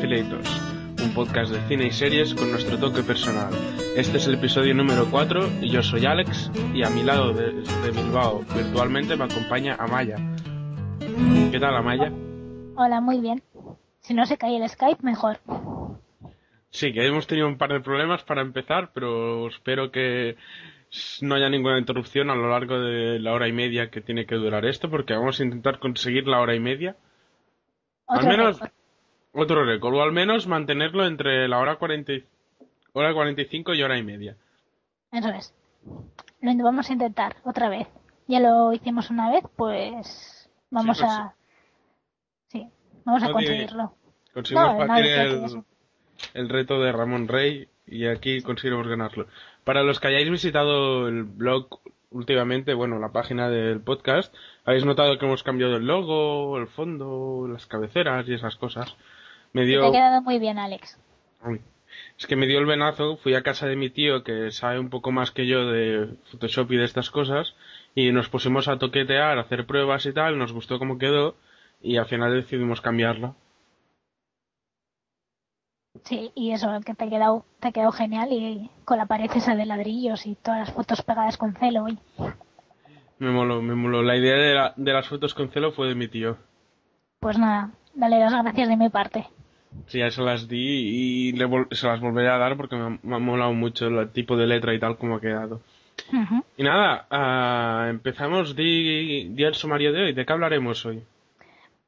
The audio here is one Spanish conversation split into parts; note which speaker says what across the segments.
Speaker 1: Cinefilators, un podcast de cine y series con nuestro toque personal. Este es el episodio número 4 y yo soy Alex y a mi lado de, de Bilbao virtualmente me acompaña Amaya. ¿Qué tal Amaya?
Speaker 2: Hola, muy bien. Si no se cae el Skype, mejor.
Speaker 1: Sí, que hemos tenido un par de problemas para empezar, pero espero que no haya ninguna interrupción a lo largo de la hora y media que tiene que durar esto, porque vamos a intentar conseguir la hora y media. Al menos
Speaker 2: récord.
Speaker 1: Otro récord, o al menos mantenerlo entre la hora 40, y- hora 45 y hora y media.
Speaker 2: Eso es. Lo vamos a intentar otra vez. Ya lo hicimos una vez, pues vamos
Speaker 1: Sí, pues
Speaker 2: a... Sí, vamos a
Speaker 1: No diga-
Speaker 2: conseguirlo.
Speaker 1: Conseguimos
Speaker 2: No,
Speaker 1: batir
Speaker 2: quiere
Speaker 1: el, el reto de Ramón Rey y aquí conseguimos ganarlo. Para los que hayáis visitado el blog últimamente, bueno, la página del podcast, habéis notado que hemos cambiado el logo, el fondo, las cabeceras y esas cosas. Me
Speaker 2: Te
Speaker 1: dio...
Speaker 2: ha quedado muy bien, Alex.
Speaker 1: Es que me dio el venazo, fui a casa de mi tío que sabe un poco más que yo de Photoshop y de estas cosas y nos pusimos a toquetear, a hacer pruebas y tal, nos gustó cómo quedó y al final decidimos cambiarlo.
Speaker 2: Sí, y eso, que te ha quedado, te ha quedado genial y con la pared esa de ladrillos y todas las fotos pegadas con celo. y-
Speaker 1: Me moló, me moló. La idea de, la- de las fotos con celo fue de mi tío.
Speaker 2: Pues nada, dale las gracias de mi parte.
Speaker 1: Sí, ya se las di y le vol- se las volveré a dar porque me ha, me ha molado mucho el tipo de letra y tal como ha quedado. Y nada, ah, empezamos, di, di el sumario de hoy. ¿De qué hablaremos hoy?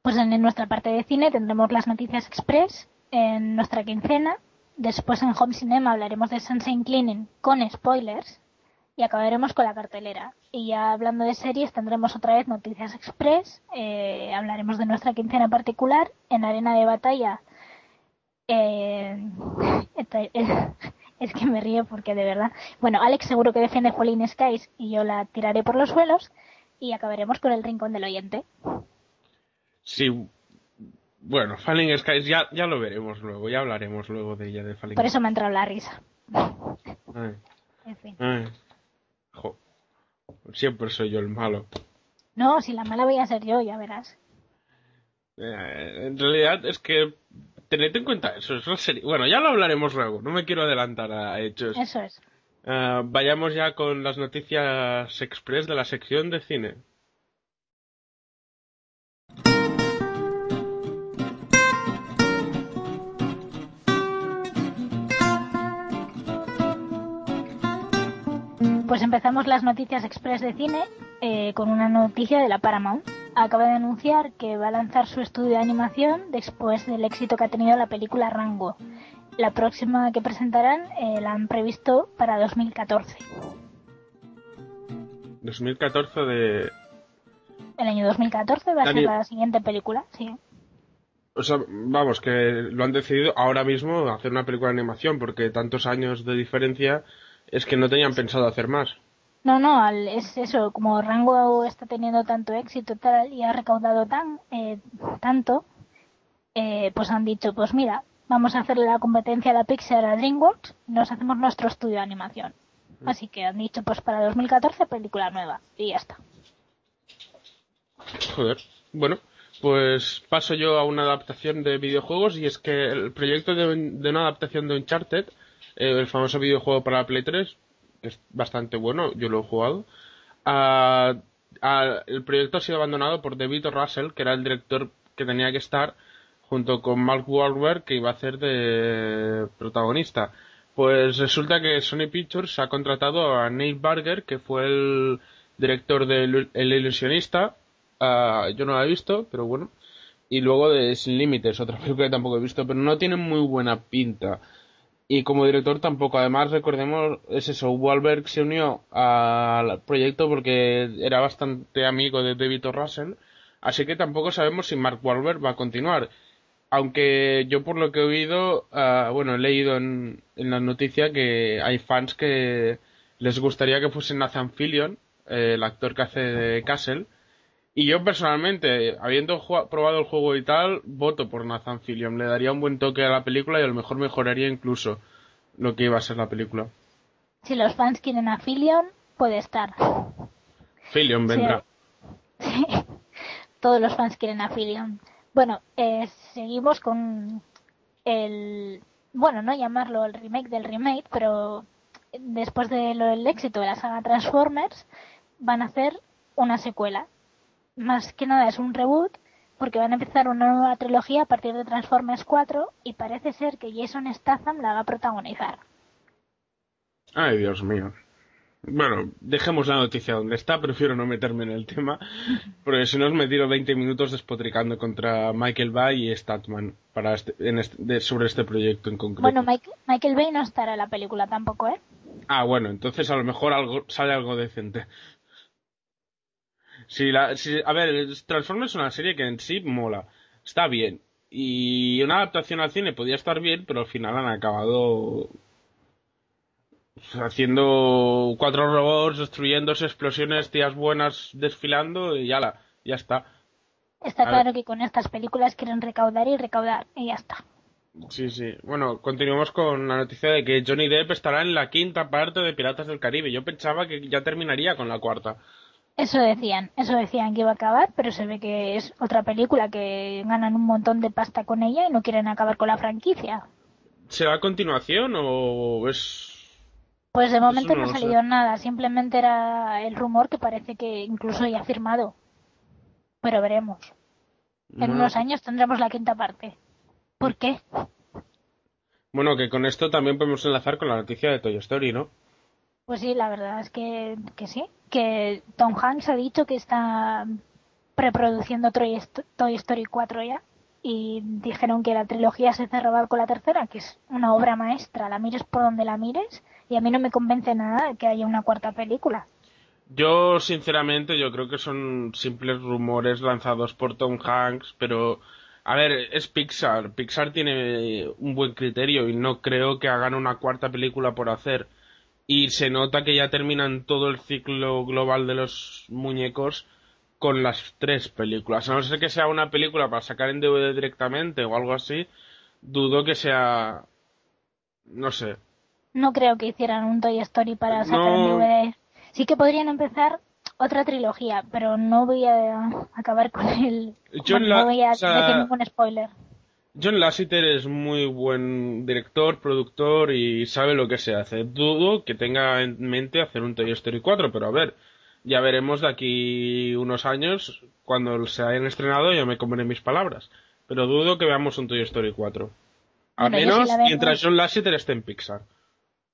Speaker 2: Pues en nuestra parte de cine tendremos las noticias express en nuestra quincena. Después en Home Cinema hablaremos de Sunshine Cleaning con spoilers. Y acabaremos con la cartelera. Y ya hablando de series tendremos otra vez noticias express. eh, hablaremos de nuestra quincena particular. En Arena de Batalla. Eh, es que me río porque de verdad. Bueno, Alex seguro que defiende Falling Skies y yo la tiraré por los suelos. Y acabaremos con el rincón del oyente.
Speaker 1: Sí, bueno, Falling Skies ya, ya lo veremos luego, ya hablaremos luego de ella, de Falling
Speaker 2: Por eso me ha entrado la risa.
Speaker 1: Ay,
Speaker 2: En fin.
Speaker 1: ay. Jo. Siempre soy yo el malo.
Speaker 2: No, si la mala voy a ser yo, ya verás.
Speaker 1: Eh, en realidad es que tened en cuenta eso, es una serie. Bueno, ya lo hablaremos luego, no me quiero adelantar a hechos.
Speaker 2: Eso es.
Speaker 1: Ah, vayamos ya con las noticias express de la sección de cine.
Speaker 2: Pues empezamos las noticias express de cine eh, con una noticia de la Paramount. Acaba de anunciar que va a lanzar su estudio de animación después del éxito que ha tenido la película Rango. La próxima que presentarán eh, la han previsto para 2014.
Speaker 1: 2014 de...
Speaker 2: El año 2014 va a ser la siguiente película, sí.
Speaker 1: O sea, vamos, que lo han decidido ahora mismo hacer una película de animación porque tantos años de diferencia es que no tenían pensado hacer más.
Speaker 2: No, no, al- es eso, como Rango está teniendo tanto éxito tal, y ha recaudado tan eh, tanto, eh, pues han dicho, pues mira, vamos a hacerle la competencia a la Pixar a DreamWorks y nos hacemos nuestro estudio de animación. Así que han dicho, pues para 2014 película nueva y ya está.
Speaker 1: Joder. Bueno, pues paso yo a una adaptación de videojuegos y es que el proyecto de, de una adaptación de Uncharted, eh, el famoso videojuego para la Play 3, que es bastante bueno, yo lo he jugado, ah, el proyecto ha sido abandonado por David Russell, que era el director que tenía que estar junto con Mark Wahlberg, que iba a hacer de protagonista. Pues resulta que Sony Pictures ha contratado a Neil Barger, que fue el director de El Ilusionista. Ah, yo no la he visto, pero bueno. y luego de Sin Límites, otra película que tampoco he visto, pero no tiene muy buena pinta. Y como director tampoco. Además, recordemos, es eso, Wahlberg se unió al proyecto porque era bastante amigo de David Russell, así que tampoco sabemos si Mark Wahlberg va a continuar. Aunque yo por lo que he oído, ah, bueno, he leído en, en las noticias que hay fans que les gustaría que fuese Nathan Fillion, eh, el actor que hace de Castle, y yo personalmente, habiendo probado el juego y tal, voto por Nathan Fillion. Le daría un buen toque a la película y a lo mejor mejoraría incluso lo que iba a ser la película.
Speaker 2: Si los fans quieren a Fillion, puede estar.
Speaker 1: Fillion vendrá.
Speaker 2: Sí. Todos los fans quieren a Fillion. Bueno, eh, seguimos con el... Bueno, no llamarlo el remake del remake, pero después del el éxito de la saga Transformers, van a hacer una secuela más que nada es un reboot porque van a empezar una nueva trilogía a partir de Transformers 4 y parece ser que Jason Statham la va a protagonizar.
Speaker 1: Ay, Dios mío. Bueno, dejemos la noticia donde está, prefiero no meterme en el tema, porque si no os me tiro 20 minutos despotricando contra Michael Bay y Statman para este, sobre este proyecto en concreto.
Speaker 2: Bueno, Michael Bay no estará en la película tampoco, ¿eh?
Speaker 1: Ah, bueno, entonces a lo mejor algo, sale algo decente. Si la, si, a ver, Transformers es una serie que en sí mola, está bien. Y una adaptación al cine podía estar bien, pero al final han acabado haciendo cuatro robots, destruyéndose, explosiones, tías buenas desfilando y ya la, ya está.
Speaker 2: Está claro que con estas películas quieren recaudar y recaudar y ya está.
Speaker 1: Sí, sí. Bueno, continuamos con la noticia de que Johnny Depp estará en la quinta parte de Piratas del Caribe. Yo pensaba que ya terminaría con la cuarta.
Speaker 2: Eso decían, eso decían que iba a acabar, pero se ve que es otra película que ganan un montón de pasta con ella y no quieren acabar con la franquicia.
Speaker 1: ¿Será a continuación o es...?
Speaker 2: Pues de momento no, ha salido nada, simplemente era el rumor que parece que incluso ya ha firmado. Pero veremos. En unos años tendremos la quinta parte. ¿Por qué?
Speaker 1: Bueno, que con esto también podemos enlazar con la noticia de Toy Story, ¿no?
Speaker 2: Pues sí, la verdad es que, que sí. Que Tom Hanks ha dicho que está preproduciendo Toy Story 4 ya. Y dijeron que la trilogía se cerraba con la tercera, que es una obra maestra. La mires por donde la mires. Y a mí no me convence nada que haya una cuarta película.
Speaker 1: Yo, sinceramente, yo creo que son simples rumores lanzados por Tom Hanks, pero a ver, es Pixar. Pixar tiene un buen criterio y no creo que hagan una cuarta película por hacer y se nota que ya terminan todo el ciclo global de los muñecos con las tres películas. A no ser que sea una película para sacar en DVD directamente o algo así, dudo que sea. No sé.
Speaker 2: No creo que hicieran un Toy Story para sacar en DVD. Sí que podrían empezar otra trilogía, pero no voy a acabar con el. no voy a decir ningún spoiler.
Speaker 1: John Lasseter es muy buen director, productor y sabe lo que se hace. Dudo que tenga en mente hacer un Toy Story 4, pero a ver, ya veremos de aquí unos años, cuando se hayan estrenado, ya me comeré mis palabras. Pero dudo que veamos un Toy Story 4. Al menos mientras John Lasseter esté en Pixar.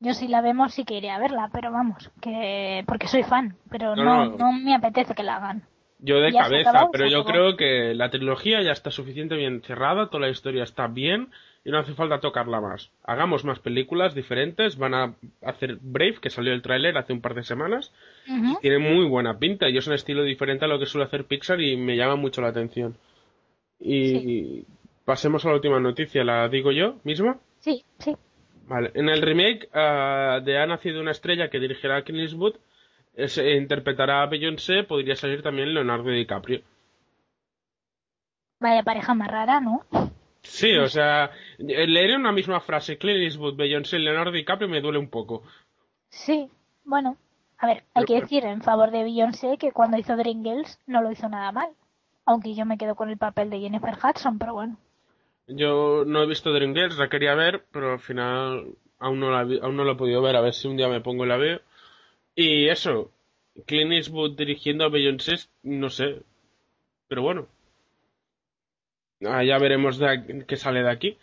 Speaker 2: Yo si la vemos sí que iré a verla, pero vamos, que porque soy fan, pero no, no me apetece que la hagan.
Speaker 1: Yo de cabeza, pero yo creo que la trilogía ya está suficientemente bien cerrada, toda la historia está bien y no hace falta tocarla más. Hagamos más películas diferentes, van a hacer Brave, que salió el tráiler hace un par de semanas, y tiene muy buena pinta y es un estilo diferente a lo que suele hacer Pixar y me llama mucho la atención. Y pasemos a la última noticia, ¿la digo yo mismo?
Speaker 2: Sí, sí.
Speaker 1: Vale, en el remake uh, de Ha nacido una estrella que dirigirá Clint Eastwood, ese, interpretará a Beyoncé, podría salir también Leonardo DiCaprio.
Speaker 2: Vaya pareja más rara, ¿no?
Speaker 1: Sí, o sea, leer una misma frase, Clint Eastwood, Beyoncé, Leonardo DiCaprio me duele un poco.
Speaker 2: Sí, bueno, a ver, hay que decir en favor de Beyoncé que cuando hizo Dreamgirls no lo hizo nada mal. Aunque yo me quedo con el papel de Jennifer Hudson, pero bueno.
Speaker 1: Yo no he visto Dreamgirls, la quería ver, pero al final aún no la, aún no la he podido ver. A ver si un día me pongo y la veo. Y eso, Clint Eastwood dirigiendo a Beyoncé, no sé. Pero bueno. Ah, ya veremos de, qué sale de aquí.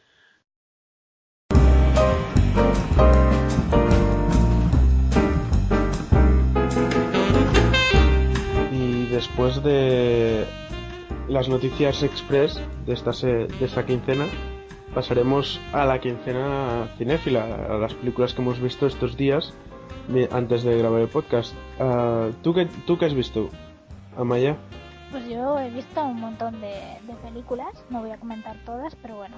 Speaker 1: Y después de las noticias express de esta, de esta quincena, pasaremos a la quincena cinéfila, a las películas que hemos visto estos días antes de grabar el podcast. Uh, ¿tú, qué, ¿Tú qué has visto, Amaya?
Speaker 2: Pues yo he visto un montón de, películas, no voy a comentar todas, pero bueno.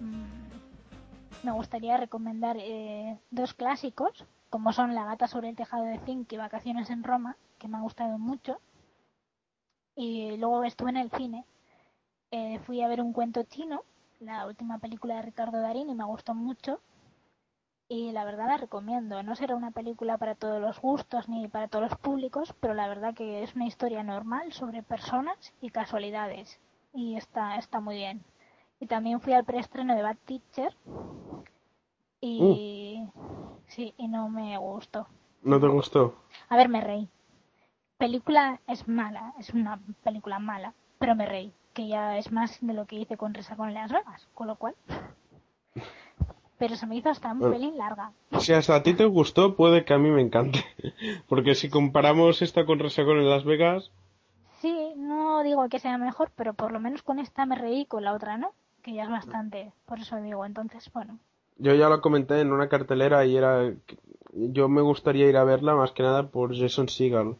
Speaker 2: Mm, me gustaría recomendar eh, dos clásicos, como son La gata sobre el tejado de zinc y Vacaciones en Roma, que me han gustado mucho. Y luego estuve en el cine, eh, fui a ver un cuento chino, la última película de Ricardo Darín, y me gustó mucho y la verdad la recomiendo. No será una película para todos los gustos ni para todos los públicos, pero la verdad que es una historia normal sobre personas y casualidades y está está muy bien. Y también fui al preestreno de Bad Teacher y uh. sí, y no me gustó.
Speaker 1: ¿No te gustó?
Speaker 2: A ver, me reí. Película es mala, es una película mala, pero me reí, que ya es más de lo que hice con Resa con Las Vegas, con lo cual pero se me hizo hasta un pelín larga.
Speaker 1: Si hasta a ti te gustó, puede que a mí me encante. Porque si comparamos esta con Resacón en Las Vegas...
Speaker 2: Sí, no digo que sea mejor, pero por lo menos con esta me reí, con la otra no, que ya es bastante, por eso digo, entonces, bueno.
Speaker 1: Yo ya lo comenté en una cartelera y era... Yo me gustaría ir a verla más que nada por Jason Segel.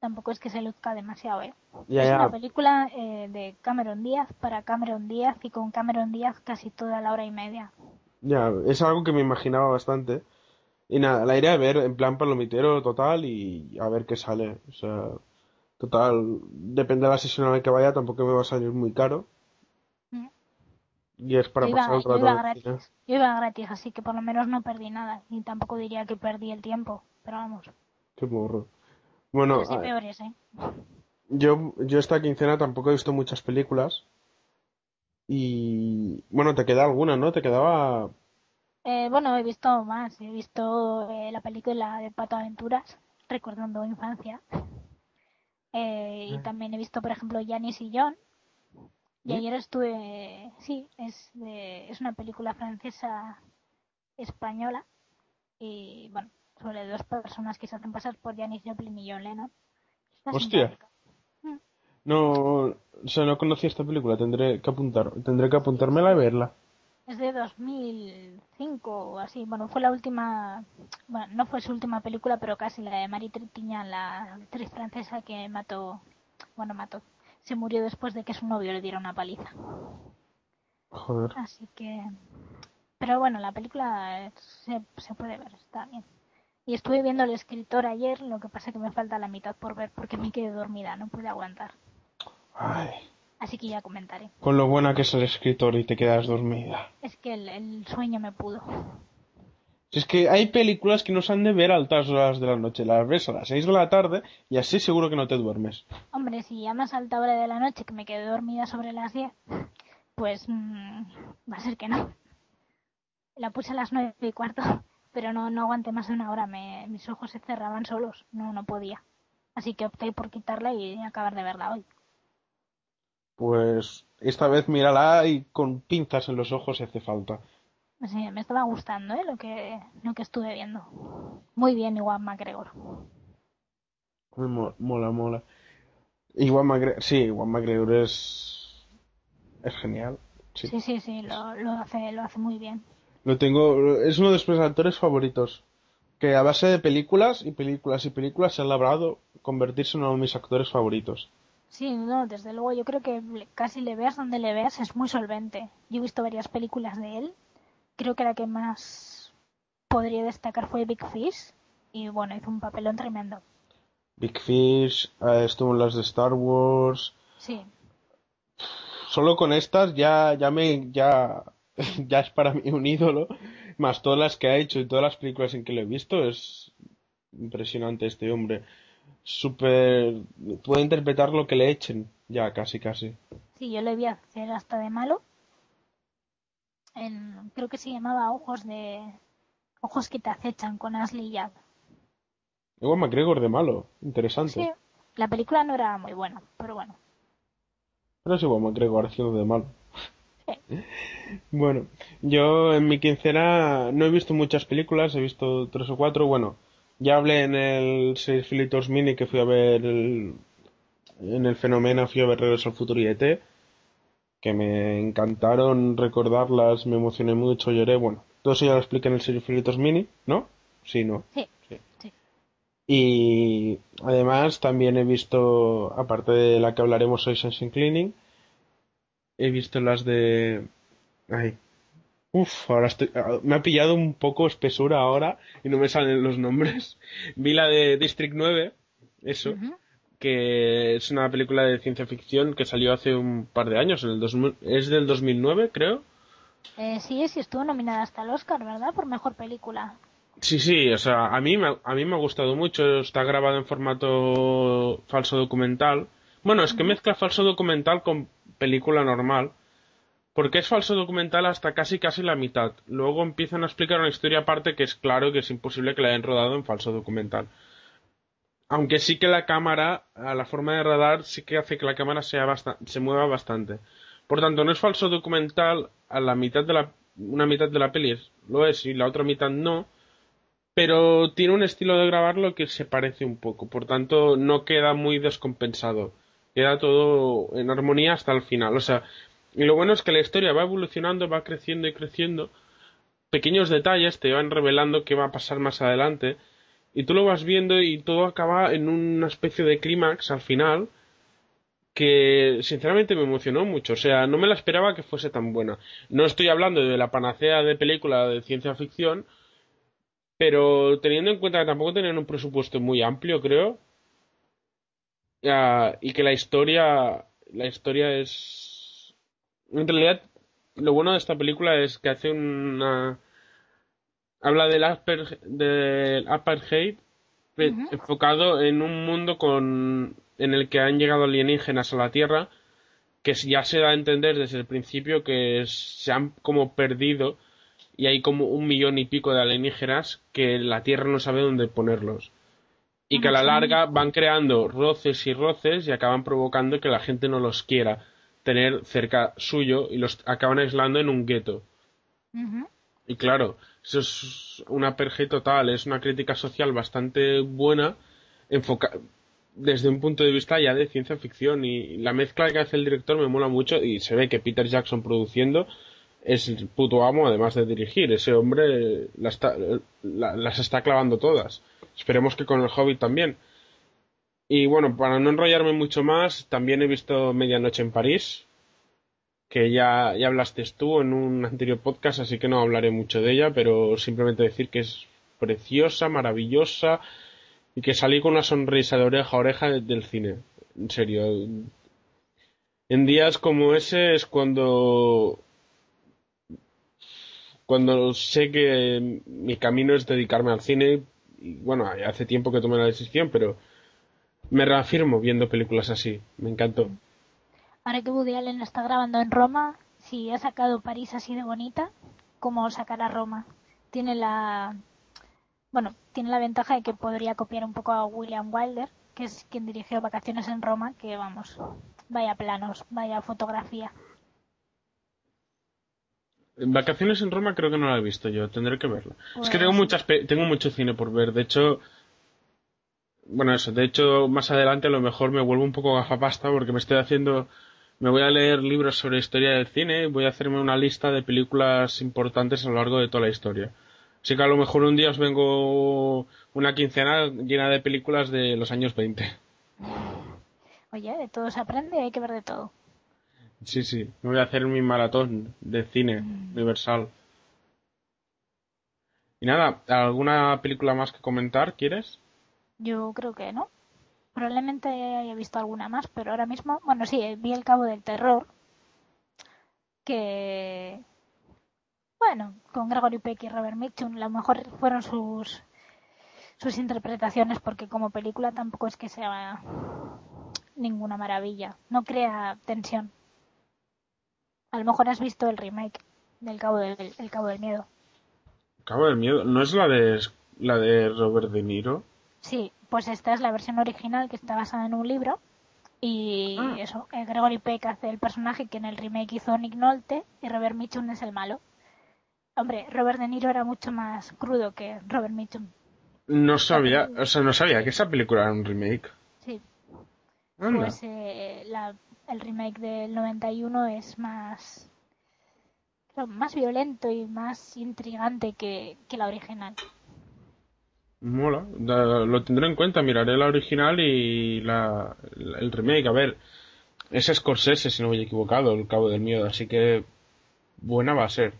Speaker 2: Tampoco es que se luzca demasiado, ¿eh? es una película eh, de Cameron Díaz para Cameron Díaz y con Cameron Díaz casi toda la hora y media.
Speaker 1: Ya, es algo que me imaginaba bastante. Y nada, la iré a ver en plan palomitero total y a ver qué sale. O sea, total, depende de la sesión a la que vaya, tampoco me va a salir muy caro. Mm. Y es para pasar un rato.
Speaker 2: Yo iba, gratis, yo iba gratis, así que por lo menos no perdí nada. Y tampoco diría que perdí el tiempo, pero vamos.
Speaker 1: Qué morro. Bueno,
Speaker 2: peores, ¿eh?
Speaker 1: yo, yo esta quincena tampoco he visto muchas películas. Y bueno, te queda alguna, ¿no? Te quedaba...
Speaker 2: Eh, bueno, he visto más. He visto eh, la película de Pato Aventuras, recordando infancia. Eh, y ah. también he visto, por ejemplo, Janis y John. Y ayer estuve... Sí, es, es una película francesa española. Y bueno, sobre dos personas que se hacen pasar por Janis Joplin y John Lennon.
Speaker 1: Hostia. No, o sea, no conocía esta película, tendré que apuntar, tendré que apuntármela y verla.
Speaker 2: Es de 2005 o así, bueno, fue la última, bueno, no fue su última película, pero casi la de Marie Trintignant, la actriz francesa que mató, bueno, mató, se murió después de que su novio le diera una paliza.
Speaker 1: Joder.
Speaker 2: Así que, pero bueno, la película se, se puede ver, está bien. Y estuve viendo el escritor ayer, lo que pasa que me falta la mitad por ver porque me quedé dormida, no pude aguantar. Así que ya comentaré.
Speaker 1: Con lo buena que es el escritor y te quedas dormida.
Speaker 2: Es que el, sueño me pudo.
Speaker 1: es que hay películas que no se han de ver a altas horas de la noche. Las ves a las 6 de la tarde y así seguro que no te duermes.
Speaker 2: Hombre, si ya más alta hora de la noche que me quedé dormida sobre las 10, pues mm, va a ser que no. La puse a las 9 y cuarto, pero no, no aguanté más de una hora. Me, mis ojos se cerraban solos. No, no podía. Así que opté por quitarla y acabar de verla hoy
Speaker 1: pues esta vez mírala y con pinzas en los ojos si hace falta.
Speaker 2: Sí, me estaba gustando ¿eh? lo, que, lo que estuve viendo. Muy bien, igual McGregor.
Speaker 1: Mola, mola. Igual McGregor, sí, igual McGregor es, es genial.
Speaker 2: Sí, sí, sí, lo, lo, hace, lo hace muy bien.
Speaker 1: Lo tengo, es uno de mis actores favoritos. Que a base de películas y películas y películas se ha logrado convertirse en uno de mis actores favoritos.
Speaker 2: Sí, no, desde luego yo creo que casi le veas donde le veas es muy solvente. Yo he visto varias películas de él. Creo que la que más podría destacar fue Big Fish y bueno, hizo un papelón tremendo.
Speaker 1: Big Fish, eh, estuvo en las de Star Wars.
Speaker 2: Sí.
Speaker 1: Solo con estas ya ya me ya ya es para mí un ídolo, más todas las que ha hecho y todas las películas en que lo he visto es impresionante este hombre súper... puede interpretar lo que le echen, ya casi casi.
Speaker 2: Sí, yo le vi hacer hasta de malo. En, creo que se llamaba Ojos de... Ojos que te acechan con Ashley Judd.
Speaker 1: Igual McGregor de malo, interesante.
Speaker 2: Sí, la película no era muy buena, pero bueno.
Speaker 1: Pero es igual McGregor haciendo de malo. bueno, yo en mi quincena no he visto muchas películas, he visto tres o cuatro, bueno, ya hablé en el 6 Filitos Mini que fui a ver en el fenómeno fui a ver Regreso al Futuro y ET, que me encantaron recordarlas, me emocioné mucho, lloré, bueno, todo eso ya lo expliqué en el serie Filitos Mini, ¿no? Sí, ¿no?
Speaker 2: Sí.
Speaker 1: Y además también he visto, aparte de la que hablaremos hoy, Sunshine Cleaning, he visto las de... Ay. Uf, ahora estoy... Me ha pillado un poco espesura ahora y no me salen los nombres. Vi la de District 9, eso, que es una película de ciencia ficción que salió hace un par de años, en el 2000 es del 2009, creo.
Speaker 2: Eh, sí, sí, estuvo nominada hasta el Oscar, ¿verdad? Por mejor película.
Speaker 1: Sí, sí, o sea, a mí, me, a mí me ha gustado mucho. Está grabado en formato falso documental. Bueno, es que mezcla falso documental con película normal. Porque es falso documental hasta casi casi la mitad. Luego empiezan a explicar una historia aparte que es claro que es imposible que la hayan rodado en falso documental. Aunque sí que la cámara, a la forma de radar, sí que hace que la cámara sea se mueva bastante. Por tanto, no es falso documental a la mitad de la, una mitad de la peli lo es y la otra mitad no pero tiene un estilo de grabarlo que se parece un poco, por tanto no queda muy descompensado, queda todo en armonía hasta el final, o sea, y lo bueno es que la historia va evolucionando, va creciendo y creciendo, pequeños detalles te van revelando qué va a pasar más adelante, y tú lo vas viendo y todo acaba en una especie de clímax al final, que sinceramente me emocionó mucho, o sea, no me la esperaba que fuese tan buena. No estoy hablando de la panacea de película de ciencia ficción, pero teniendo en cuenta que tampoco tenían un presupuesto muy amplio, creo, ah, y que la historia, la historia es, en realidad, lo bueno de esta película es que hace una, habla del asper, del apartheid pe-
Speaker 2: Ujú.
Speaker 1: enfocado en un mundo con, en el que han llegado alienígenas a la Tierra, que ya se da a entender desde el principio que se han como perdido y hay como un millón y pico de alienígenas que la Tierra no sabe dónde ponerlos. Y que a la larga van creando roces y roces y acaban provocando que la gente no los quiera tener cerca suyo y los acaban aislando en un gueto. Y claro, eso es una perje total, es una crítica social bastante buena, enfoca desde un punto de vista ya de ciencia ficción y la mezcla que hace el director me mola mucho y se ve que Peter Jackson produciendo es el puto amo además de dirigir, ese hombre la está- la- las está clavando todas. Esperemos que con el Hobbit también. Y bueno, para no enrollarme mucho más, también he visto Medianoche en París, que ya, ya hablaste tú en un anterior podcast, así que no hablaré mucho de ella, pero simplemente decir que es preciosa, maravillosa y que salí con una sonrisa de oreja a oreja de- del cine. En serio. En días como ese es cuando cuando sé que mi camino es dedicarme al cine y bueno, hace tiempo que tomé la decisión, pero me reafirmo viendo películas así. Me encantó.
Speaker 2: Ahora que Woody Allen está grabando en Roma, si ha sacado París así de bonita, ¿cómo sacará Roma? Tiene la bueno, tiene la ventaja de que podría copiar un poco a William Wilder, que es quien dirigió Vacaciones en Roma, que vamos, vaya planos, vaya fotografía.
Speaker 1: Vacaciones en Roma creo que no la he visto yo, tendré que verla. es que
Speaker 2: Pues-
Speaker 1: tengo muchas pe- tengo mucho cine por ver, de hecho bueno, eso, de hecho más adelante a lo mejor me vuelvo un poco gafapasta porque me estoy haciendo me voy a leer libros sobre historia del cine, voy a hacerme una lista de películas importantes a lo largo de toda la historia. Así que a lo mejor un día os vengo una quincena llena de películas de los años 20.
Speaker 2: Oye, de todo se aprende, hay que ver de todo.
Speaker 1: Sí, sí, me voy a hacer mi maratón de cine universal. Y nada, ¿alguna película más que comentar quieres?
Speaker 2: Yo creo que no. Probablemente haya visto alguna más, pero ahora mismo, bueno, sí, eh, vi El Cabo del Terror, que, bueno, con Gregory Peck y Robert Mitchum, a lo mejor fueron sus sus interpretaciones, porque como película tampoco es que sea ninguna maravilla, no crea tensión. A lo mejor has visto el remake del Cabo del, el Cabo del Miedo.
Speaker 1: Cabo del Miedo, ¿no es la de la de Robert De Niro?
Speaker 2: Sí, pues esta es la versión original que está basada en un libro. Y
Speaker 1: Ah.
Speaker 2: eso, eh, Gregory Peck hace el personaje que en el remake hizo Nick Nolte y Robert Mitchum es el malo. Hombre, Robert De Niro era mucho más crudo que Robert Mitchum.
Speaker 1: No sabía, o sea, no sabía que esa película era un remake.
Speaker 2: Sí.
Speaker 1: Anda.
Speaker 2: pues eh, la- el remake del 91 es más más violento y más intrigante que, que la original.
Speaker 1: Mola, lo tendré en cuenta, miraré la original y la, la- el remake. A ver, es Scorsese, si no me he equivocado, el Cabo del Miedo, así que buena va a ser,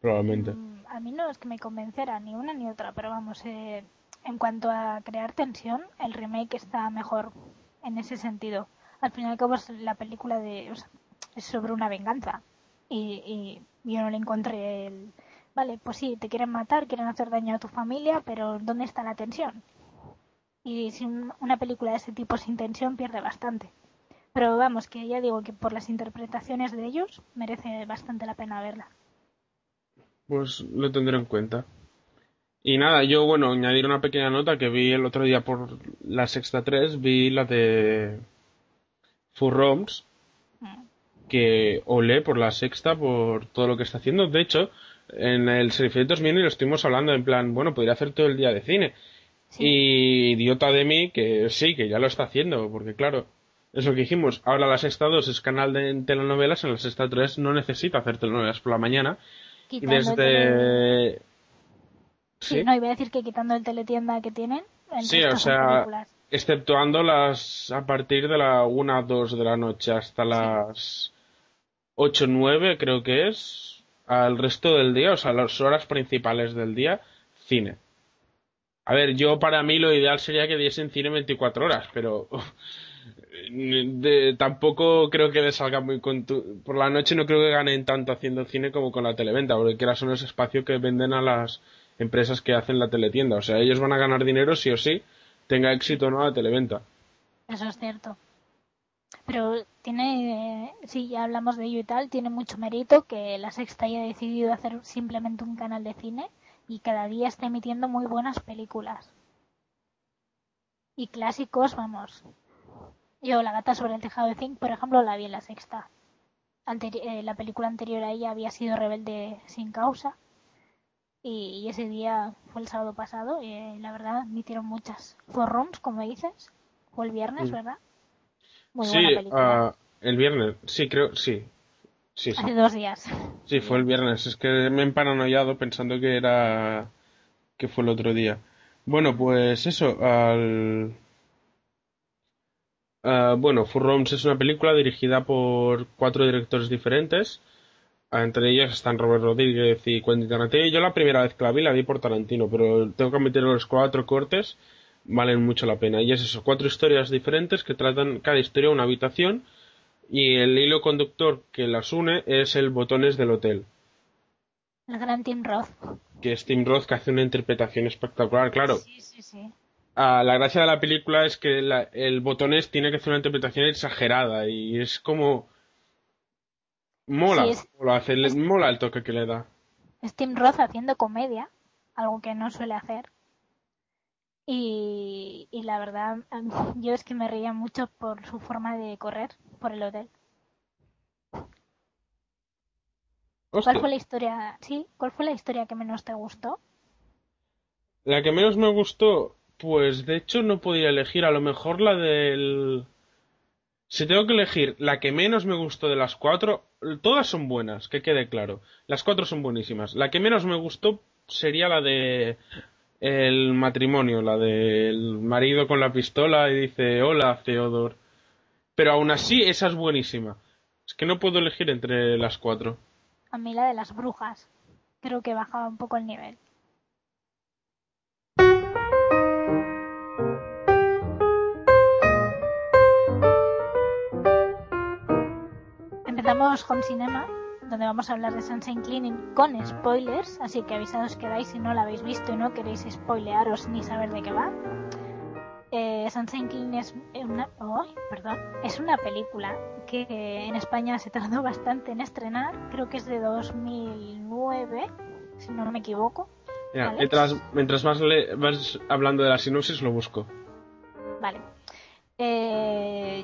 Speaker 1: probablemente.
Speaker 2: Mm, A mí no es que me convenciera ni una ni otra, pero vamos, eh, en cuanto a crear tensión, el remake está mejor en ese sentido. Al fin y al cabo es la película de, o sea, es sobre una venganza y, y yo no le encontré el... Vale, pues sí, te quieren matar, quieren hacer daño a tu familia, pero ¿dónde está la tensión? Y si un- una película de ese tipo sin tensión pierde bastante. Pero vamos, que ya digo que por las interpretaciones de ellos merece bastante la pena verla.
Speaker 1: Pues lo tendré en cuenta. Y nada, yo, bueno, añadir una pequeña nota que vi el otro día por la Sexta 3, vi la de Furroms,
Speaker 2: Mm.
Speaker 1: que olé por la Sexta por todo lo que está haciendo. De hecho, en el Serifé 2000 lo estuvimos hablando en plan, bueno, podría hacer todo el día de cine.
Speaker 2: Sí.
Speaker 1: Y idiota de mí que sí, que ya lo está haciendo, porque claro, es lo que dijimos. Ahora la Sexta 2 es canal de telenovelas, en la Sexta 3 no necesita hacer telenovelas por la mañana. Y
Speaker 2: Quitando el tele-
Speaker 1: desde...
Speaker 2: Sí, no, iba a decir que quitando el teletienda que tienen,
Speaker 1: Sí, o sea, exceptuando las a partir de la 1 2 de la noche hasta las 8 9 creo que es al resto del día, o sea, las horas principales del día, cine. A ver, yo para mí lo ideal sería que diesen cine 24 horas, pero tampoco creo que les salga muy contu- por la noche no creo que ganen tanto haciendo cine como con la televenta, porque quieras son ese espacio que venden a las empresas que hacen la teletienda, o sea, ellos van a ganar dinero sí o sí, tenga éxito o no la televenta.
Speaker 2: Eso es cierto. Pero tiene, si ya hablamos de ello y tal, tiene mucho mérito que la Sexta haya decidido hacer simplemente un canal de cine y cada día está emitiendo muy buenas películas. Y clásicos, vamos. Yo, La gata sobre el tejado de zinc, por ejemplo, la vi en la Sexta. Anteri- eh, la película anterior a ella había sido Rebelde sin causa. Y, y ese día fue el sábado pasado y eh, la verdad emitieron muchas. Fue Rooms, como dices. Fue el viernes. ¿verdad? Muy
Speaker 1: sí,
Speaker 2: buena película.
Speaker 1: ah, el viernes, sí, creo, sí. Sí, sí.
Speaker 2: Hace dos días.
Speaker 1: Sí, fue el viernes. Es que me he emparanoiado pensando que era. que fue el otro día. Bueno, pues eso, al. ah, bueno, Furroms es una película dirigida por cuatro directores diferentes. Ah, Entre ellos están Robert Rodríguez y Quentin Tarantino. Yo la primera vez que la vi la vi por Tarantino, pero tengo que que los cuatro cortes valen mucho la pena. Y es eso, cuatro historias diferentes que tratan cada historia una habitación y el hilo conductor que las une es el botones del hotel.
Speaker 2: El gran Tim Roth.
Speaker 1: Que es Tim Roth que hace una interpretación espectacular, claro.
Speaker 2: Sí, sí, sí.
Speaker 1: Ah, la gracia de la película es que la- el botones tiene que hacer una interpretación exagerada y es como mola,
Speaker 2: Sí, es-
Speaker 1: hace, mola el toque que le da.
Speaker 2: Es Tim Roth haciendo comedia, algo que no suele hacer. Y, y la verdad, mí- yo es que me reía mucho por su forma de correr por el hotel.
Speaker 1: Hostia,
Speaker 2: ¿Cuál fue la historia? Sí, ¿cuál fue la historia que menos te gustó?
Speaker 1: la que menos me gustó, pues de hecho no podía elegir, a lo mejor la del... Si tengo que elegir la que menos me gustó de las cuatro, todas son buenas, que quede claro. Las cuatro son buenísimas. La que menos me gustó sería la de el matrimonio, la del marido con la pistola y dice hola Theodore. Pero aún así esa es buenísima. Es que no puedo elegir entre las cuatro.
Speaker 2: A mí la de las brujas. Creo que bajaba un poco el nivel. Empezamos Home Cinema, donde vamos a hablar de Sunshine Cleaning con spoilers, así que avisados quedáis si no la habéis visto y no queréis spoilearos ni saber de qué va. Eh, Sunshine Cleaning es una, ¡ay! perdón, es una película que en España se tardó bastante en estrenar, creo que es de 2009, si no me equivoco. Vale.
Speaker 1: mientras, mientras más le, vas hablando de la sinopsis lo busco.
Speaker 2: Vale. Eh,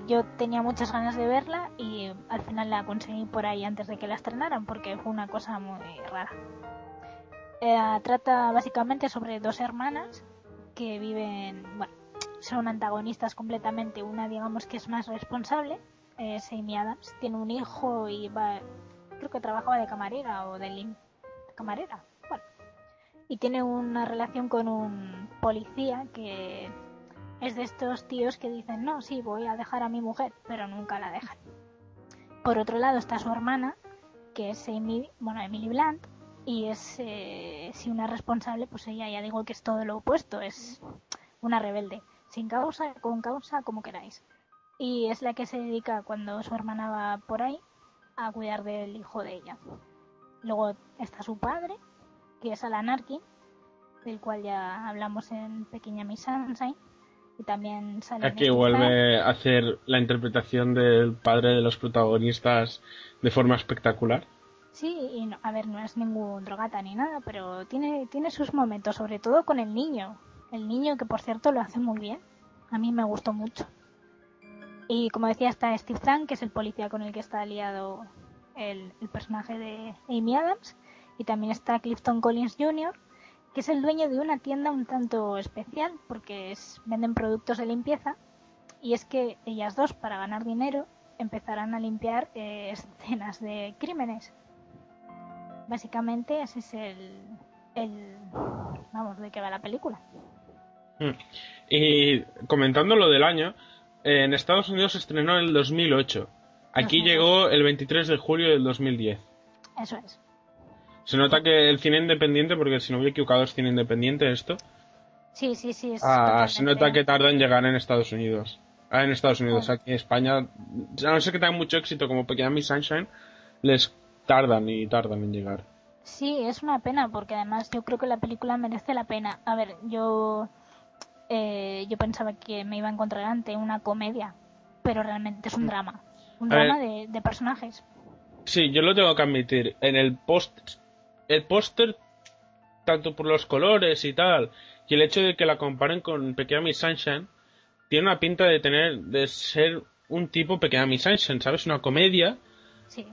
Speaker 2: yo tenía muchas ganas de verla y al final la conseguí por ahí antes de que la estrenaran porque fue una cosa muy rara. Eh, trata básicamente sobre dos hermanas que viven, bueno, son antagonistas completamente. Una, digamos, que es más responsable, es Amy Adams, tiene un hijo y va, creo que trabajaba de camarera o de, lim camarera, bueno. Y tiene una relación con un policía que es de estos tíos que dicen, no, sí, voy a dejar a mi mujer, pero nunca la dejan. Por otro lado está su hermana, que es Amy, bueno, Emily Blunt, y es, eh, si una responsable, pues ella ya digo que es todo lo opuesto, es una rebelde, sin causa, con causa, como queráis. Y es la que se dedica cuando su hermana va por ahí a cuidar del hijo de ella. Luego está su padre, que es Alan Arkin, del cual ya hablamos en Pequeña Miss Sunshine, y también sale
Speaker 1: Aquí vuelve a hacer la interpretación del padre de los protagonistas de forma espectacular.
Speaker 2: Sí, y a ver, no es ningún drogata ni nada, pero tiene, tiene sus momentos, sobre todo con el niño. El niño que por cierto lo hace muy bien. A mí me gustó mucho. Y como decía, está Steve Zahn, que es el policía con el que está aliado el, el personaje de Amy Adams. Y también está Clifton Collins Jr., que es el dueño de una tienda un tanto especial porque es, venden productos de limpieza. Y es que ellas dos, para ganar dinero, empezarán a limpiar eh, escenas de crímenes básicamente ese es el, vamos, de qué va la película.
Speaker 1: Hmm. Y comentando lo del año, en Estados Unidos se estrenó en el 2008. Aquí llegó el 23 de julio del 2010.
Speaker 2: Eso es.
Speaker 1: Se nota que el cine independiente, porque si no hubiera equivocado es cine independiente esto.
Speaker 2: Sí, sí, sí.
Speaker 1: ah, se nota que tarda en llegar en Estados Unidos. Ah, en Estados Unidos, aquí en España, a no ser que tengan mucho éxito como Pequeña Miss Sunshine, les tardan y tardan en llegar.
Speaker 2: Sí, es una pena porque además yo creo que la película merece la pena. A ver, yo eh, yo pensaba que me iba a encontrar ante una comedia, pero realmente es un mm. drama, un drama de, de, personajes.
Speaker 1: Sí, yo lo tengo que admitir. En el post, el póster, tanto por los colores y tal, y el hecho de que la comparen con Pequeña Miss Sunshine, tiene una pinta de tener, de ser un tipo Pequeña Miss Sunshine, ¿sabes? Una comedia.
Speaker 2: Sí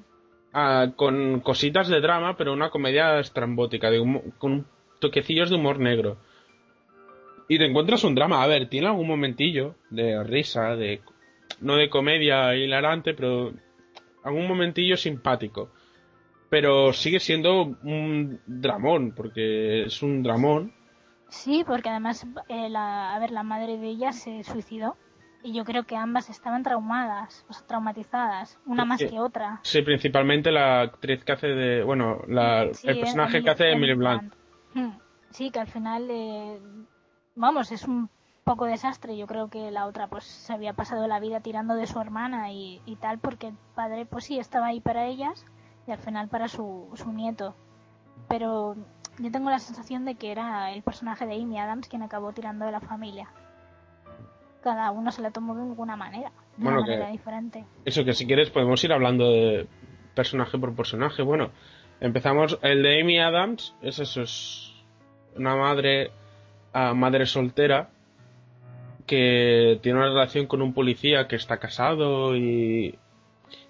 Speaker 1: con cositas de drama, pero una comedia estrambótica, con toquecillos de humor negro. Y te encuentras un drama, a ver, tiene algún momentillo de risa, de no de comedia hilarante, pero algún momentillo simpático. Pero sigue siendo un dramón, porque es un dramón.
Speaker 2: Sí, porque además, eh, la, a ver, la madre de ella se suicidó y yo creo que ambas estaban traumadas, o sea, traumatizadas, una más que otra.
Speaker 1: Sí, principalmente la actriz que hace de, bueno, el personaje que hace Emily Blunt.
Speaker 2: Hmm. Sí, que al final, eh, vamos, es un poco desastre. Yo creo que la otra pues se había pasado la vida tirando de su hermana y, y tal, porque el padre pues sí estaba ahí para ellas y al final para su, su nieto. Pero yo tengo la sensación de que era el personaje de Amy Adams quien acabó tirando de la familia cada uno se la tomó de alguna manera, de una manera diferente.
Speaker 1: Eso que si quieres podemos ir hablando de personaje por personaje. Bueno, empezamos el de Amy Adams, es eso, es una madre uh, madre soltera que tiene una relación con un policía que está casado y,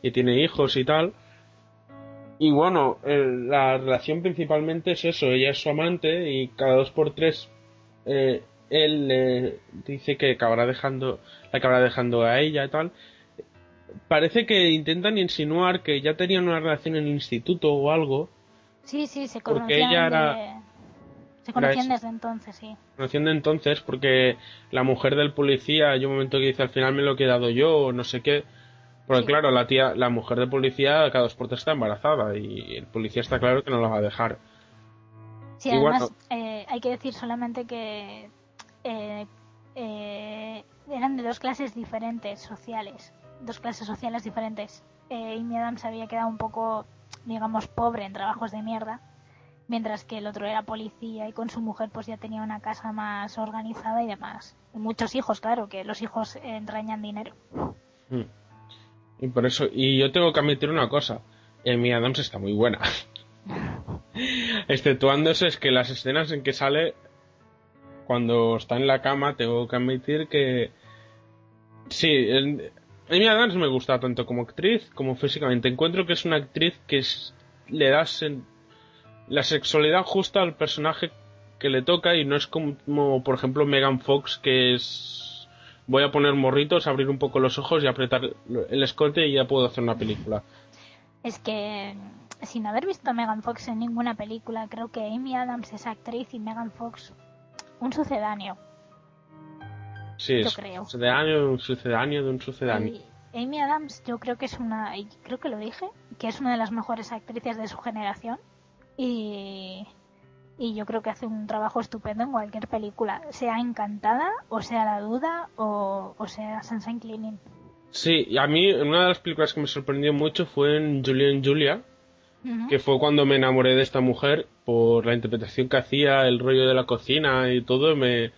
Speaker 1: y tiene hijos y tal. Y bueno, la relación principalmente es eso, ella es su amante y cada dos por tres eh, él le dice que acabará dejando, la acabará dejando a ella y tal. Parece que intentan insinuar que ya tenían una relación en el instituto o algo.
Speaker 2: Sí, sí, se conocían. Porque ella era. Se conocían desde entonces, sí.
Speaker 1: Conocían de entonces porque la mujer del policía, hay un momento que dice al final me lo he quedado yo o no sé qué. Porque claro, la tía, la mujer del policía cada dos por tres está embarazada y el policía está claro que no la va a dejar.
Speaker 2: Sí, además eh, hay que decir solamente que eh, eh, eran de dos clases diferentes sociales, dos clases sociales diferentes. Eh, Amy Adams había quedado un poco, digamos, pobre en trabajos de mierda, mientras que el otro era policía y con su mujer pues ya tenía una casa más organizada y demás. muchos hijos, claro, que los hijos entrañan dinero.
Speaker 1: Hmm. Y por eso, y yo tengo que admitir una cosa, Amy Adams está muy buena. Exceptuándose es que las escenas en que sale cuando está en la cama, tengo que admitir que. Sí, Amy Adams me gusta tanto como actriz como físicamente. Encuentro que es una actriz que le da la sexualidad justa al personaje que le toca y no es como, por ejemplo, Megan Fox, que es voy a poner morritos, abrir un poco los ojos y apretar el escote y ya puedo hacer una película.
Speaker 2: Es que sin haber visto a Megan Fox en ninguna película, creo que Amy Adams es actriz y Megan Fox un sucedáneo.
Speaker 1: Sí,
Speaker 2: Yo
Speaker 1: es
Speaker 2: creo.
Speaker 1: un sucedáneo, un sucedáneo de un sucedáneo.
Speaker 2: Amy Adams yo creo que es una, creo que lo dije, que es una de las mejores actrices de su generación y, y yo creo que hace un trabajo estupendo en cualquier película, sea Encantada o sea La Duda o, o sea Sunshine Cleaning.
Speaker 1: Sí, y a mí una de las películas que me sorprendió mucho fue en Julian Julia,
Speaker 2: Ujú.
Speaker 1: que fue cuando me enamoré de esta mujer por la interpretación que hacía, el rollo de la cocina y todo, me,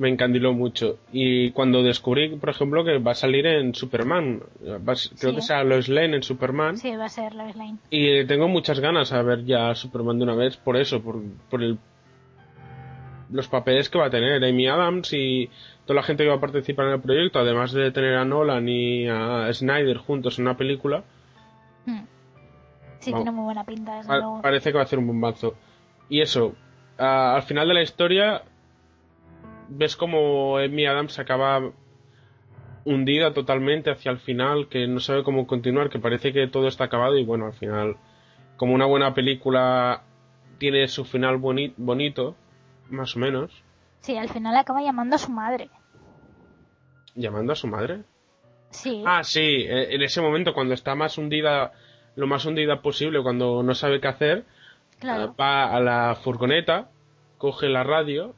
Speaker 1: me encandiló mucho. Y cuando descubrí, por ejemplo, que va a salir en Superman, va creo
Speaker 2: Sí.
Speaker 1: que sea Lois Lane en Superman,
Speaker 2: Sí, va a ser Lois Lane.
Speaker 1: y tengo muchas ganas a ver ya Superman de una vez por eso, por, por el los papeles que va a tener Amy Adams y toda la gente que va a participar en el proyecto, además de tener a Nolan y a Snyder juntos en una película,
Speaker 2: Mm. Sí,
Speaker 1: Vamos.
Speaker 2: tiene muy buena pinta, desde
Speaker 1: Pa-
Speaker 2: luego.
Speaker 1: parece que va a hacer un bombazo. Y eso, a- al final de la historia, ves como Amy Adams acaba hundida totalmente hacia el final, que no sabe cómo continuar, que parece que todo está acabado y bueno, al final, como una buena película tiene su final boni- bonito, más o menos,
Speaker 2: Sí, al final acaba llamando a su madre.
Speaker 1: llamando a su madre.
Speaker 2: Sí,
Speaker 1: Ah, sí, eh, en ese momento cuando está más hundida, lo más hundida posible, cuando no sabe qué hacer,
Speaker 2: claro.
Speaker 1: va a la furgoneta, coge la radio,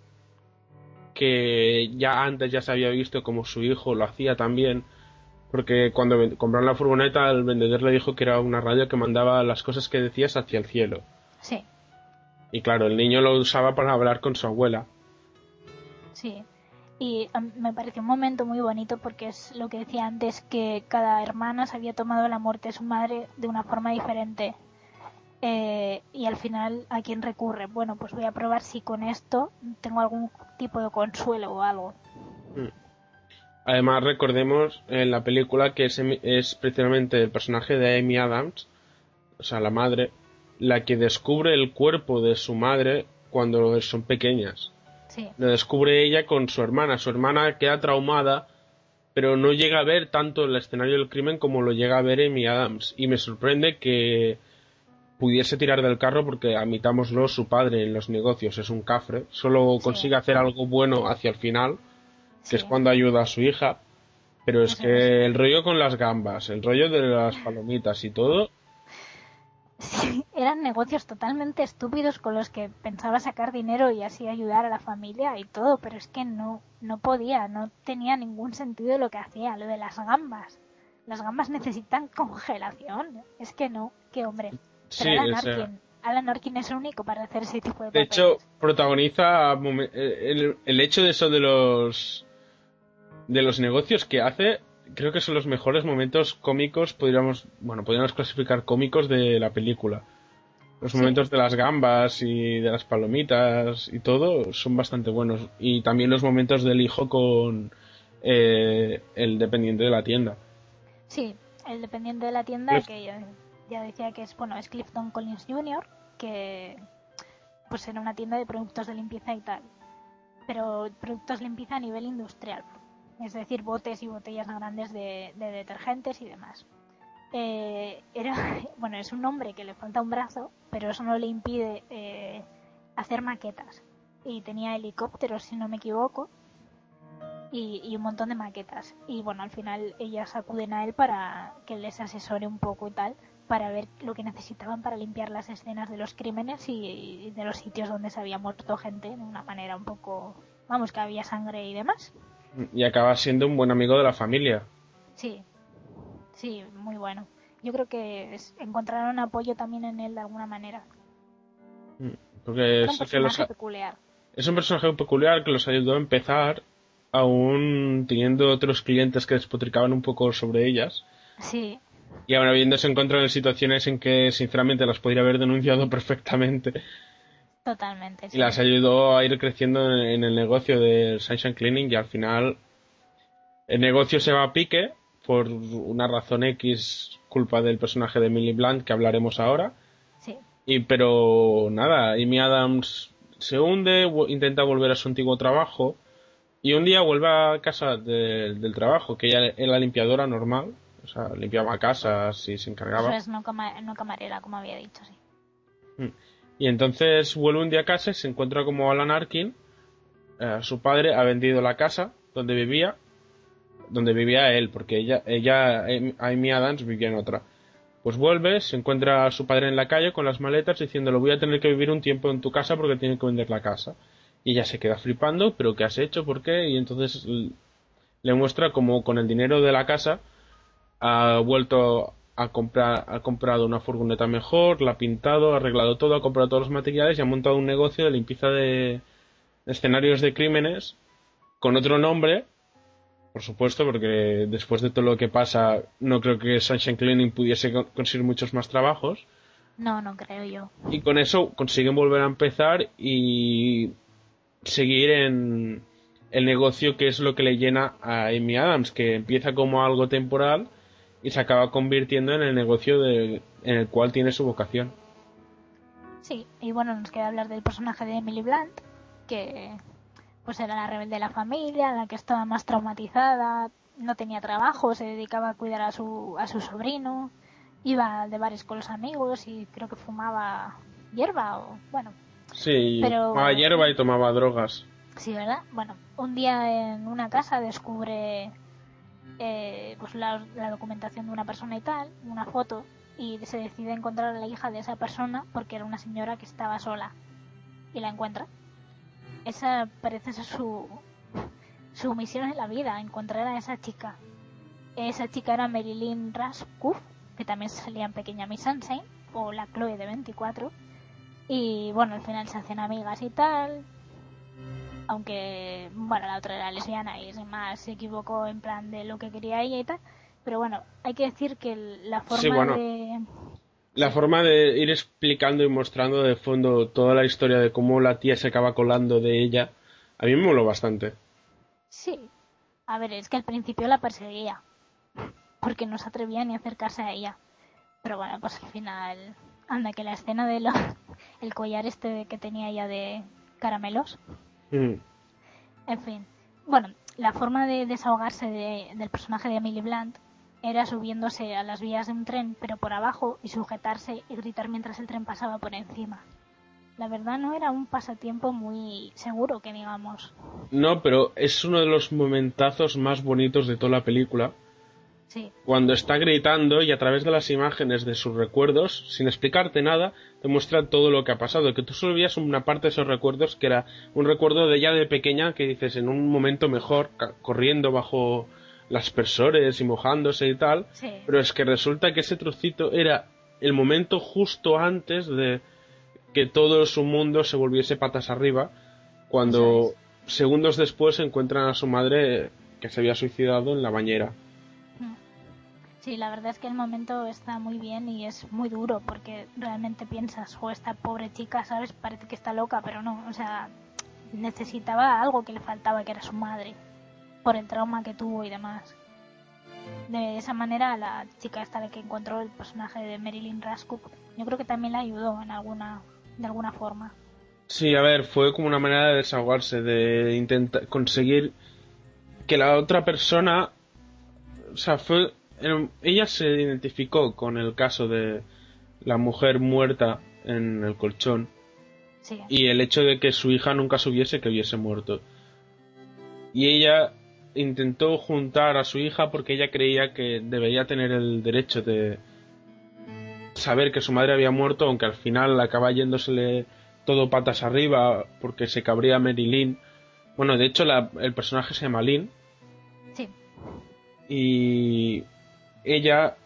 Speaker 1: que ya antes ya se había visto como su hijo lo hacía también, porque cuando compraron la furgoneta el vendedor le dijo que era una radio que mandaba las cosas que decías hacia el cielo.
Speaker 2: Sí,
Speaker 1: Y claro, el niño lo usaba para hablar con su abuela.
Speaker 2: sí. Y mí me pareció un momento muy bonito porque es lo que decía antes, que cada hermana se había tomado la muerte de su madre de una forma diferente. Eh, y al final, ¿a quién recurre? Bueno, pues voy a probar si con esto tengo algún tipo de consuelo o algo.
Speaker 1: Además, recordemos en la película que es, precisamente el personaje de Amy Adams, o sea, la madre, la que descubre el cuerpo de su madre cuando son pequeñas.
Speaker 2: Sí,
Speaker 1: Lo descubre ella con su hermana. Su hermana queda traumada, pero no llega a ver tanto el escenario del crimen como lo llega a ver Amy Adams. Y me sorprende que pudiese tirar del carro porque, admitámoslo, su padre en los negocios es un cafre. Solo
Speaker 2: Sí.
Speaker 1: consigue hacer algo bueno hacia el final, que es cuando ayuda a su hija. Pero es que el rollo con las gambas, el rollo de las palomitas y todo,
Speaker 2: Sí, eran negocios totalmente estúpidos con los que pensaba sacar dinero y así ayudar a la familia y todo, pero es que no, no podía, no tenía ningún sentido lo que hacía, lo de las gambas. Las gambas necesitan congelación, es que no, qué hombre.
Speaker 1: Sí,
Speaker 2: Alan
Speaker 1: sea-
Speaker 2: Arkin, Alan Arkin es el único para hacer ese tipo de
Speaker 1: De
Speaker 2: papeles.
Speaker 1: hecho, protagoniza momen- el, el hecho de eso de los de los negocios que hace, creo que son los mejores momentos cómicos, podríamos, bueno, podríamos clasificar cómicos de la película. Los
Speaker 2: Sí.
Speaker 1: momentos de las gambas y de las palomitas y todo son bastante buenos. Y también los momentos del hijo con eh, el dependiente de la tienda.
Speaker 2: Sí, el dependiente de la tienda que ya, decía que es, bueno, es Clifton Collins Jr., que pues era una tienda de productos de limpieza y tal. Pero productos de limpieza a nivel industrial. Es decir, botes y botellas grandes de, de detergentes y demás. Eh, era, bueno, es un hombre que le falta un brazo, pero eso no le impide eh, hacer maquetas. Y tenía helicópteros, si no me equivoco, y, y un montón de maquetas. Y bueno, al final ellas acuden a él para que les asesore un poco y tal, para ver lo que necesitaban para limpiar las escenas de los crímenes y, y de los sitios donde se había muerto gente de una manera un poco, vamos, que había sangre y demás.
Speaker 1: Y acaba siendo un buen amigo de la familia.
Speaker 2: Sí, sí, muy bueno. Yo creo que es- encontraron apoyo también en él de alguna manera.
Speaker 1: Porque
Speaker 2: Era un
Speaker 1: es que los,
Speaker 2: personaje peculiar.
Speaker 1: Es un personaje peculiar que los ayudó a empezar, aún teniendo otros clientes que despotricaban un poco sobre ellas.
Speaker 2: Sí,
Speaker 1: Y ahora habiéndose encontrado en situaciones en que sinceramente las podría haber denunciado perfectamente.
Speaker 2: totalmente.
Speaker 1: Y
Speaker 2: sí.
Speaker 1: las ayudó a ir creciendo en, el negocio del Sunshine Cleaning y al final el negocio se va a pique por una razón X culpa del personaje de Millie Blunt que hablaremos ahora.
Speaker 2: Sí,
Speaker 1: Y pero nada, Amy Adams se hunde, intenta volver a su antiguo trabajo, Y un día vuelve a casa de- del trabajo, que ella era limpiadora normal, o sea, limpiaba casas y se encargaba.
Speaker 2: Eso es, no, cama- no camarera, como había dicho, sí.
Speaker 1: Y entonces vuelve un día a casa y se encuentra como Alan Arkin, eh, su padre ha vendido la casa donde vivía, donde vivía él, porque ella, ella, Em- Amy Adams vivía en otra. Pues vuelve, se encuentra a su padre en la calle con las maletas diciéndole voy a tener que vivir un tiempo en tu casa porque tiene que vender la casa. Y ella se queda flipando, pero ¿qué has hecho? ¿Por qué? Y entonces l- le muestra como con el dinero de la casa ha vuelto a comprar, ha comprado una furgoneta mejor, la ha pintado, ha arreglado todo, ha comprado todos los materiales y ha montado un negocio de limpieza de escenarios de crímenes con otro nombre, por supuesto, porque después de todo lo que pasa, no creo que Sunshine Cleaning pudiese con- conseguir muchos más trabajos.
Speaker 2: No, no creo yo.
Speaker 1: Y con eso consiguen volver a empezar y seguir en el negocio que es lo que le llena a Amy Adams, que empieza como algo temporal y se acaba convirtiendo en el negocio de- en el cual tiene su vocación.
Speaker 2: Sí, y bueno, nos queda hablar del personaje de Emily Blunt, que pues era la rebelde de la familia, la que estaba más traumatizada, no tenía trabajo, se dedicaba a cuidar a su, a su sobrino, iba de bares con los amigos y creo que fumaba hierba o bueno,
Speaker 1: Sí,
Speaker 2: Pero-
Speaker 1: tomaba hierba y tomaba drogas.
Speaker 2: sí, ¿verdad? Bueno, un día en una casa descubre eh, pues la, documentación de una persona y tal, una foto, y se decide encontrar a la hija de esa persona porque era una señora que estaba sola y la encuentra. Esa parece ser su, misión en la vida, encontrar a esa chica. Esa chica era Marilyn Raskuf, que también salía en Pequeña Miss Sunshine, o la Chloe de 24. Y bueno, al final se hacen amigas y tal. Aunque, bueno, la otra era lesbiana y sin más se equivocó en plan de lo que quería ella y tal. Pero bueno, hay que decir que la forma
Speaker 1: Sí, bueno.
Speaker 2: de.
Speaker 1: La forma de ir explicando y mostrando de fondo toda la historia de cómo la tía se acaba colando de ella, a mí me moló bastante.
Speaker 2: Sí. A ver, es que al principio la perseguía. Porque no se atrevía ni a acercarse a ella. Pero bueno, pues al final. Anda, que la escena de los. El collar este que tenía ella de caramelos.
Speaker 1: Mm.
Speaker 2: En fin. Bueno, la forma de desahogarse de- del personaje de Emily Blunt era subiéndose a las vías de un tren, pero por abajo, y sujetarse y gritar mientras el tren pasaba por encima. La verdad no era un pasatiempo muy seguro, que digamos.
Speaker 1: No, pero es uno de los momentazos más bonitos de toda la película.
Speaker 2: Sí,
Speaker 1: Cuando está gritando y a través de las imágenes de sus recuerdos, sin explicarte nada, te muestra todo lo que ha pasado. Que tú solo veías una parte de esos recuerdos que era un recuerdo de ella de pequeña que dices en un momento mejor, corriendo bajo las aspersores y mojándose y tal.
Speaker 2: sí.
Speaker 1: Pero es que resulta que ese trocito era el momento justo antes de que todo su mundo se volviese patas arriba, cuando segundos después encuentran a su madre que se había suicidado en la bañera.
Speaker 2: Sí, la verdad es que el momento está muy bien y es muy duro porque realmente piensas, o esta pobre chica, ¿sabes? Parece que está loca, pero no, o sea, necesitaba algo que le faltaba, que era su madre, por el trauma que tuvo y demás. De esa manera, la chica esta de que encontró el personaje de Marilyn Raskuk, yo creo que también la ayudó en alguna, de alguna forma.
Speaker 1: Sí, a ver, fue como una manera de desahogarse, de intentar conseguir que la otra persona, o sea, fue, ella se identificó con el caso de la mujer muerta en el colchón
Speaker 2: Sí,
Speaker 1: y el hecho de que su hija nunca supiese que hubiese muerto. Y ella intentó juntar a su hija porque ella creía que debería tener el derecho de saber que su madre había muerto, aunque al final acaba yéndosele todo patas arriba porque se cabría Marilyn. Bueno, de hecho la- el personaje se llama Lynn
Speaker 2: sí,
Speaker 1: y ella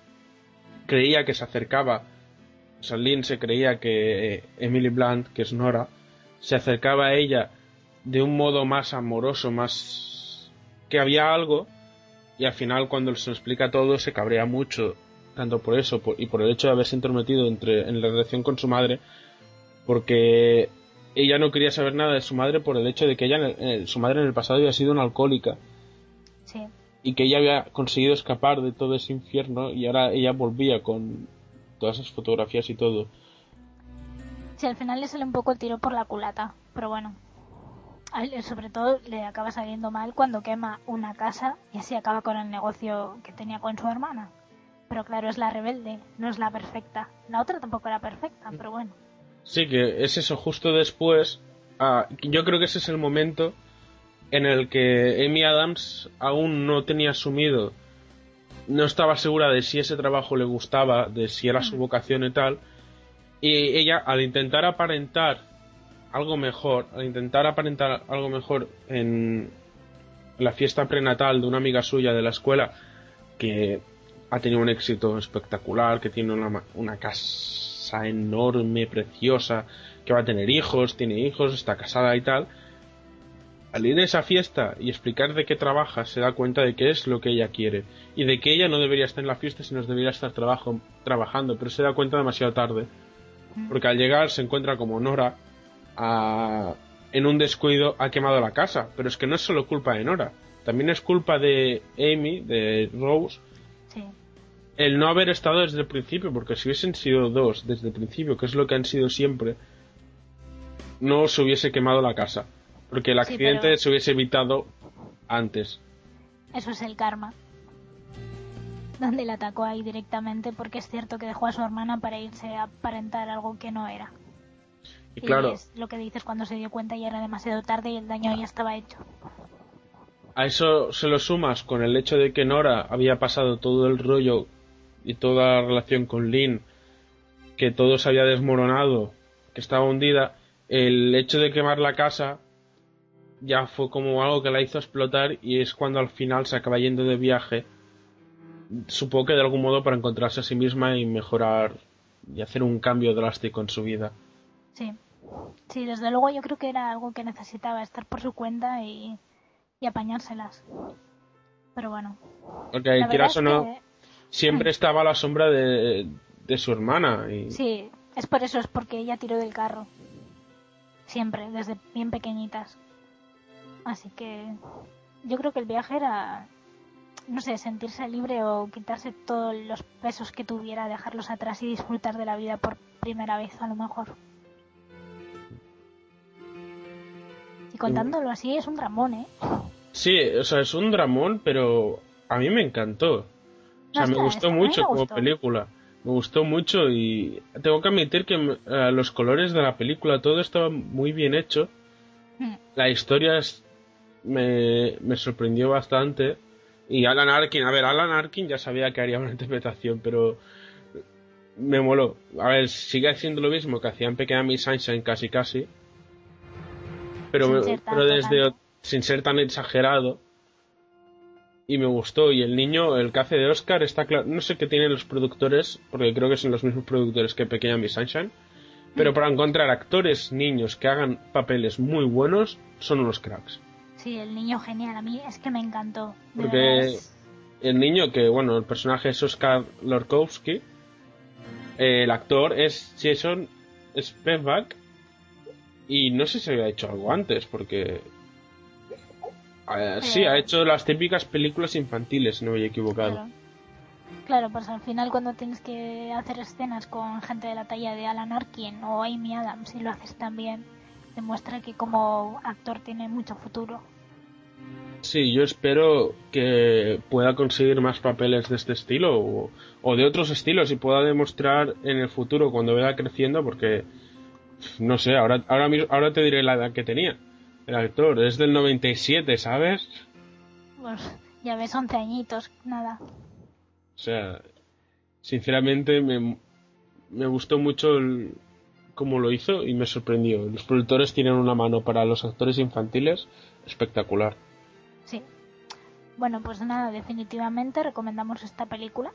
Speaker 1: creía que se acercaba, Lynn se creía que eh, Emily Blunt, que es Nora, se acercaba a ella de un modo más amoroso, más que había algo, y al final cuando se lo explica todo se cabrea mucho, tanto por eso por- y por el hecho de haberse intrometido entre, en la relación con su madre, porque ella no quería saber nada de su madre por el hecho de que ella, el- su madre en el pasado había sido una alcohólica. Y que ella había conseguido escapar de todo ese infierno y ahora ella volvía con todas esas fotografías y todo.
Speaker 2: Sí, al final le sale un poco el tiro por la culata, pero bueno. Sobre todo le acaba saliendo mal cuando quema una casa y así acaba con el negocio que tenía con su hermana. Pero claro, es la rebelde, no es la perfecta. La otra tampoco era perfecta, pero bueno.
Speaker 1: Sí, que es eso, justo después. Ah, yo creo que ese es el momento en el que Amy Adams aún no tenía asumido, no estaba segura de si ese trabajo le gustaba, de si era su mm. vocación y tal. Y ella, al intentar aparentar algo mejor, al intentar aparentar algo mejor en la fiesta prenatal de una amiga suya de la escuela, que ha tenido un éxito espectacular, que tiene una, una casa enorme, preciosa, que va a tener hijos, tiene hijos, está casada y tal, al ir a esa fiesta y explicar de qué trabaja, se da cuenta de qué es lo que ella quiere y de que ella no debería estar en la fiesta, sino debería estar trabajo, trabajando, pero se da cuenta demasiado tarde. Porque al llegar se encuentra como Nora en un descuido ha quemado la casa, pero es que no es solo culpa de Nora, también es culpa de Amy, de Rose, el no haber estado desde el principio, porque si hubiesen sido dos desde el principio, que es lo que han sido siempre, no se hubiese quemado la casa. Porque el accidente se hubiese evitado antes.
Speaker 2: Eso es el karma. Donde le atacó ahí directamente porque es cierto que dejó a su hermana para irse a aparentar algo que no era.
Speaker 1: Y, claro.
Speaker 2: Es lo que dices cuando se dio cuenta ya era demasiado tarde y el daño ya estaba hecho.
Speaker 1: A eso se lo sumas con el hecho de que Nora había pasado todo el rollo y toda la relación con Lynn, que todo se había desmoronado, que estaba hundida, el hecho de quemar la casa ya fue como algo que la hizo explotar y es cuando al final se acaba yendo de viaje. Supongo que de algún modo para encontrarse a sí misma y mejorar y hacer un cambio drástico en su vida.
Speaker 2: Sí, sí, desde luego yo creo que era algo que necesitaba estar por su cuenta y, y apañárselas. Pero bueno.
Speaker 1: Porque quieras o no, siempre estaba a la sombra de, de su hermana. Y...
Speaker 2: Sí, es por eso, es porque ella tiró del carro. Siempre, desde bien pequeñitas. Así que yo creo que el viaje era, no sé, sentirse libre o quitarse todos los pesos que tuviera, dejarlos atrás y disfrutar de la vida por primera vez, a lo mejor. Y contándolo así es un dramón, ¿eh?
Speaker 1: Sí, o sea, es un dramón, pero a mí me encantó. O sea, me gustó mucho como película. Me gustó mucho y tengo que admitir que eh, los colores de la película, todo estaba muy bien hecho. Hmm. La historia es me, me sorprendió bastante. Y Alan Arkin, a ver, Alan Arkin ya sabía que haría una interpretación, pero me moló. A ver, sigue haciendo lo mismo que hacía en Pequeña Miss Sunshine casi casi. Pero, pero desde sin ser tan exagerado. Y me gustó. Y el niño, el que hace de Oscar, está claro. No sé qué tienen los productores, porque creo que son los mismos productores que Pequeña Miss Sunshine. Pero mm. para encontrar actores niños que hagan papeles muy buenos, son unos cracks.
Speaker 2: Sí, el niño genial, a mí es que me encantó.
Speaker 1: Porque el niño, que bueno, el personaje es Oscar Lorkowski, el actor es Jason Spivak, y no sé si había hecho algo antes, porque eh, sí, ha hecho las típicas películas infantiles, si no me he equivocado.
Speaker 2: Claro. claro. pues al final cuando tienes que hacer escenas con gente de la talla de Alan Arkin o Amy Adams y lo haces también, demuestra que como actor tiene mucho futuro.
Speaker 1: Sí, yo espero que pueda conseguir más papeles de este estilo o, de otros estilos y pueda demostrar en el futuro cuando vaya creciendo porque no sé, ahora ahora ahora te diré la edad que tenía. El actor es del 97, ¿sabes?
Speaker 2: Pues ya ves 11 añitos, nada.
Speaker 1: O sea, sinceramente me, me gustó mucho el, cómo lo hizo y me sorprendió. Los productores tienen una mano para los actores infantiles espectacular.
Speaker 2: Bueno, pues nada, definitivamente recomendamos esta película.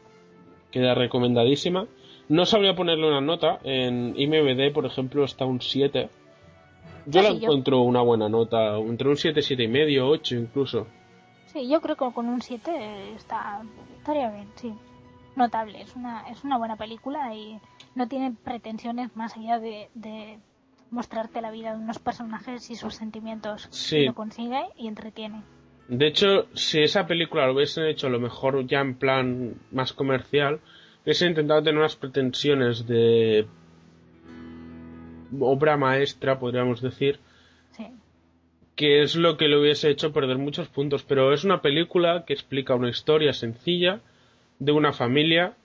Speaker 1: Queda recomendadísima. No sabría ponerle una nota. En IMBD, por ejemplo, está un 7. Yo la encuentro una buena nota. Entre un 7, 7 y medio, 8 incluso.
Speaker 2: Sí, yo creo que con un 7 está, estaría bien, sí. Notable. Es una, es una buena película y no tiene pretensiones más allá de, de mostrarte la vida de unos personajes y sus sentimientos.
Speaker 1: Sí.
Speaker 2: Lo consigue y entretiene.
Speaker 1: De hecho, si esa película lo hubiesen hecho a lo mejor ya en plan más comercial, hubiesen intentado tener unas pretensiones de obra maestra, podríamos decir,
Speaker 2: sí.
Speaker 1: que es lo que le hubiese hecho perder muchos puntos, pero es una película que explica una historia sencilla de una familia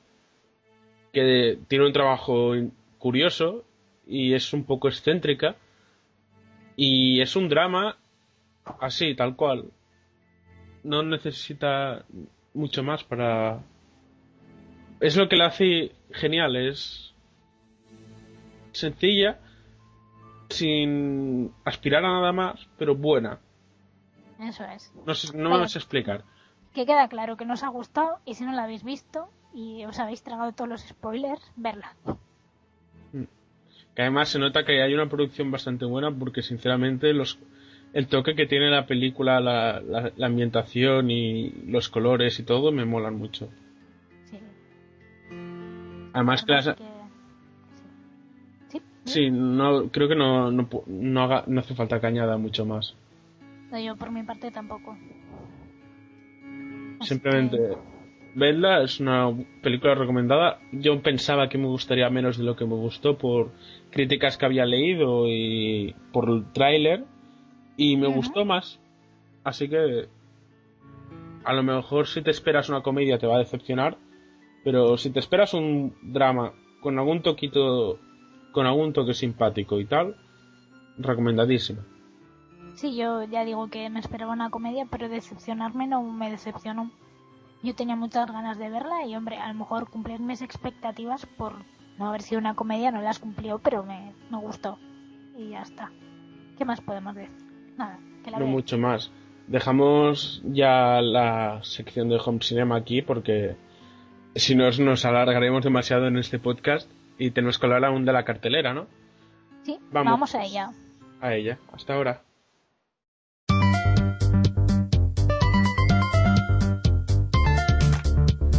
Speaker 1: que tiene un trabajo curioso y es un poco excéntrica y es un drama así, tal cual. No necesita mucho más para... Es lo que la hace genial, es sencilla, sin aspirar a nada más, pero buena.
Speaker 2: Eso es.
Speaker 1: No, sé, no me vas a explicar.
Speaker 2: Que queda claro que nos ha gustado y si no la habéis visto y os habéis tragado todos los spoilers, verla.
Speaker 1: Que además se nota que hay una producción bastante buena porque sinceramente los el toque que tiene la película, la, la, ambientación y los colores y todo me molan mucho. Sí. Además que las... Sí, no, creo que no, no, no, haga, no hace falta que añada mucho más.
Speaker 2: yo por mi parte tampoco.
Speaker 1: Simplemente vedla, es una película recomendada. Yo pensaba que me gustaría menos de lo que me gustó por críticas que había leído y por el tráiler y me gustó más. Así que a lo mejor si te esperas una comedia te va a decepcionar, pero si te esperas un drama con algún toquito, con algún toque simpático y tal, recomendadísimo.
Speaker 2: Sí, yo ya digo que me esperaba una comedia, pero decepcionarme no me decepcionó. Yo tenía muchas ganas de verla y, hombre, a lo mejor cumplir mis expectativas por no haber sido una comedia, no las cumplió, pero me, me gustó. Y ya está. ¿Qué más podemos decir? Nada, que la
Speaker 1: No mucho más. Dejamos ya la sección de Home Cinema aquí porque si no nos alargaremos demasiado en este podcast y tenemos que hablar aún de la cartelera, ¿no?
Speaker 2: Sí, vamos a ella.
Speaker 1: A ella. Hasta ahora.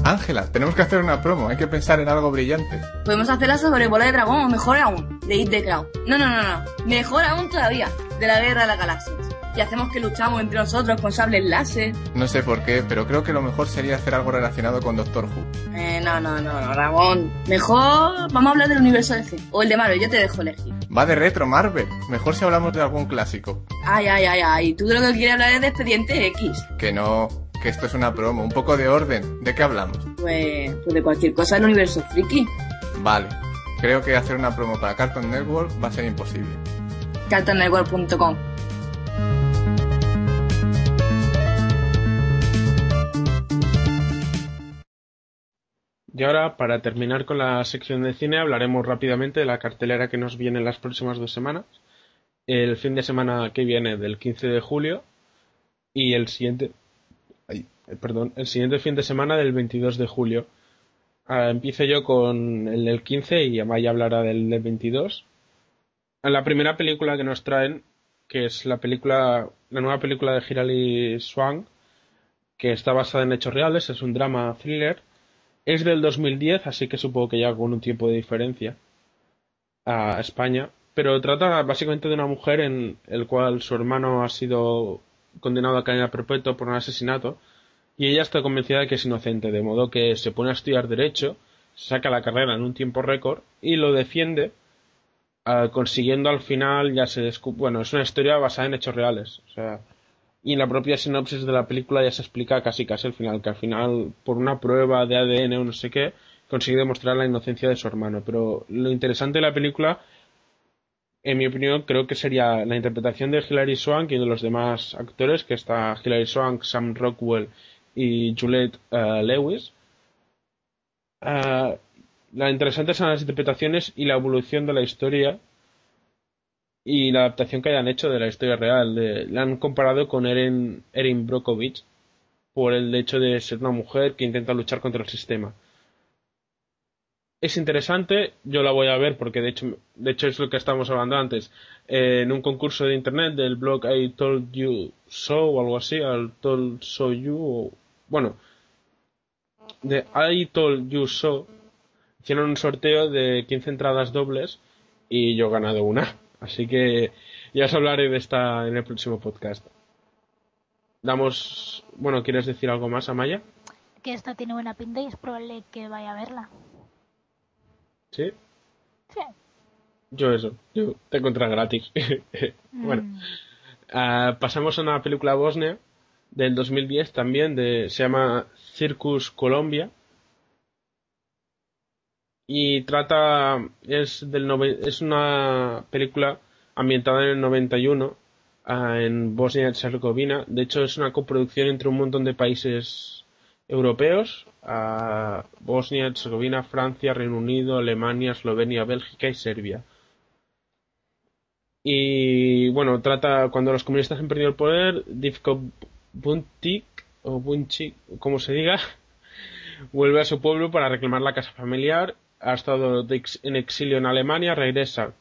Speaker 3: Ángela, tenemos que hacer una promo, hay que pensar en algo brillante.
Speaker 4: Podemos hacerla sobre Bola de Dragón o mejor aún, de Hit the Cloud. No, no, no, no, mejor aún todavía, de la Guerra de las Galaxias. Y hacemos que luchamos entre nosotros con sables láser.
Speaker 3: No sé por qué, pero creo que lo mejor sería hacer algo relacionado con Doctor Who.
Speaker 4: Eh, no, no, no, no, Ramón. Mejor vamos a hablar del universo de C. O el de Marvel, yo te dejo elegir.
Speaker 3: Va de retro, Marvel. Mejor si hablamos de algún clásico.
Speaker 4: Ay, ay, ay, ay. Tú de lo que quieres hablar es de Expediente X.
Speaker 3: Que no, que esto es una promo, un poco de orden. ¿De qué hablamos?
Speaker 4: Pues, pues de cualquier cosa del universo friki.
Speaker 3: Vale, creo que hacer una promo para Cartoon Network va a ser imposible.
Speaker 4: CartoonNetwork.com
Speaker 1: Y ahora, para terminar con la sección de cine, hablaremos rápidamente de la cartelera que nos viene en las próximas dos semanas. El fin de semana que viene del 15 de julio y el siguiente perdón, el siguiente fin de semana del 22 de julio. Ah, empiezo yo con el del 15 y Amaya hablará del, del 22. La primera película que nos traen, que es la película, la nueva película de Hilary Swank, que está basada en hechos reales, es un drama thriller. Es del 2010, así que supongo que ya con un tiempo de diferencia a España. Pero trata básicamente de una mujer en el cual su hermano ha sido condenado a cadena perpetua por un asesinato y ella está convencida de que es inocente, de modo que se pone a estudiar derecho, saca la carrera en un tiempo récord y lo defiende, ah, consiguiendo al final ya se descubre, bueno, es una historia basada en hechos reales, o sea, y en la propia sinopsis de la película ya se explica casi casi el final, que al final por una prueba de ADN o no sé qué, consigue demostrar la inocencia de su hermano, pero lo interesante de la película en mi opinión, creo que sería la interpretación de Hilary Swank y de los demás actores, que está Hilary Swank, Sam Rockwell y Juliette eh, Lewis. Uh, la interesante son las interpretaciones y la evolución de la historia y la adaptación que hayan hecho de la historia real. la han comparado con Erin, Erin Brockovich por el hecho de ser una mujer que intenta luchar contra el sistema. Es interesante, yo la voy a ver porque de hecho, de hecho es lo que estábamos hablando antes. Eh, en un concurso de internet del blog I Told You So o algo así, I Told So You bueno, de I Told You So, hicieron un sorteo de 15 entradas dobles y yo he ganado una. Así que ya os hablaré de esta en el próximo podcast. Damos, bueno, ¿quieres decir algo más, Amaya?
Speaker 2: Que esta tiene buena pinta y es probable que vaya a verla.
Speaker 1: ¿Sí?
Speaker 2: Sí.
Speaker 1: Yo eso, yo te encontré gratis. bueno.
Speaker 2: Mm.
Speaker 1: Ah, pasamos a una película bosnia del 2010 también, de, se llama Circus Colombia. Y trata, es, del es una película ambientada en el 91 ah, en Bosnia y Herzegovina. De hecho, es una coproducción entre un montón de países europeos, ah, Bosnia, Herzegovina, Francia, Reino Unido, Alemania, Eslovenia, Bélgica y Serbia. Y bueno, trata cuando los comunistas han perdido el poder, Divko Buntik, o Bunchik, como se diga, vuelve a su pueblo para reclamar la casa familiar. Ha estado en exilio en Alemania, regresa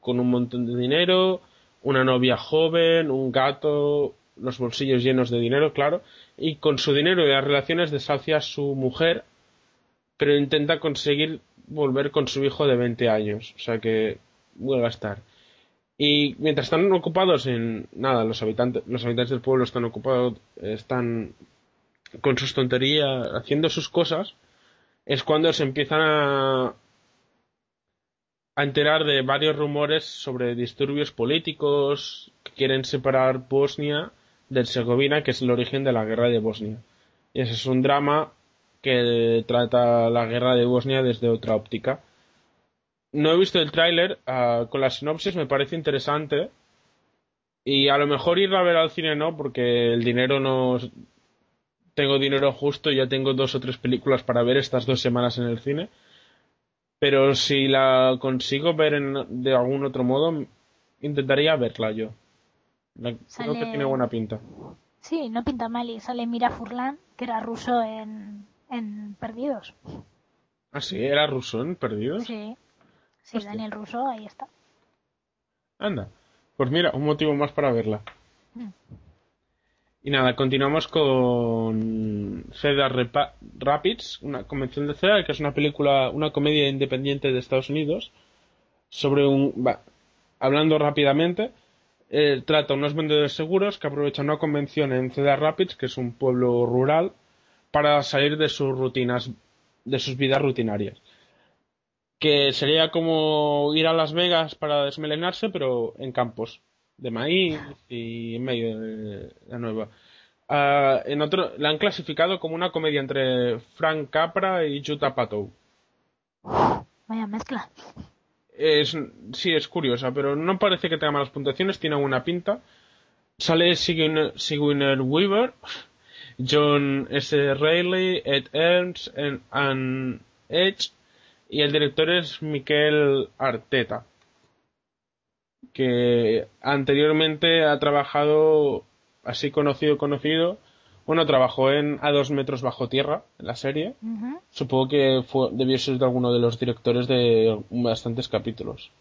Speaker 1: con un montón de dinero, una novia joven, un gato, los bolsillos llenos de dinero, claro, y con su dinero y las relaciones desahucia a su mujer, pero intenta conseguir volver con su hijo de 20 años, o sea que vuelve a estar. Y mientras están ocupados en nada, los habitantes, los habitantes del pueblo están ocupados, están con sus tonterías, haciendo sus cosas, es cuando se empiezan a, a enterar de varios rumores sobre disturbios políticos que quieren separar Bosnia de Herzegovina, que es el origen de la guerra de Bosnia. Y ese es un drama que trata la guerra de Bosnia desde otra óptica. No he visto el tráiler, ah, con la sinopsis me parece interesante. Y a lo mejor ir a ver al cine no, porque el dinero no. Tengo dinero justo, ya tengo dos o tres películas para ver estas dos semanas en el cine. Pero si la consigo ver en- de algún otro modo, intentaría verla yo. La- Creo que tiene buena pinta.
Speaker 2: Sí, no pinta mal y sale Mira Furlan, que era ruso en, en Perdidos.
Speaker 1: Ah, sí, era ruso en Perdidos.
Speaker 2: Sí, sí,
Speaker 1: Hostia.
Speaker 2: Daniel Russo, ahí está.
Speaker 1: Anda. Pues mira, un motivo más para verla.
Speaker 2: Mm.
Speaker 1: Y nada, continuamos con Cedar Repa- Rapids, una convención de Cedar, que es una película, una comedia independiente de Estados Unidos, sobre un... hablando rápidamente, eh, trata unos vendedores seguros que aprovechan una convención en Cedar Rapids, que es un pueblo rural, para salir de sus rutinas, de sus vidas rutinarias. Que sería como ir a Las Vegas para desmelenarse, pero en campos de maíz y en medio de la nueva. Ah, en otro, la han clasificado como una comedia entre Frank Capra y Jutta Apatow.
Speaker 2: Vaya mezcla.
Speaker 1: Es, sí, es curiosa, pero no parece que tenga malas puntuaciones, tiene buena pinta. Sale Sigourney Weaver, John S. Reilly, Ed Ernst en- and Edge, y el director es Miquel Arteta, que anteriormente ha trabajado, así conocido, conocido, bueno, trabajó en A dos metros bajo tierra, en la serie. Supongo que fue, debió ser de alguno de los directores de bastantes capítulos.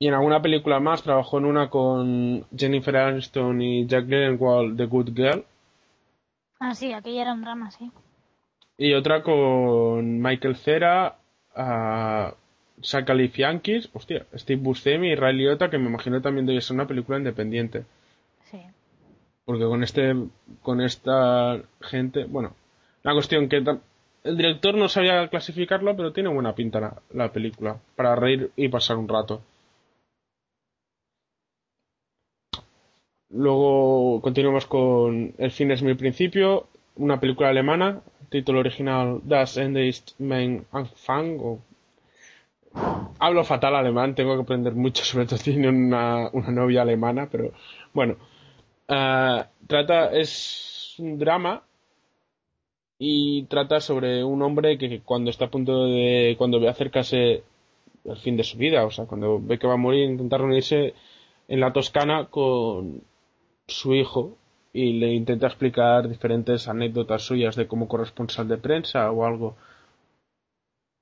Speaker 1: Y en alguna película más trabajó en una con Jennifer Aniston y Jack Gyllenhaal, The Good Girl,
Speaker 2: Ah, sí, aquella era un drama, sí.
Speaker 1: y otra con Michael Cera, uh, Sacalifiankis, hostia, Steve Buscemi y Ray Liotta, que me imagino también debe ser una película independiente.
Speaker 2: Sí.
Speaker 1: Porque con este, con esta gente, bueno, la cuestión que el director no sabía clasificarlo, pero tiene buena pinta la, la película, para reír y pasar un rato. Luego continuamos con El fin es mi principio, una película alemana, título original Das Ende ist mein Anfang, o... Hablo fatal alemán, tengo que aprender mucho, sobre todo tiene una, una novia alemana, pero bueno. Ah, trata, es un drama y trata sobre un hombre que cuando está a punto de, cuando ve acercarse el fin de su vida, o sea, cuando ve que va a morir, intenta reunirse en la Toscana con su hijo y le intenta explicar diferentes anécdotas suyas de como corresponsal de prensa o algo.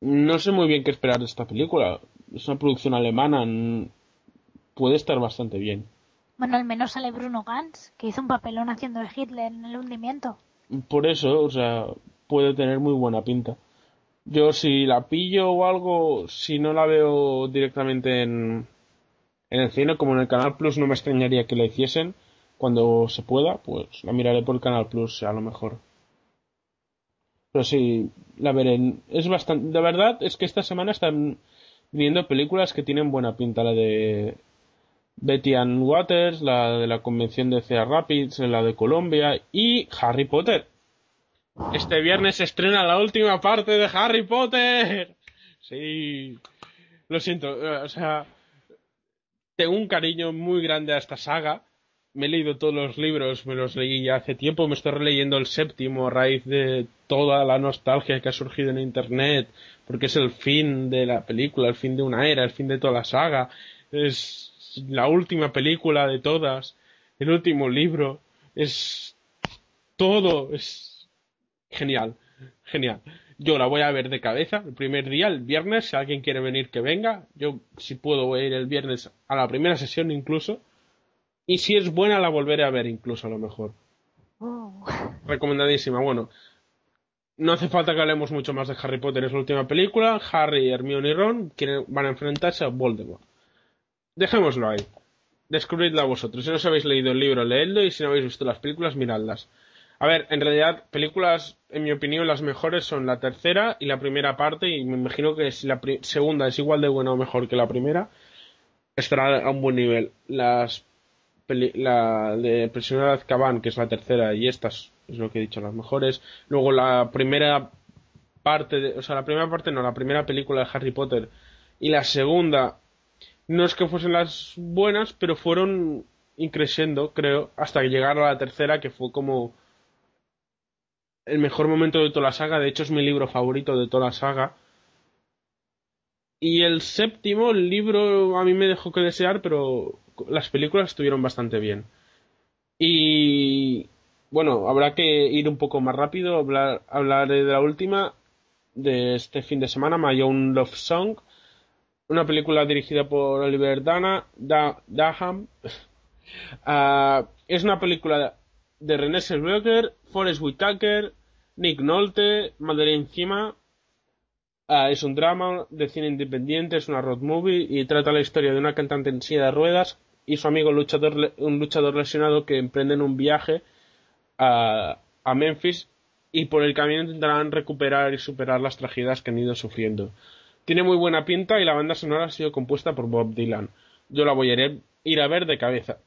Speaker 1: No sé muy bien qué esperar de esta película. Es una producción alemana. Puede estar bastante bien.
Speaker 2: Bueno, al menos sale Bruno Gantz, que hizo un papelón haciendo de Hitler en el hundimiento.
Speaker 1: Por eso, o sea, puede tener muy buena pinta. Yo si la pillo o algo, si no la veo directamente en, en el cine, como en el Canal Plus, no me extrañaría que la hiciesen cuando se pueda, pues la miraré por el Canal Plus a lo mejor. Pero sí, la veré. Es bastante, de verdad, es que esta semana están viniendo películas que tienen buena pinta. La de Betty Ann Waters, la de la convención de Cedar Rapids, la de Colombia y Harry Potter. Este viernes se estrena la última parte de Harry Potter. Sí. Lo siento, eh, o sea, tengo un cariño muy grande a esta saga. Me he leído todos los libros, me los leí ya hace tiempo, me estoy releyendo el séptimo a raíz de toda la nostalgia que ha surgido en internet, porque es el fin de la película, el fin de una era, el fin de toda la saga. Es la última película de todas, el último libro, es todo, es genial, genial. Yo la voy a ver de cabeza el primer día, el viernes, si alguien quiere venir que venga. Yo si puedo voy a ir el viernes a la primera sesión incluso. Y si es buena la volveré a ver incluso a lo mejor.
Speaker 2: Oh.
Speaker 1: Recomendadísima. Bueno, no hace falta que hablemos mucho más de Harry Potter, es la última película. Harry, Hermione y Ron van a enfrentarse a Voldemort. Dejémoslo ahí. Descubridla vosotros. Si no os habéis leído el libro, leedlo y si no habéis visto las películas, miradlas. A ver, en realidad, películas, en mi opinión, las mejores son la tercera y la primera parte, y me imagino que si la segunda es igual de buena o mejor que la primera, estará a un buen nivel. Las la de Prisionero de Azkaban, que es la tercera, y estas es lo que he dicho, las mejores. Luego la primera parte, de, o sea, la primera parte no, la primera película de Harry Potter y la segunda no es que fuesen las buenas, pero fueron increciendo, creo, hasta que llegaron a la tercera, que fue como el mejor momento de toda la saga. De hecho, es mi libro favorito de toda la saga. Y el séptimo, el libro a mí me dejó que desear, pero las películas estuvieron bastante bien. Y bueno, habrá que ir un poco más rápido, hablar, hablar de la última, de este fin de semana, My Own Love Song, una película dirigida por Oliver Dana, Daham. Ah, es una película de René Zellweger, Forrest Whitaker, Nick Nolte, Madeleine Cima. Ah, es un drama de cine independiente, es una road movie y trata la historia de una cantante en silla de ruedas y su amigo luchador, un luchador lesionado que emprenden un viaje a, a Memphis y por el camino intentarán recuperar y superar las tragedias que han ido sufriendo. Tiene muy buena pinta y la banda sonora ha sido compuesta por Bob Dylan. Yo la voy a ir a ver de cabeza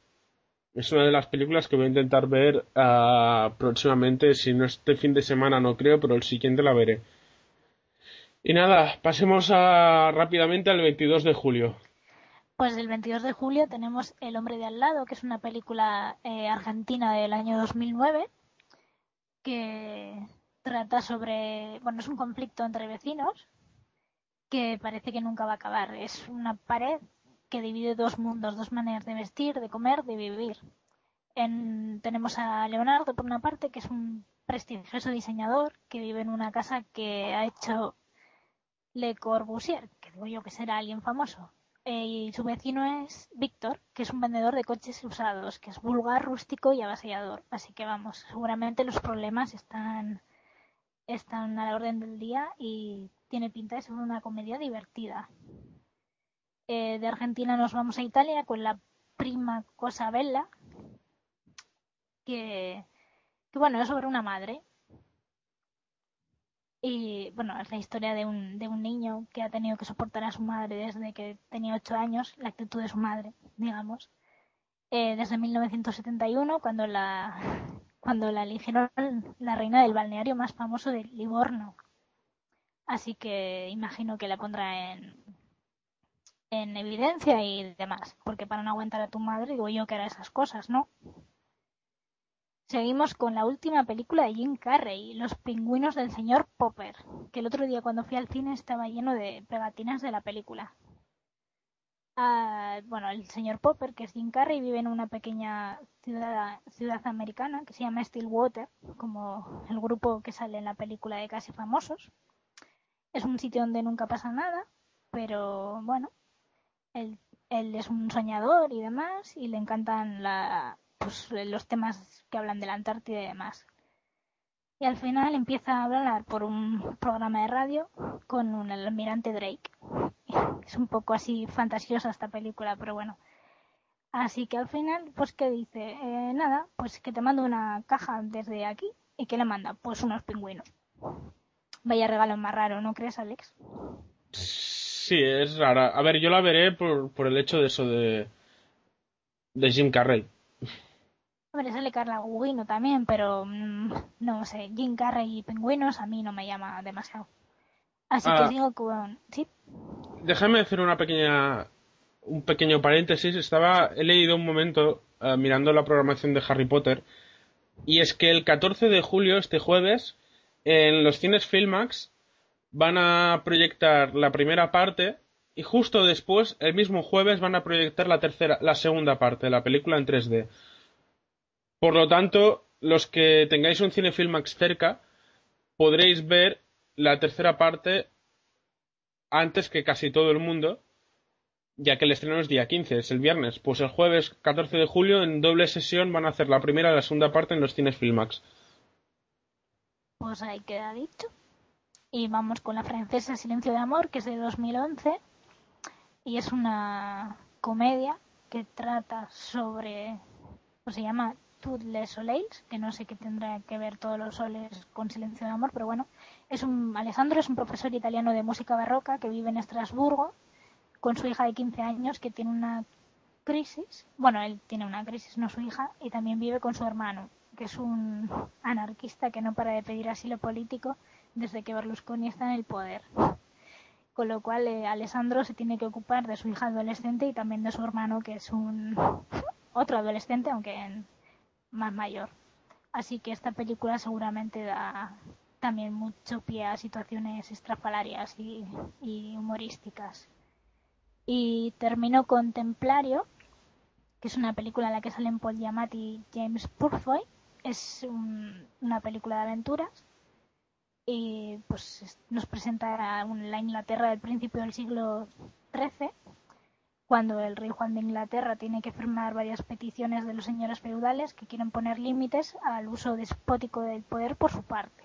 Speaker 1: es una de las películas que voy a intentar ver uh, próximamente. Si no este fin de semana, no creo, pero el siguiente la veré. Y nada, pasemos a, rápidamente al 22 de julio.
Speaker 2: Pues el 22 de julio tenemos El hombre de al lado, que es una película eh, argentina del año 2009 que trata sobre, bueno, es un conflicto entre vecinos que parece que nunca va a acabar. Es una pared que divide dos mundos, dos maneras de vestir, de comer, de vivir. tenemos a Leonardo, por una parte, que es un prestigioso diseñador que vive en una casa que ha hecho Le Corbusier, que digo yo que será alguien famoso. Eh, y su vecino es Víctor, que es un vendedor de coches usados, que es vulgar, rústico y avasallador. Así que vamos, seguramente los problemas están, están a la orden del día y tiene pinta de ser una comedia divertida. Eh, de Argentina nos vamos a Italia con la prima Cosa Bella, que, bueno, es sobre una madre. Y bueno, es la historia de un, de un niño que ha tenido que soportar a su madre desde que tenía ocho años, la actitud de su madre, digamos. Eh, desde 1971, cuando la, cuando la eligieron la reina del balneario más famoso de Livorno. Así que imagino que la pondrá en, en evidencia y demás, porque para no aguantar a tu madre digo yo que era esas cosas, ¿no? Seguimos con la última película de Jim Carrey, Los pingüinos del señor Popper, que el otro día cuando fui al cine estaba lleno de pegatinas de la película. Ah, bueno, el señor Popper, que es Jim Carrey, vive en una pequeña ciudad, ciudad americana que se llama Stillwater, como el grupo que sale en la película de Casi Famosos. Es un sitio donde nunca pasa nada, pero bueno, él, es un soñador y demás, y le encantan pues, los temas que hablan de la Antártida y demás. Y al final empieza a hablar por un programa de radio con un almirante Drake. Es un poco así fantasiosa esta película, pero bueno. Así que al final, pues que dice, eh, nada, pues que te mando una caja desde aquí y que le manda, pues unos pingüinos. Vaya regalo más raro, ¿no crees, Alex?
Speaker 1: Sí, es rara. A ver, yo la veré por, por el hecho de eso de, de Jim Carrey.
Speaker 2: Hombre, sale Carla Gugino también, pero mm, no sé, Jim Carrey y Pingüinos a mí no me llama demasiado. Así
Speaker 1: Ah.
Speaker 2: que digo con... Sí,
Speaker 1: Déjame hacer una pequeña un pequeño paréntesis. Estaba he leído un momento eh, mirando la programación de Harry Potter y es que el 14 de julio, este jueves, en los cines Filmax van a proyectar la primera parte y justo después, el mismo jueves, van a proyectar la tercera, la segunda parte de la película en 3D. Por lo tanto, los que tengáis un cine Filmax cerca, podréis ver la tercera parte antes que casi todo el mundo, ya que el estreno es día 15, es el viernes. Pues el jueves 14 de julio, en doble sesión, van a hacer la primera y la segunda parte en los cines Filmax.
Speaker 2: pues ahí queda dicho. Y vamos con la francesa Silencio de Amor, que es de 2011. Y es una comedia que trata sobre... Pues se llama Les soleils, que no sé qué tendrá que ver todos los soles con Silencio de Amor, pero bueno. Es un... Alessandro es un profesor italiano de música barroca que vive en Estrasburgo con su hija de 15 años que tiene una crisis. Bueno, él tiene una crisis, no su hija, y también vive con su hermano, que es un anarquista que no para de pedir asilo político desde que Berlusconi está en el poder. Con lo cual, eh, Alessandro se tiene que ocupar de su hija adolescente y también de su hermano, que es un otro adolescente, aunque en- más mayor. Así que esta película seguramente da también mucho pie a situaciones estrafalarias y, humorísticas. Y termino con Templario, que es una película en la que salen Paul Giamatti y James Purfoy. Es un- una película de aventuras y pues es- nos presenta la Inglaterra del principio del siglo XIII, cuando el rey Juan de Inglaterra tiene que firmar varias peticiones de los señores feudales que quieren poner límites al uso despótico del poder por su parte.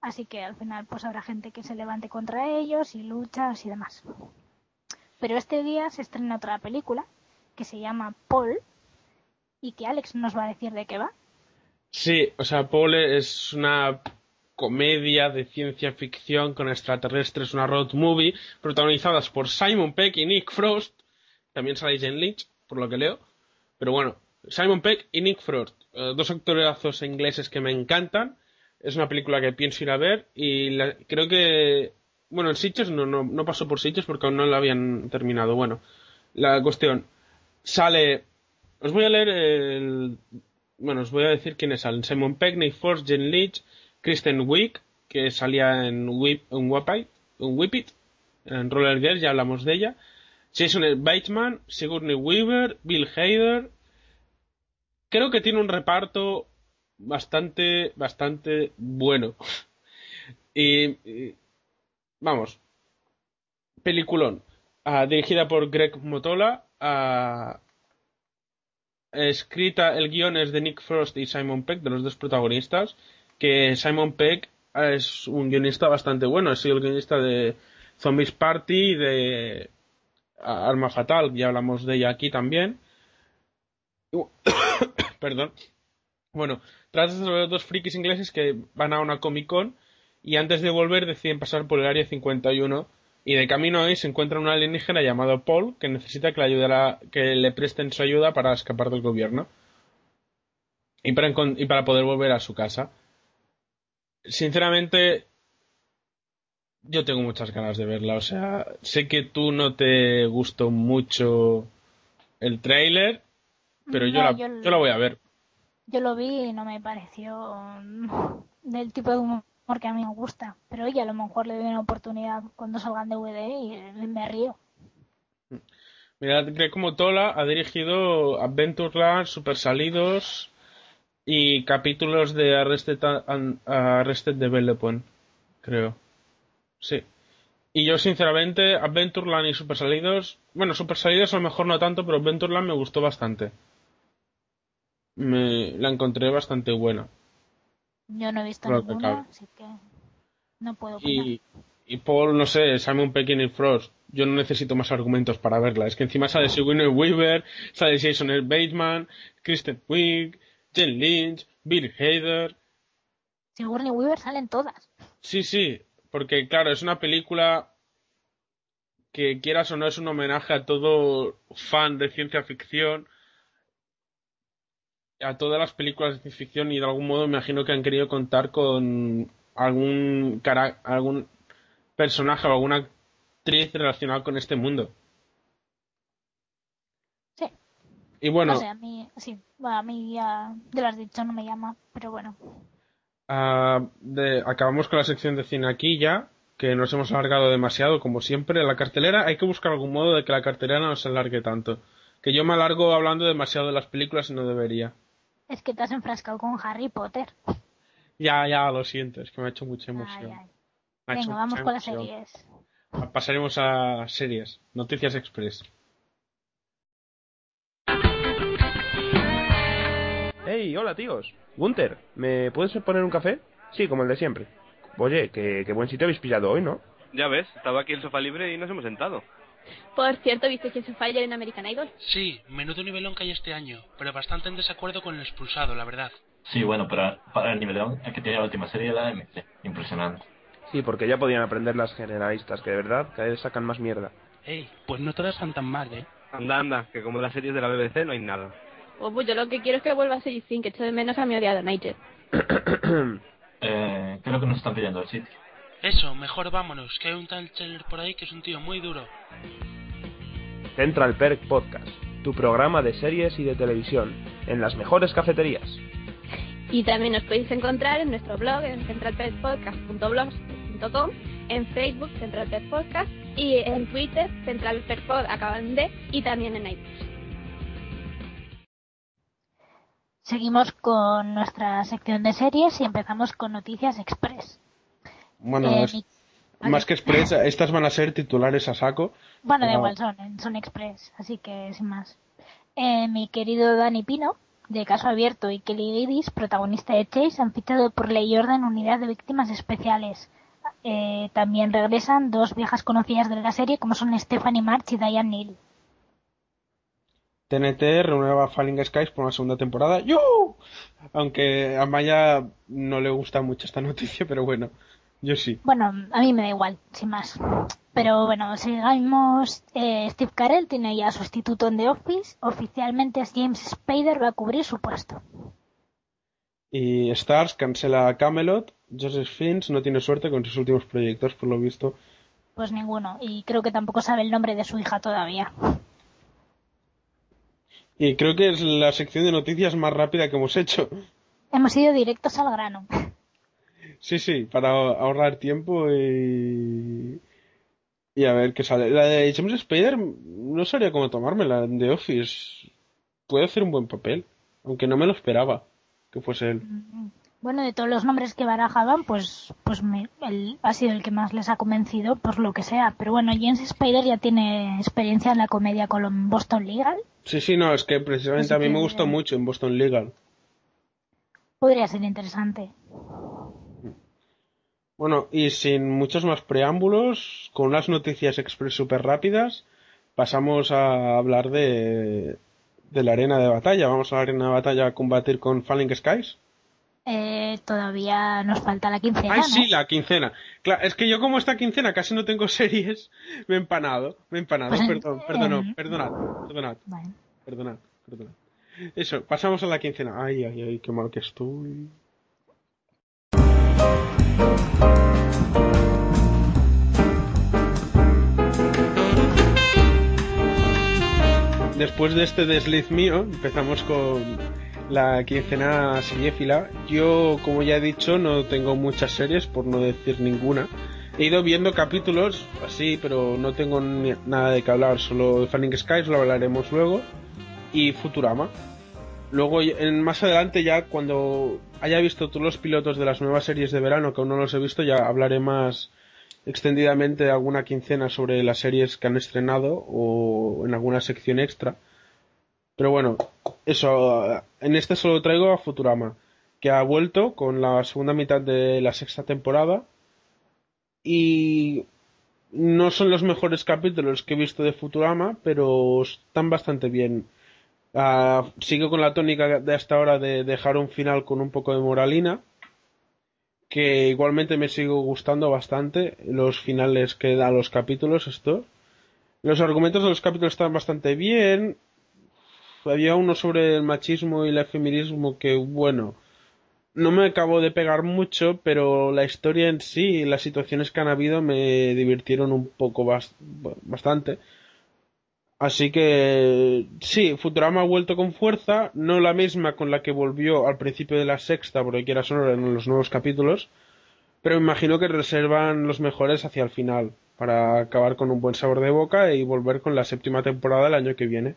Speaker 2: Así que al final pues habrá gente que se levante contra ellos y luchas y demás. Pero este día se estrena otra película que se llama Paul y que Alex nos va a decir de qué va.
Speaker 1: Sí, o sea, Paul es una comedia de ciencia ficción con extraterrestres, una road movie, protagonizadas por Simon Peck y Nick Frost. También sale Jane Lynch, por lo que leo. Pero bueno, Simon Peck y Nick Frost, eh, dos actorazos ingleses que me encantan. Es una película que pienso ir a ver y la- creo que... Bueno, en Sitges no, no, no pasó por Sitges porque aún no la habían terminado. Bueno, la cuestión. Sale... Os voy a leer el... Bueno, os voy a decir quiénes salen. Simon Peck, Nick Frost, Jen Leach, Kristen Wiig, que salía en Whip, en en Whip It, en Roller Girls, ya hablamos de ella. Jason Bateman, Sigourney Weaver, Bill Hader. Creo que tiene un reparto bastante, bastante bueno. y, vamos, peliculón. Ah, dirigida por Greg Motola. ah, escrita, el guion es de Nick Frost y Simon Peck, de los dos protagonistas. Que Simon Peck es un guionista bastante bueno. Ha sido el guionista de Zombies Party y de ah, Arma Fatal. Ya hablamos de ella aquí también. Perdón. Bueno, trata sobre dos frikis ingleses que van a una Comic Con y antes de volver deciden pasar por el área 51 y de camino ahí se encuentra un alienígena llamado Paul que necesita que le, ayudara, que le presten su ayuda para escapar del gobierno y para poder volver a su casa. Sinceramente, yo tengo muchas ganas de verla. O sea, sé que tú no te gustó mucho el tráiler, pero yo, la,
Speaker 2: yo-
Speaker 1: yo la voy a ver.
Speaker 2: Yo lo vi y no me pareció mm, del tipo de humor que a mí me gusta. Pero oye, a lo mejor le doy una oportunidad cuando salgan DVD y eh, me río.
Speaker 1: Mira, Greg Motola ha dirigido Adventureland, Super Salidos y capítulos de Arrested, Arrested Development, creo. Sí. Y yo, sinceramente, Adventureland y Super Salidos, bueno, Super Salidos a lo mejor no tanto, pero Adventureland me gustó bastante. Me la encontré bastante buena.
Speaker 2: Yo no he visto
Speaker 1: que
Speaker 2: ninguna, así que no puedo opinar.
Speaker 1: Y, y Paul, no sé, Simon Peck y Frost. Yo no necesito más argumentos para verla. Es que encima sale Sigourney Weaver, sale Jason L. Bateman, Kristen Wiig, Jen Lynch, Bill Hader.
Speaker 2: Sigourney Weaver salen todas.
Speaker 1: Sí, sí, porque claro, es una película que quieras o no es un homenaje a todo fan de ciencia ficción a todas las películas de ciencia ficción y de algún modo me imagino que han querido contar con algún cara, algún personaje o alguna actriz relacionada con este mundo.
Speaker 2: Sí.
Speaker 1: Y bueno,
Speaker 2: No sé, a mí, sí, a mí ya, lo has dicho, no me llama, pero bueno.
Speaker 1: Ah, de- acabamos con la sección de cine aquí ya, que nos hemos alargado demasiado, como siempre. La cartelera, hay que buscar algún modo de que la cartelera no se alargue tanto. Que yo me alargo hablando demasiado de las películas y no debería.
Speaker 2: Es que te has enfrascado con Harry Potter.
Speaker 1: Ya, ya, lo siento, es que me ha hecho mucha emoción.
Speaker 2: ay.
Speaker 1: Hecho
Speaker 2: Venga, vamos con las series.
Speaker 1: Pasaremos a series. Noticias Express.
Speaker 5: Hey, hola tíos. Gunter, ¿me puedes poner un café? Sí, como el de siempre. Oye, qué, qué buen sitio habéis pillado hoy, ¿no?
Speaker 6: Ya ves, estaba aquí el sofá libre y nos hemos sentado.
Speaker 7: Por cierto, ¿viste quién se fue ayer en American Idol?
Speaker 8: Sí, menudo nivelón que hay este año, pero bastante en desacuerdo con el expulsado, la verdad.
Speaker 9: Sí, bueno, para, para el nivelón que tiene la última serie de la AMC. Impresionante.
Speaker 5: Sí, porque ya podían aprender las generalistas, que de verdad cada vez sacan más mierda.
Speaker 8: Ey, pues no todas están tan mal, ¿eh?
Speaker 6: Anda, anda, que como las series de la BBC no hay nada.
Speaker 7: Oh, pues yo lo que quiero es que vuelva a ser Sin, que echo de menos a mi odiado Nigel.
Speaker 9: Eh, creo que nos están pidiendo el sitio.
Speaker 8: Eso, mejor vámonos, que hay un tal Cheller por ahí que es un tío muy duro.
Speaker 5: Central Perk Podcast, tu programa de series y de televisión, en las mejores cafeterías.
Speaker 7: Y también nos podéis encontrar en nuestro blog en centralperpodcast.blogspot.com, en Facebook Central Perk Podcast y en Twitter Central Perk Pod acaban de y también en iTunes.
Speaker 2: Seguimos con nuestra sección de series y empezamos con Noticias Express.
Speaker 1: Bueno,
Speaker 2: Eh,
Speaker 1: es-
Speaker 2: mi-
Speaker 1: más que Express, estas van a ser titulares a saco.
Speaker 2: Bueno, da igual, son, son Express, así que sin más. Eh, mi querido Dani Pino, de Caso Abierto, y Kelly Guidis, protagonista de Chase, han fichado por Ley y Orden Unidad de Víctimas Especiales. Eh, también regresan dos viejas conocidas de la serie, como son Stephanie March y Diane Neal.
Speaker 1: TNT renueva Falling Skies por una segunda temporada. ¡Yo! Aunque a Maya no le gusta mucho esta noticia, pero bueno, yo sí.
Speaker 2: Bueno, a mí me da igual, sin más. Pero bueno, sigamos. Eh, Steve Carell tiene ya sustituto en The Office. Oficialmente James Spader va a cubrir su puesto.
Speaker 1: Y Stars cancela Camelot. Joseph Fiennes no tiene suerte con sus últimos proyectos, por lo visto.
Speaker 2: Pues ninguno. Y creo que tampoco sabe el nombre de su hija todavía.
Speaker 1: Y creo que es la sección de noticias más rápida que hemos hecho.
Speaker 2: Hemos ido directos al grano.
Speaker 1: Sí, sí, para ahorrar tiempo y. Y a ver qué sale. La de James Spader no sabría cómo tomármela. De Office puede hacer un buen papel. Aunque no me lo esperaba que fuese él.
Speaker 2: Bueno, de todos los nombres que barajaban, pues, pues me, él ha sido el que más les ha convencido, por lo que sea. Pero bueno, James Spader ya tiene experiencia en la comedia con Boston Legal.
Speaker 1: Sí, sí, no, es que precisamente
Speaker 2: Así
Speaker 1: a mí me gustó mucho en Boston Legal.
Speaker 2: Podría ser interesante.
Speaker 1: Bueno, y sin muchos más preámbulos, con unas noticias express súper rápidas, pasamos a hablar de, de la arena de batalla. Vamos a la arena de batalla a combatir con Falling Skies.
Speaker 2: Eh, todavía nos falta la quincena,
Speaker 1: Ay,
Speaker 2: ¿no?
Speaker 1: sí, la quincena. Claro, es que yo como esta quincena casi no tengo series, me he empanado, me he empanado,
Speaker 2: Pues en-
Speaker 1: perdón, perdón,
Speaker 2: en-
Speaker 1: perdonad, perdonad,
Speaker 2: Vale.
Speaker 1: perdonad, perdonad. Eso, pasamos a la quincena. Ay, ay, ay, qué mal que estoy. Después de este desliz mío, empezamos con la quincena seriéfila. Yo, como ya he dicho, no tengo muchas series, por no decir ninguna. He ido viendo capítulos así, pero no tengo ni- nada de qué hablar. Solo Fanning Skies lo hablaremos luego. Y Futurama. Luego, en, más adelante, ya cuando haya visto todos los pilotos de las nuevas series de verano, que aún no los he visto, ya hablaré más extendidamente de alguna quincena sobre las series que han estrenado o en alguna sección extra. Pero bueno, eso, en este solo traigo a Futurama, que ha vuelto con la segunda mitad de la sexta temporada y no son los mejores capítulos que he visto de Futurama, pero están bastante bien. Ah, sigo con la tónica de hasta ahora de dejar un final con un poco de moralina, que igualmente me sigo gustando bastante los finales que dan los capítulos esto. Los argumentos de los capítulos están bastante bien. Había uno sobre el machismo y el feminismo que, bueno, no me acabó de pegar mucho, pero la historia en sí y las situaciones que han habido me divirtieron un poco bas- bastante. Así que sí, Futurama ha vuelto con fuerza, no la misma con la que volvió al principio de la sexta, porque quiera sonora en los nuevos capítulos, pero imagino que reservan los mejores hacia el final, para acabar con un buen sabor de boca y volver con la séptima temporada el año que viene.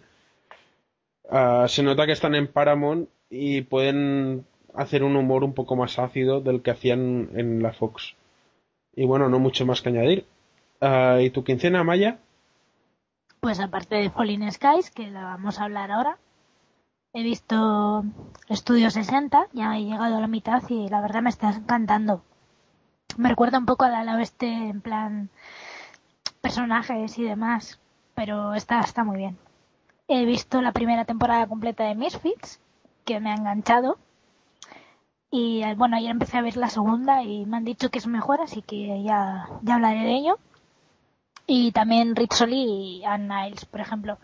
Speaker 1: Ah, se nota que están en Paramount y pueden hacer un humor un poco más ácido del que hacían en la Fox. Y bueno, no mucho más que añadir. Ah, ¿Y tu quincena, Maya?
Speaker 2: Pues aparte de Falling Skies, que la vamos a hablar ahora, he visto Estudio 60, ya he llegado a la mitad y la verdad me está encantando. Me recuerda un poco a la oeste en plan personajes y demás, pero está, está muy bien. He visto la primera temporada completa de Misfits, que me ha enganchado. Y eh, bueno, ayer empecé a ver la segunda y me han dicho que es mejor, así que ya, ya hablaré de ello. Y también Rizzoli y Anne Niles, por ejemplo,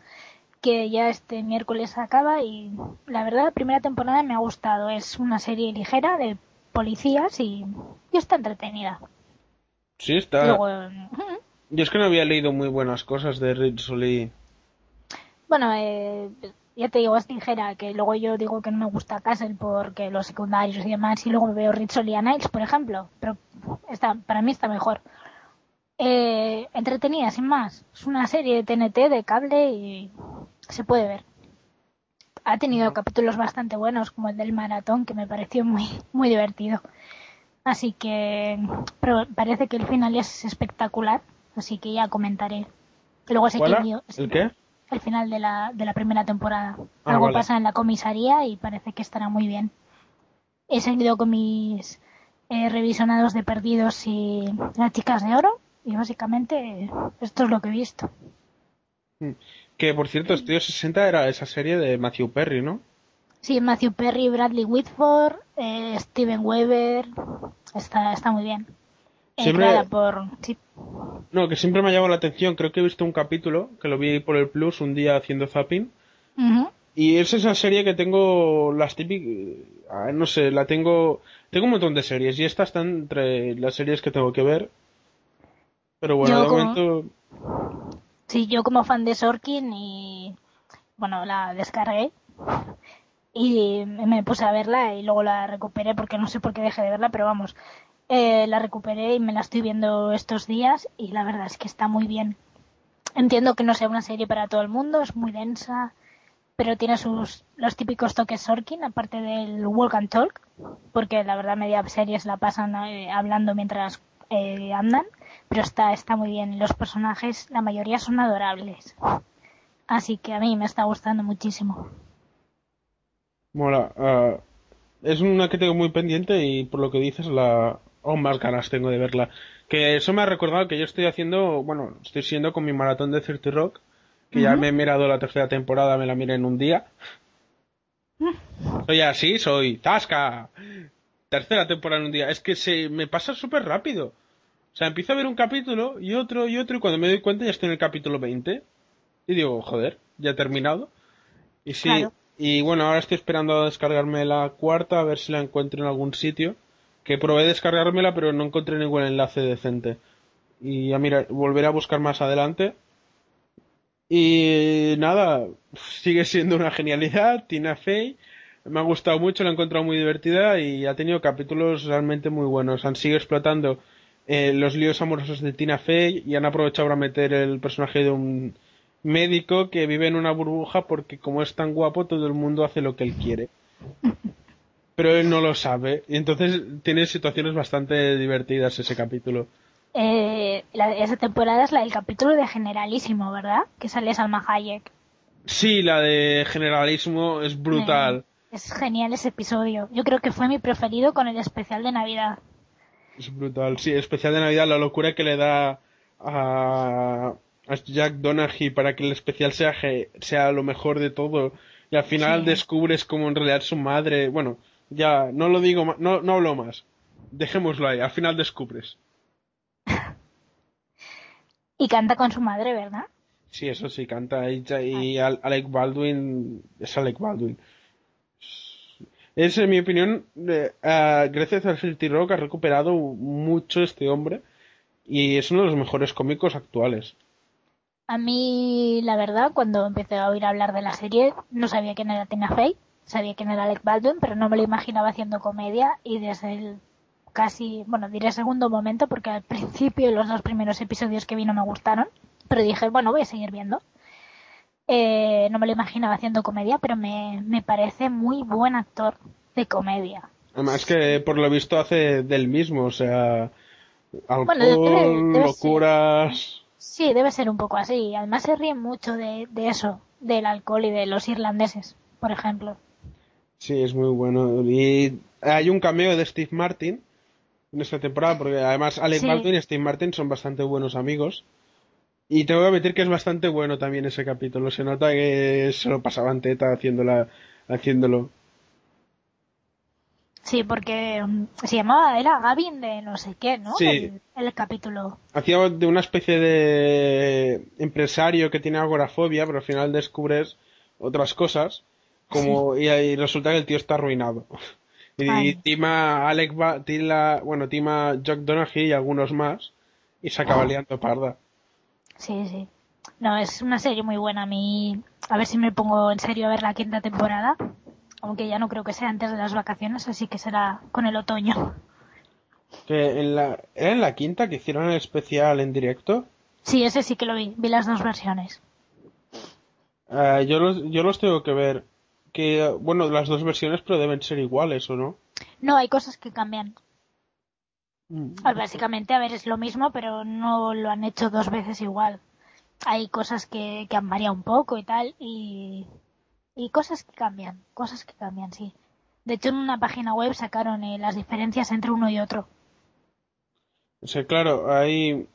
Speaker 2: que ya este miércoles acaba y la verdad la primera temporada me ha gustado. Es una serie ligera de policías y, y está entretenida.
Speaker 1: Sí, está.
Speaker 2: Luego, eh,
Speaker 1: Yo es que no había leído muy buenas cosas de Rizzoli.
Speaker 2: Bueno, eh, ya te digo, es ligera, que luego yo digo que no me gusta Castle porque los secundarios y demás, y luego veo Rizzoli y Niles, por ejemplo, pero está, para mí está mejor. Eh, entretenida, sin más. Es una serie de TNT, de cable y se puede ver. Ha tenido capítulos bastante buenos, como el del maratón, que me pareció muy, muy divertido. Así que pero parece que el final es espectacular, así que ya comentaré. Luego sé
Speaker 1: ¿Cuál? ¿El qué?
Speaker 2: El final de la, de la primera temporada.
Speaker 1: Ah,
Speaker 2: Algo
Speaker 1: vale.
Speaker 2: pasa en la comisaría y parece que estará muy bien. He seguido con mis eh, revisionados de perdidos y las chicas de oro y básicamente esto es lo que he visto.
Speaker 1: Que por cierto, Estudio 60 era esa serie de Matthew Perry, ¿no?
Speaker 2: Sí, Matthew Perry, Bradley Whitford, eh, Steven Weber, está, está muy bien.
Speaker 1: Siempre-
Speaker 2: creada por... sí,
Speaker 1: No, que siempre me ha llamado la atención. Creo que he visto un capítulo, que lo vi por el Plus un día haciendo zapping.
Speaker 2: ujú.
Speaker 1: Y es esa serie que tengo las típicas... ah, No sé, la tengo... Tengo un montón de series y esta está entre las series que tengo que ver. Pero bueno,
Speaker 2: Yo
Speaker 1: de
Speaker 2: como-
Speaker 1: momento...
Speaker 2: Sí, yo como fan de Sorkin y bueno, la descargué y me puse a verla y luego la recuperé porque no sé por qué dejé de verla, pero vamos, eh, la recuperé y me la estoy viendo estos días y la verdad es que está muy bien. Entiendo que no sea una serie para todo el mundo, es muy densa, pero tiene sus los típicos toques Sorkin, aparte del walk and talk, porque la verdad media series la pasan eh, hablando mientras eh, andan, pero está, está muy bien. Los personajes, la mayoría son adorables. Así que a mí me está gustando muchísimo.
Speaker 1: Mola. ah, es una que tengo muy pendiente y por lo que dices, la... Aún más ganas tengo de verla. Que eso me ha recordado que yo estoy haciendo... Bueno, estoy siendo con mi maratón de 30 Rock. Que ya me he mirado la tercera temporada, me la miré en un día. Soy así, soy Tasca. Tercera temporada en un día. Es que se me pasa súper rápido. O sea, empiezo a ver un capítulo y otro y otro y cuando me doy cuenta ya estoy en el capítulo 20. Y digo, joder, ya he terminado. Y sí,
Speaker 2: Claro.
Speaker 1: y bueno, ahora estoy esperando a descargarme la cuarta a ver si la encuentro en algún sitio. Que probé descargármela pero no encontré ningún enlace decente. Y a mirar, volveré a buscar más adelante. Y nada, sigue siendo una genialidad, Tina Fey. Me ha gustado mucho, la he encontrado muy divertida y ha tenido capítulos realmente muy buenos. Han sido explotando eh, los líos amorosos de Tina Fey y han aprovechado para meter el personaje de un médico que vive en una burbuja porque como es tan guapo todo el mundo hace lo que él quiere. Pero él no lo sabe y entonces tiene situaciones bastante divertidas ese capítulo.
Speaker 2: Eh, la- esa temporada es la del capítulo de Generalísimo, ¿verdad? Que sale Salma Hayek.
Speaker 1: Sí, la de generalismo es brutal.
Speaker 2: Eh, es genial ese episodio. Yo creo que fue mi preferido con el especial de Navidad.
Speaker 1: Es brutal. Sí, especial de Navidad, la locura que le da a, a Jack Donaghy para que el especial sea, sea lo mejor de todo. Y al final
Speaker 2: Sí.
Speaker 1: descubres como en realidad su madre. Bueno, ya, no lo digo más, no, no hablo más. Dejémoslo ahí, al final descubres.
Speaker 2: Y canta con su madre, ¿verdad?
Speaker 1: Sí, eso sí, canta y, y Al- Alec Baldwin es Alec Baldwin. Es, en mi opinión, eh, gracias al Filthy Rock ha recuperado mucho este hombre y es uno de los mejores cómicos actuales.
Speaker 2: A mí, la verdad, cuando empecé a oír hablar de la serie, no sabía quién era Tina Fey, sabía quién era Alec Baldwin, pero no me lo imaginaba haciendo comedia y desde el casi, bueno, diré segundo momento, porque al principio los dos primeros episodios que vi no me gustaron, pero dije, bueno, voy a seguir viendo. Eh, no me lo imaginaba haciendo comedia, pero me, me parece muy buen actor de comedia.
Speaker 1: Además que por lo visto hace del mismo, o sea, alcohol,
Speaker 2: Bueno, debe- debe ser.
Speaker 1: locuras.
Speaker 2: Sí, debe ser un poco así. Además se ríe mucho de, de eso, del alcohol y de los irlandeses, por ejemplo.
Speaker 1: Sí, es muy bueno. Y hay un cameo de Steve Martin en esta temporada, porque además Alec
Speaker 2: Sí.
Speaker 1: Baldwin y Steve Martin son bastante buenos amigos. Y tengo que admitir que es bastante bueno también ese capítulo. Se nota que se lo pasaban teta haciéndola, haciéndolo.
Speaker 2: Sí, porque mm, se llamaba, era Gavin de no sé qué, ¿no?
Speaker 1: Sí.
Speaker 2: El, el capítulo.
Speaker 1: Hacía de una especie de empresario que tiene agorafobia, pero al final descubres otras cosas. Como, y ahí resulta que el tío está arruinado. Y,
Speaker 2: Ay.
Speaker 1: tima Alec tila, bueno, tima Jock Donaghy y algunos más. Y se acaba liando parda.
Speaker 2: Sí, sí. No, es una serie muy buena. A mí, a ver si me pongo en serio a ver la quinta temporada. Aunque ya no creo que sea antes de las vacaciones, así que será con el otoño.
Speaker 1: Que en la, ¿Era en la quinta que hicieron el especial en directo?
Speaker 2: Sí, ese sí que lo vi. Vi las dos versiones.
Speaker 1: Eh, yo, los, yo los tengo que ver. Que, bueno, las dos versiones, pero deben ser iguales, ¿o no?
Speaker 2: No, hay cosas que cambian.
Speaker 1: Mm.
Speaker 2: Ah, Básicamente, a ver, es lo mismo, pero no lo han hecho dos veces igual. Hay cosas que, que han variado un poco y tal, y, y cosas que cambian, cosas que cambian, sí. De hecho, en una página web sacaron eh, las diferencias entre uno y otro.
Speaker 1: O sea, claro, hay...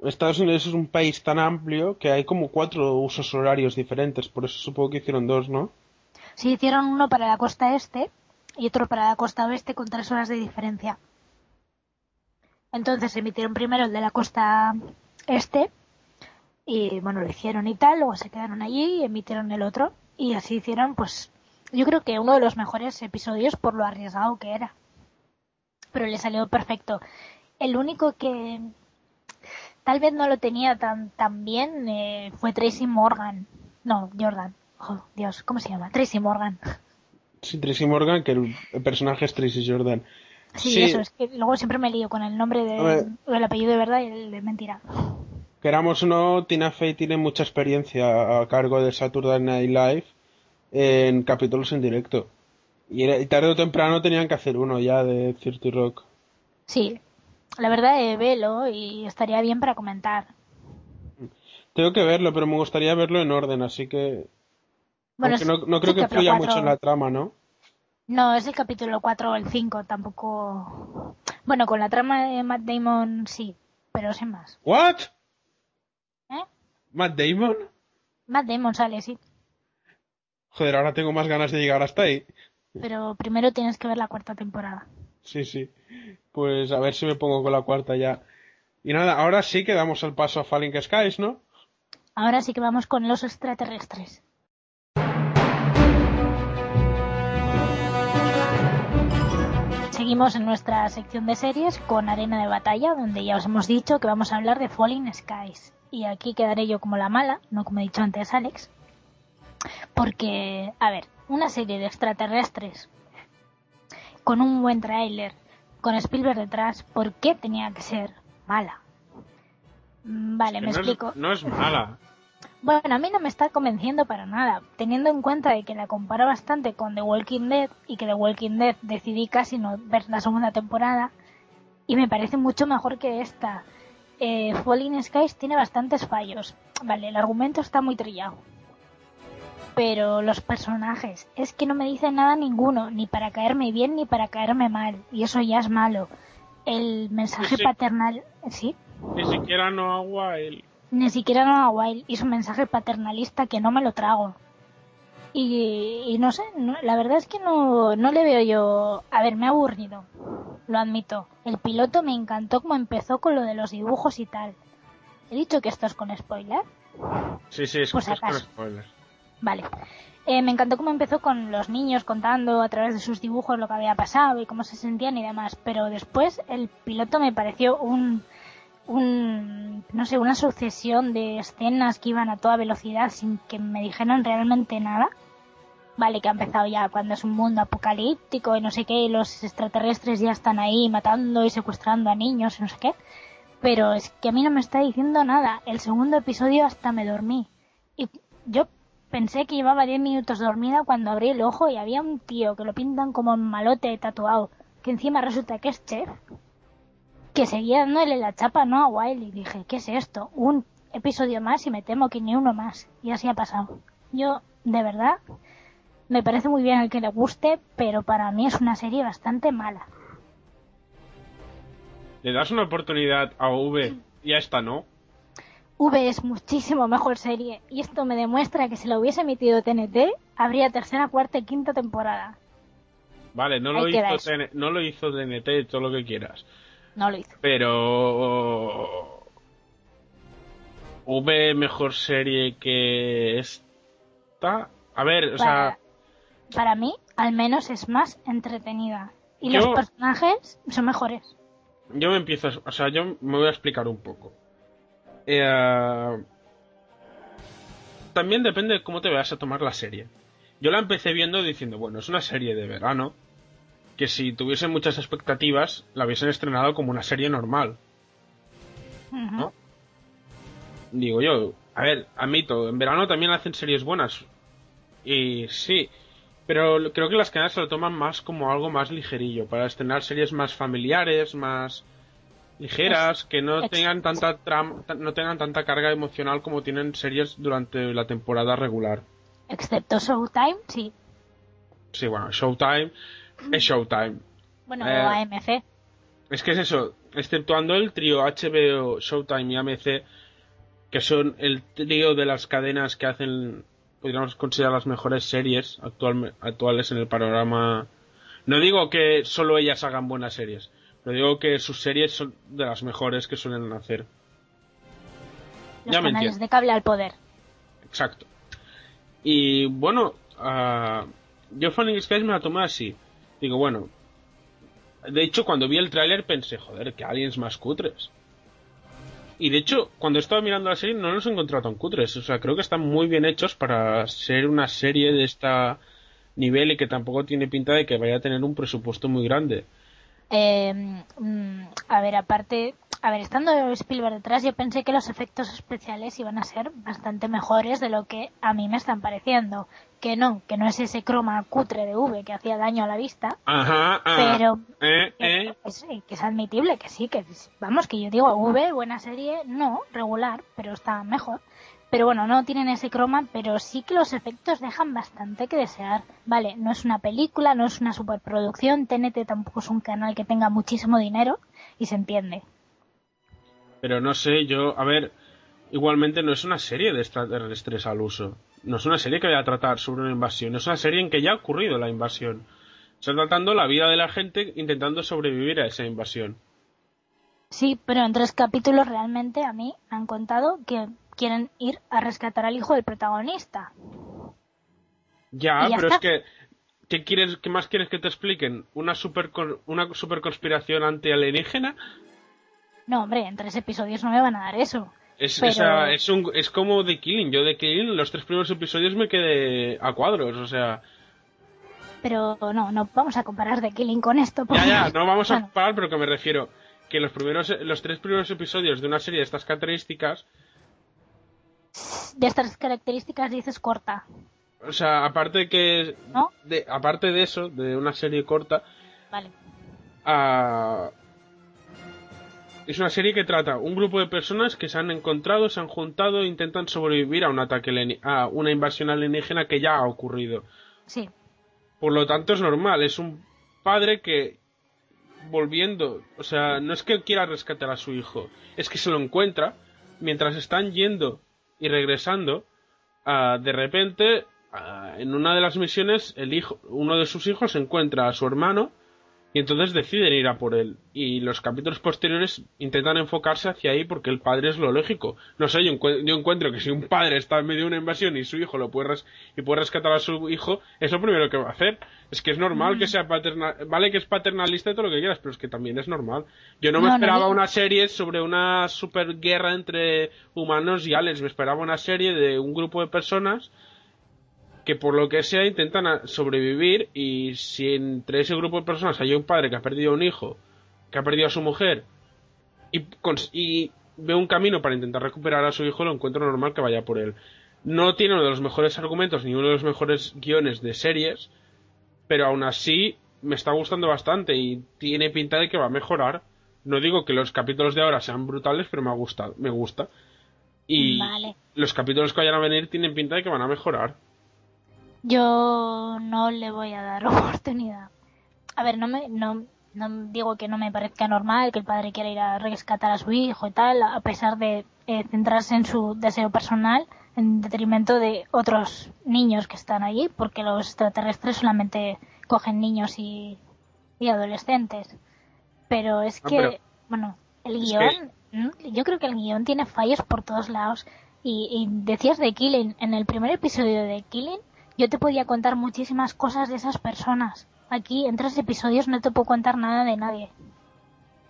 Speaker 1: Estados Unidos es un país tan amplio que hay como cuatro usos horarios diferentes, por eso supongo que hicieron dos, ¿no?
Speaker 2: Sí, hicieron uno para la costa este y otro para la costa oeste con tres horas de diferencia. Entonces emitieron primero el de la costa este y bueno, lo hicieron y tal, luego se quedaron allí y emitieron el otro y así hicieron pues yo creo que uno de los mejores episodios por lo arriesgado que era. Pero le salió perfecto. El único que tal vez no lo tenía tan, tan bien eh, fue Tracy Morgan. No, Jordan. Oh, Dios, ¿cómo se llama? Tracy Morgan.
Speaker 1: Sí, Tracy Morgan, que el, el personaje es Tracy Jordan.
Speaker 2: Sí, eso, es que luego siempre me lío con el nombre
Speaker 1: A ver.
Speaker 2: de, el apellido de verdad y el de mentira.
Speaker 1: Queramos o no, Tina Fey tiene mucha experiencia a cargo de Saturday Night Live en capítulos en directo. Y, era- y tarde o temprano tenían que hacer uno ya de Cirty Rock.
Speaker 2: Sí, la verdad, eh, velo y estaría bien para comentar.
Speaker 1: Tengo que verlo, pero me gustaría verlo en orden, así que...
Speaker 2: Bueno,
Speaker 1: Aunque no, no creo que influya mucho en la trama, ¿no?
Speaker 2: No, es el capítulo 4 o el 5, tampoco... Bueno, con la trama de Matt Damon sí, pero sin más.
Speaker 1: ¿What?
Speaker 2: ¿Eh?
Speaker 1: ¿Matt Damon?
Speaker 2: Matt Damon sale, sí,
Speaker 1: Joder, ahora tengo más ganas de llegar hasta ahí.
Speaker 2: pero primero tienes que ver la cuarta temporada.
Speaker 1: Sí, sí. Pues a ver si me pongo con la cuarta ya. Y nada, ahora sí que damos el paso a Falling Skies, ¿no?
Speaker 2: Ahora sí que vamos con los extraterrestres. Seguimos en nuestra sección de series con Arena de Batalla, donde ya os hemos dicho que vamos a hablar de Falling Skies. Y aquí quedaré yo como la mala, no como he dicho antes Alex. Porque, a ver, una serie de extraterrestres con un buen tráiler, con Spielberg detrás, ¿por qué tenía que ser mala? Mm, Vale, me
Speaker 1: no
Speaker 2: explico.
Speaker 1: Es, no es mala.
Speaker 2: Bueno, a mí no me está convenciendo para nada, teniendo en cuenta de que la comparo bastante con The Walking Dead y que The Walking Dead decidí casi no ver la segunda temporada y me parece mucho mejor que esta. Eh, Falling Skies tiene bastantes fallos. Vale, el argumento está muy trillado. Pero los personajes, es que no me dicen nada ninguno, ni para caerme bien ni para caerme mal, y eso ya es malo. El mensaje
Speaker 1: Sí.
Speaker 2: paternal, ¿sí?
Speaker 1: Ni siquiera no agua el...
Speaker 2: Ni siquiera Noah Wild hizo un mensaje paternalista que no me lo trago. Y, y no sé, no- la verdad es que no, no le veo yo... A ver, me ha aburrido, lo admito. El piloto me encantó como empezó con lo de los dibujos y tal. He dicho que esto es con spoiler.
Speaker 1: Sí, sí, es con
Speaker 2: acaso.
Speaker 1: spoilers.
Speaker 2: Vale. Eh, me encantó cómo empezó con los niños contando a través de sus dibujos lo que había pasado y cómo se sentían y demás, pero después el piloto me pareció un, un no sé, una sucesión de escenas que iban a toda velocidad sin que me dijeran realmente nada. Vale, que ha empezado ya cuando es un mundo apocalíptico y no sé qué, y los extraterrestres ya están ahí matando y secuestrando a niños y no sé qué. Pero es que a mí no me está diciendo nada. El segundo episodio hasta me dormí. Y yo pensé que llevaba 10 minutos dormida cuando abrí el ojo y había un tío que lo pintan como malote tatuado, que encima resulta que es chef, que seguía dándole la chapa no a Wiley. Y dije, ¿qué es esto? Un episodio más y me temo que ni uno más. Y así ha pasado. Yo, de verdad, me parece muy bien el que le guste, pero para mí es una serie bastante mala.
Speaker 1: Le das una oportunidad a V y a esta no.
Speaker 2: V es muchísimo mejor serie y esto me demuestra que si lo hubiese emitido TNT habría tercera, cuarta y quinta temporada.
Speaker 1: Vale, no
Speaker 2: Ahí
Speaker 1: lo, hizo. TN no lo hizo DNT, todo lo que quieras.
Speaker 2: No lo hizo.
Speaker 1: Pero... V mejor serie que esta... A ver, o sea...
Speaker 2: Para, para mí, al menos es más entretenida. Y
Speaker 1: Yo-
Speaker 2: los personajes son mejores.
Speaker 1: Yo me empiezo, o sea, yo me voy a explicar un poco. Eh, también depende de cómo te vayas a tomar la serie. Yo la empecé viendo diciendo, bueno, es una serie de verano, que si tuviesen muchas expectativas, la hubiesen estrenado como una serie normal. ¿No? Digo yo, a ver, admito, en verano también hacen series buenas. Y sí, pero creo que las cadenas se lo toman más como algo más ligerillo, para estrenar series más familiares, más ligeras, que no tengan tanta tram- no tengan tanta carga emocional como tienen series durante la temporada regular.
Speaker 2: Excepto Showtime, sí.
Speaker 1: Sí, bueno, Showtime es Showtime.
Speaker 2: Bueno,
Speaker 1: Eh,
Speaker 2: AMC.
Speaker 1: Es que es eso, exceptuando el trío HBO, Showtime y AMC, que son el trío de las cadenas que hacen, podríamos considerar las mejores series actual- actuales en el panorama. No digo que solo ellas hagan buenas series, pero digo que sus series son de las mejores que suelen hacer.
Speaker 2: Los
Speaker 1: ya
Speaker 2: canales de cable al poder.
Speaker 1: Exacto. Y bueno, ah, yo Falling Skies me la tomé así. Digo, bueno. De hecho, cuando vi el tráiler pensé, joder, que aliens más cutres. Y de hecho, cuando estaba mirando la serie no los he encontrado tan cutres. O sea, creo que están muy bien hechos para ser una serie de esta nivel y que tampoco tiene pinta de que vaya a tener un presupuesto muy grande.
Speaker 2: Eh, a ver, aparte, a ver, estando Spielberg detrás, yo pensé que los efectos especiales iban a ser bastante mejores de lo que a mí me están pareciendo. Que no, que no es ese croma cutre de V que hacía daño a la vista,
Speaker 1: Ajá, ajá.
Speaker 2: pero
Speaker 1: Eh, eh.
Speaker 2: es, que es admitible que sí, que vamos, que yo digo V, buena serie, no, regular, pero está mejor. Pero bueno, no tienen ese croma, pero sí que los efectos dejan bastante que desear. Vale, no es una película, no es una superproducción, TNT tampoco es un canal que tenga muchísimo dinero y se entiende.
Speaker 1: Pero no sé, yo, a ver, igualmente no es una serie de extraterrestres al uso. No es una serie que vaya a tratar sobre una invasión, es una serie en que ya ha ocurrido la invasión. Está tratando la vida de la gente intentando sobrevivir a esa invasión.
Speaker 2: Sí, pero en tres capítulos realmente a mí me han contado que quieren ir a rescatar al hijo del protagonista.
Speaker 1: Ya, pero
Speaker 2: está.
Speaker 1: es que, ¿qué, quieres, ¿qué más quieres que te expliquen? ¿Una super, una super conspiración anti-alienígena?
Speaker 2: No, hombre, en tres episodios no me van a dar eso.
Speaker 1: Es,
Speaker 2: Pero-
Speaker 1: o sea, es, un, es como The Killing. Yo The Killing, los tres primeros episodios me quedé a cuadros, o sea...
Speaker 2: Pero no, no vamos a comparar The Killing con esto.
Speaker 1: Ya,
Speaker 2: porque-
Speaker 1: ya, no vamos a comparar, pero que me refiero que los primeros, los tres primeros episodios de una serie de estas características,
Speaker 2: de estas características dices corta.
Speaker 1: o sea, aparte que,
Speaker 2: ¿No?
Speaker 1: de, aparte de eso, de una serie corta,
Speaker 2: Vale.
Speaker 1: ah, es una serie que trata un grupo de personas que se han encontrado, se han juntado e intentan sobrevivir a un ataque, a una invasión alienígena que ya ha ocurrido.
Speaker 2: Sí.
Speaker 1: Por lo tanto, es normal. Es un padre que, volviendo, o sea, no es que quiera rescatar a su hijo, es que se lo encuentra mientras están yendo y regresando. ah, de repente, ah, en una de las misiones, el hijo, uno de sus hijos encuentra a su hermano Y entonces deciden ir a por él. Y los capítulos posteriores intentan enfocarse hacia ahí porque el padre es lo lógico. No sé, yo, yo encuentro que si un padre está en medio de una invasión y su hijo lo puede, res- y puede rescatar a su hijo, es lo primero que va a hacer. Es que es normal que sea paternal, vale que es paternalista y todo lo que quieras, pero es que también es normal. Yo no me
Speaker 2: No, no
Speaker 1: esperaba una serie sobre una super guerra entre humanos y aliens, me esperaba una serie de un grupo de personas que por lo que sea intentan sobrevivir y si entre ese grupo de personas hay un padre que ha perdido a un hijo, que ha perdido a su mujer y, ve un camino para intentar recuperar a su hijo, lo encuentro normal que vaya por él. No tiene uno de los mejores argumentos ni uno de los mejores guiones de series, pero aún así me está gustando bastante y tiene pinta de que va a mejorar. No digo que los capítulos de ahora sean brutales, pero me ha gustado, me gusta. Y
Speaker 2: Vale.
Speaker 1: los capítulos que vayan a venir tienen pinta de que van a mejorar.
Speaker 2: Yo no le voy a dar oportunidad. A ver, no me, no, no digo que no me parezca normal que el padre quiera ir a rescatar a su hijo y tal, a pesar de eh, centrarse en su deseo personal en detrimento de otros niños que están allí, porque los extraterrestres solamente cogen niños y, y adolescentes. Pero es
Speaker 1: Ah,
Speaker 2: que,
Speaker 1: pero-
Speaker 2: bueno, el guion, yo creo que el guion tiene fallos por todos lados. Y, y decías de Killing, en el primer episodio de Killing, yo te podía contar muchísimas cosas de esas personas. Aquí, en tres episodios, no te puedo contar nada de nadie.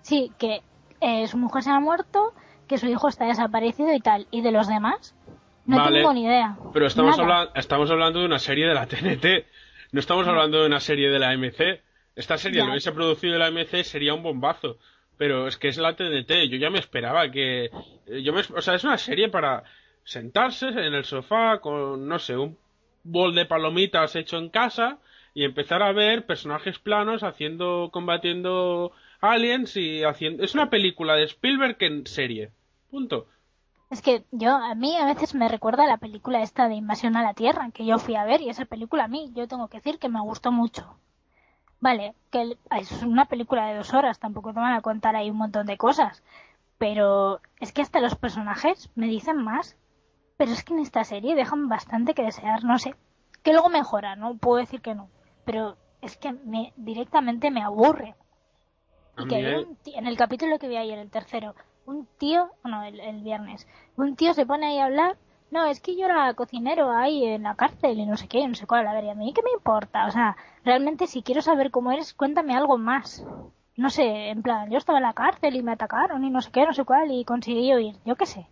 Speaker 2: Sí, que eh, su mujer se ha muerto, que su hijo está desaparecido y tal. ¿Y de los demás? No
Speaker 1: Vale,
Speaker 2: tengo ni idea.
Speaker 1: Pero estamos,
Speaker 2: Nada.
Speaker 1: habla- estamos hablando de una serie de la TNT. No estamos hablando de una serie de la MC. Esta serie
Speaker 2: Ya.
Speaker 1: lo hubiese producido la MC sería un bombazo. Pero es que es la TNT. Yo ya me esperaba que. eh, Yo me, o sea, es una serie para sentarse en el sofá con, no sé, un bol de palomitas hecho en casa y empezar a ver personajes planos haciendo, combatiendo aliens y haciendo. Es una película de Spielberg en serie. Punto.
Speaker 2: Es que yo, a mí a veces me recuerda la película esta de Invasión a la Tierra, que yo fui a ver, y esa película a mí, yo tengo que decir que me gustó mucho. Vale, que es una película de dos horas, tampoco te van a contar ahí un montón de cosas. Pero es que hasta los personajes me dicen más. Pero es que en esta serie dejan bastante que desear, no sé. Que luego mejora, no puedo decir que no. Pero es que me, directamente me aburre. Y que un tío- en el capítulo que vi ayer, el tercero, un tío, no, el, el viernes, un tío se pone ahí a hablar, no, es que yo era cocinero ahí en la cárcel y no sé qué, no sé cuál, a ver, y a mí qué me importa, o sea, realmente si quiero saber cómo eres, cuéntame algo más. No sé, en plan, yo estaba en la cárcel y me atacaron y no sé qué, no sé cuál, y conseguí huir, yo qué sé.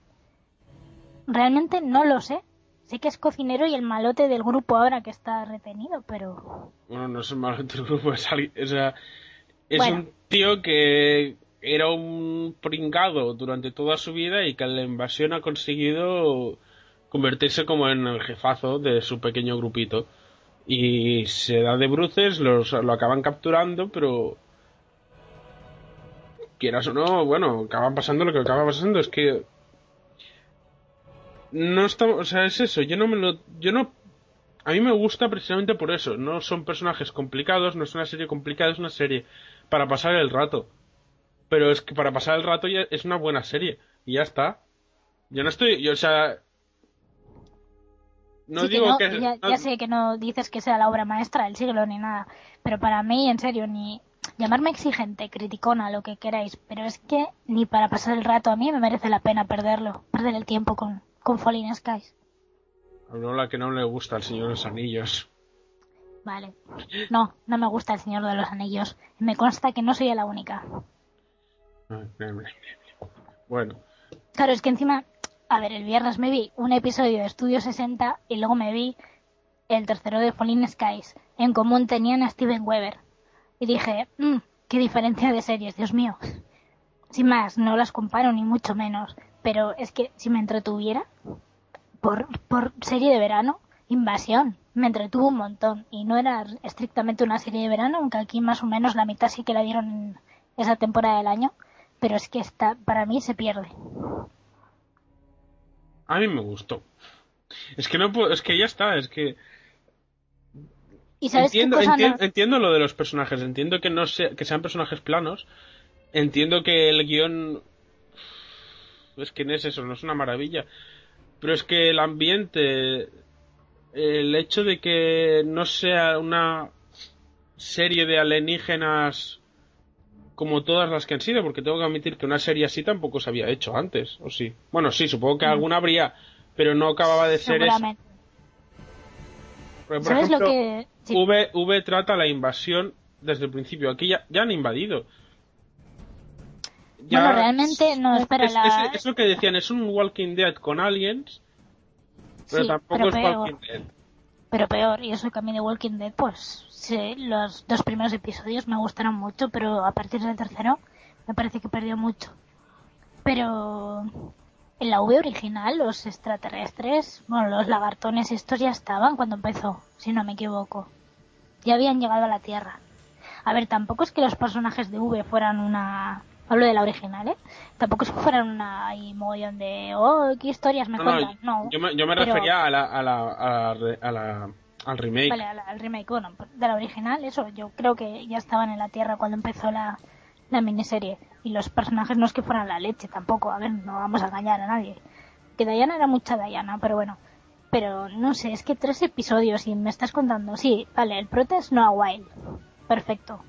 Speaker 2: Realmente no lo sé. Sé que es cocinero y el malote del grupo ahora que está retenido, pero...
Speaker 1: Bueno, no es el malo del grupo, es, alguien- o sea, es
Speaker 2: Bueno.
Speaker 1: un tío que era un pringado durante toda su vida y que en la invasión ha conseguido convertirse como en el jefazo de su pequeño grupito. Y se da de bruces, los, lo acaban capturando, pero quieras o no, bueno, acaban pasando lo que acaba pasando, es que no estamos, o sea, es eso, yo no me lo, yo no a mí me gusta precisamente por eso. No son personajes complicados, no es una serie complicada, es una serie para pasar el rato. Pero es que para pasar el rato ya es una buena serie. Y ya está. Yo no estoy, yo, o sea. No
Speaker 2: Sí que
Speaker 1: digo
Speaker 2: no,
Speaker 1: que.
Speaker 2: ya,
Speaker 1: no-
Speaker 2: ya sé que no dices que sea la obra maestra del siglo ni nada, pero para mí, en serio, ni llamarme exigente, criticona, lo que queráis, pero es que ni para pasar el rato a mí me merece la pena perderlo, perder el tiempo con, con Falling Skies.
Speaker 1: Habló la que no le gusta al Señor de los Anillos.
Speaker 2: Vale. No, no me gusta el Señor de los Anillos. Me consta que no soy la única.
Speaker 1: Bueno,
Speaker 2: Claro, es que encima, a ver, el viernes me vi un episodio de Estudio 60 y luego me vi el tercero de Falling Skies. En común tenían a Steven Weber. Y dije, "Mm, qué diferencia de series, Dios mío. Sin más, no las comparo ni mucho menos. Pero es que si me entretuviera, por, por serie de verano, Invasión, me entretuvo un montón. Y no era estrictamente una serie de verano, aunque aquí más o menos la mitad sí que la dieron en esa temporada del año. Pero es que está, para mí se pierde.
Speaker 1: a mí me gustó. Es que no puedo, es que ya está, es que
Speaker 2: ¿Y sabes
Speaker 1: entiendo,
Speaker 2: qué cosa
Speaker 1: entien-
Speaker 2: no-
Speaker 1: entiendo lo de los personajes, entiendo que no sea, que sean personajes planos, entiendo que el guion es que no es eso, no es una maravilla, pero es que el ambiente, el hecho de que no sea una serie de alienígenas como todas las que han sido, porque tengo que admitir que una serie así tampoco se había hecho antes, ¿o sí? Bueno, sí, supongo que alguna habría, pero no acababa de ser eso. Por
Speaker 2: ¿Sabes lo que...? Sí.
Speaker 1: V, V trata la invasión desde el principio. Aquí ya, ya han invadido.
Speaker 2: Bueno, realmente, no, espera,
Speaker 1: es,
Speaker 2: la...
Speaker 1: es- es lo que decían, es un Walking Dead con aliens, pero
Speaker 2: Sí,
Speaker 1: tampoco
Speaker 2: pero
Speaker 1: es
Speaker 2: peor.
Speaker 1: Walking Dead.
Speaker 2: Pero peor, y eso que a mí de Walking Dead, pues sí, los dos primeros episodios me gustaron mucho, pero a partir del tercero me parece que perdió mucho. Pero en la V original, los extraterrestres, bueno, los lagartones estos ya estaban cuando empezó, si no me equivoco. Ya habían llegado a la Tierra. A ver, tampoco es que los personajes de V fueran una... Hablo de la original, ¿eh? Tampoco es que fueran una ahí mogollón de... Oh, qué historias me
Speaker 1: No,
Speaker 2: cuentan. No,
Speaker 1: yo me, yo me
Speaker 2: pero-
Speaker 1: refería a la, a la, a la re- a la- al remake.
Speaker 2: Vale, al, al remake, bueno, de la original, eso, yo creo que ya estaban en la Tierra cuando empezó la, la miniserie. Y los personajes no es que fueran la leche tampoco, a ver, no vamos a engañar a nadie. Que Diana era mucha Diana, pero bueno. Pero no sé, es que tres episodios y me estás contando, sí, vale, el prota es Noah Wild. Perfecto.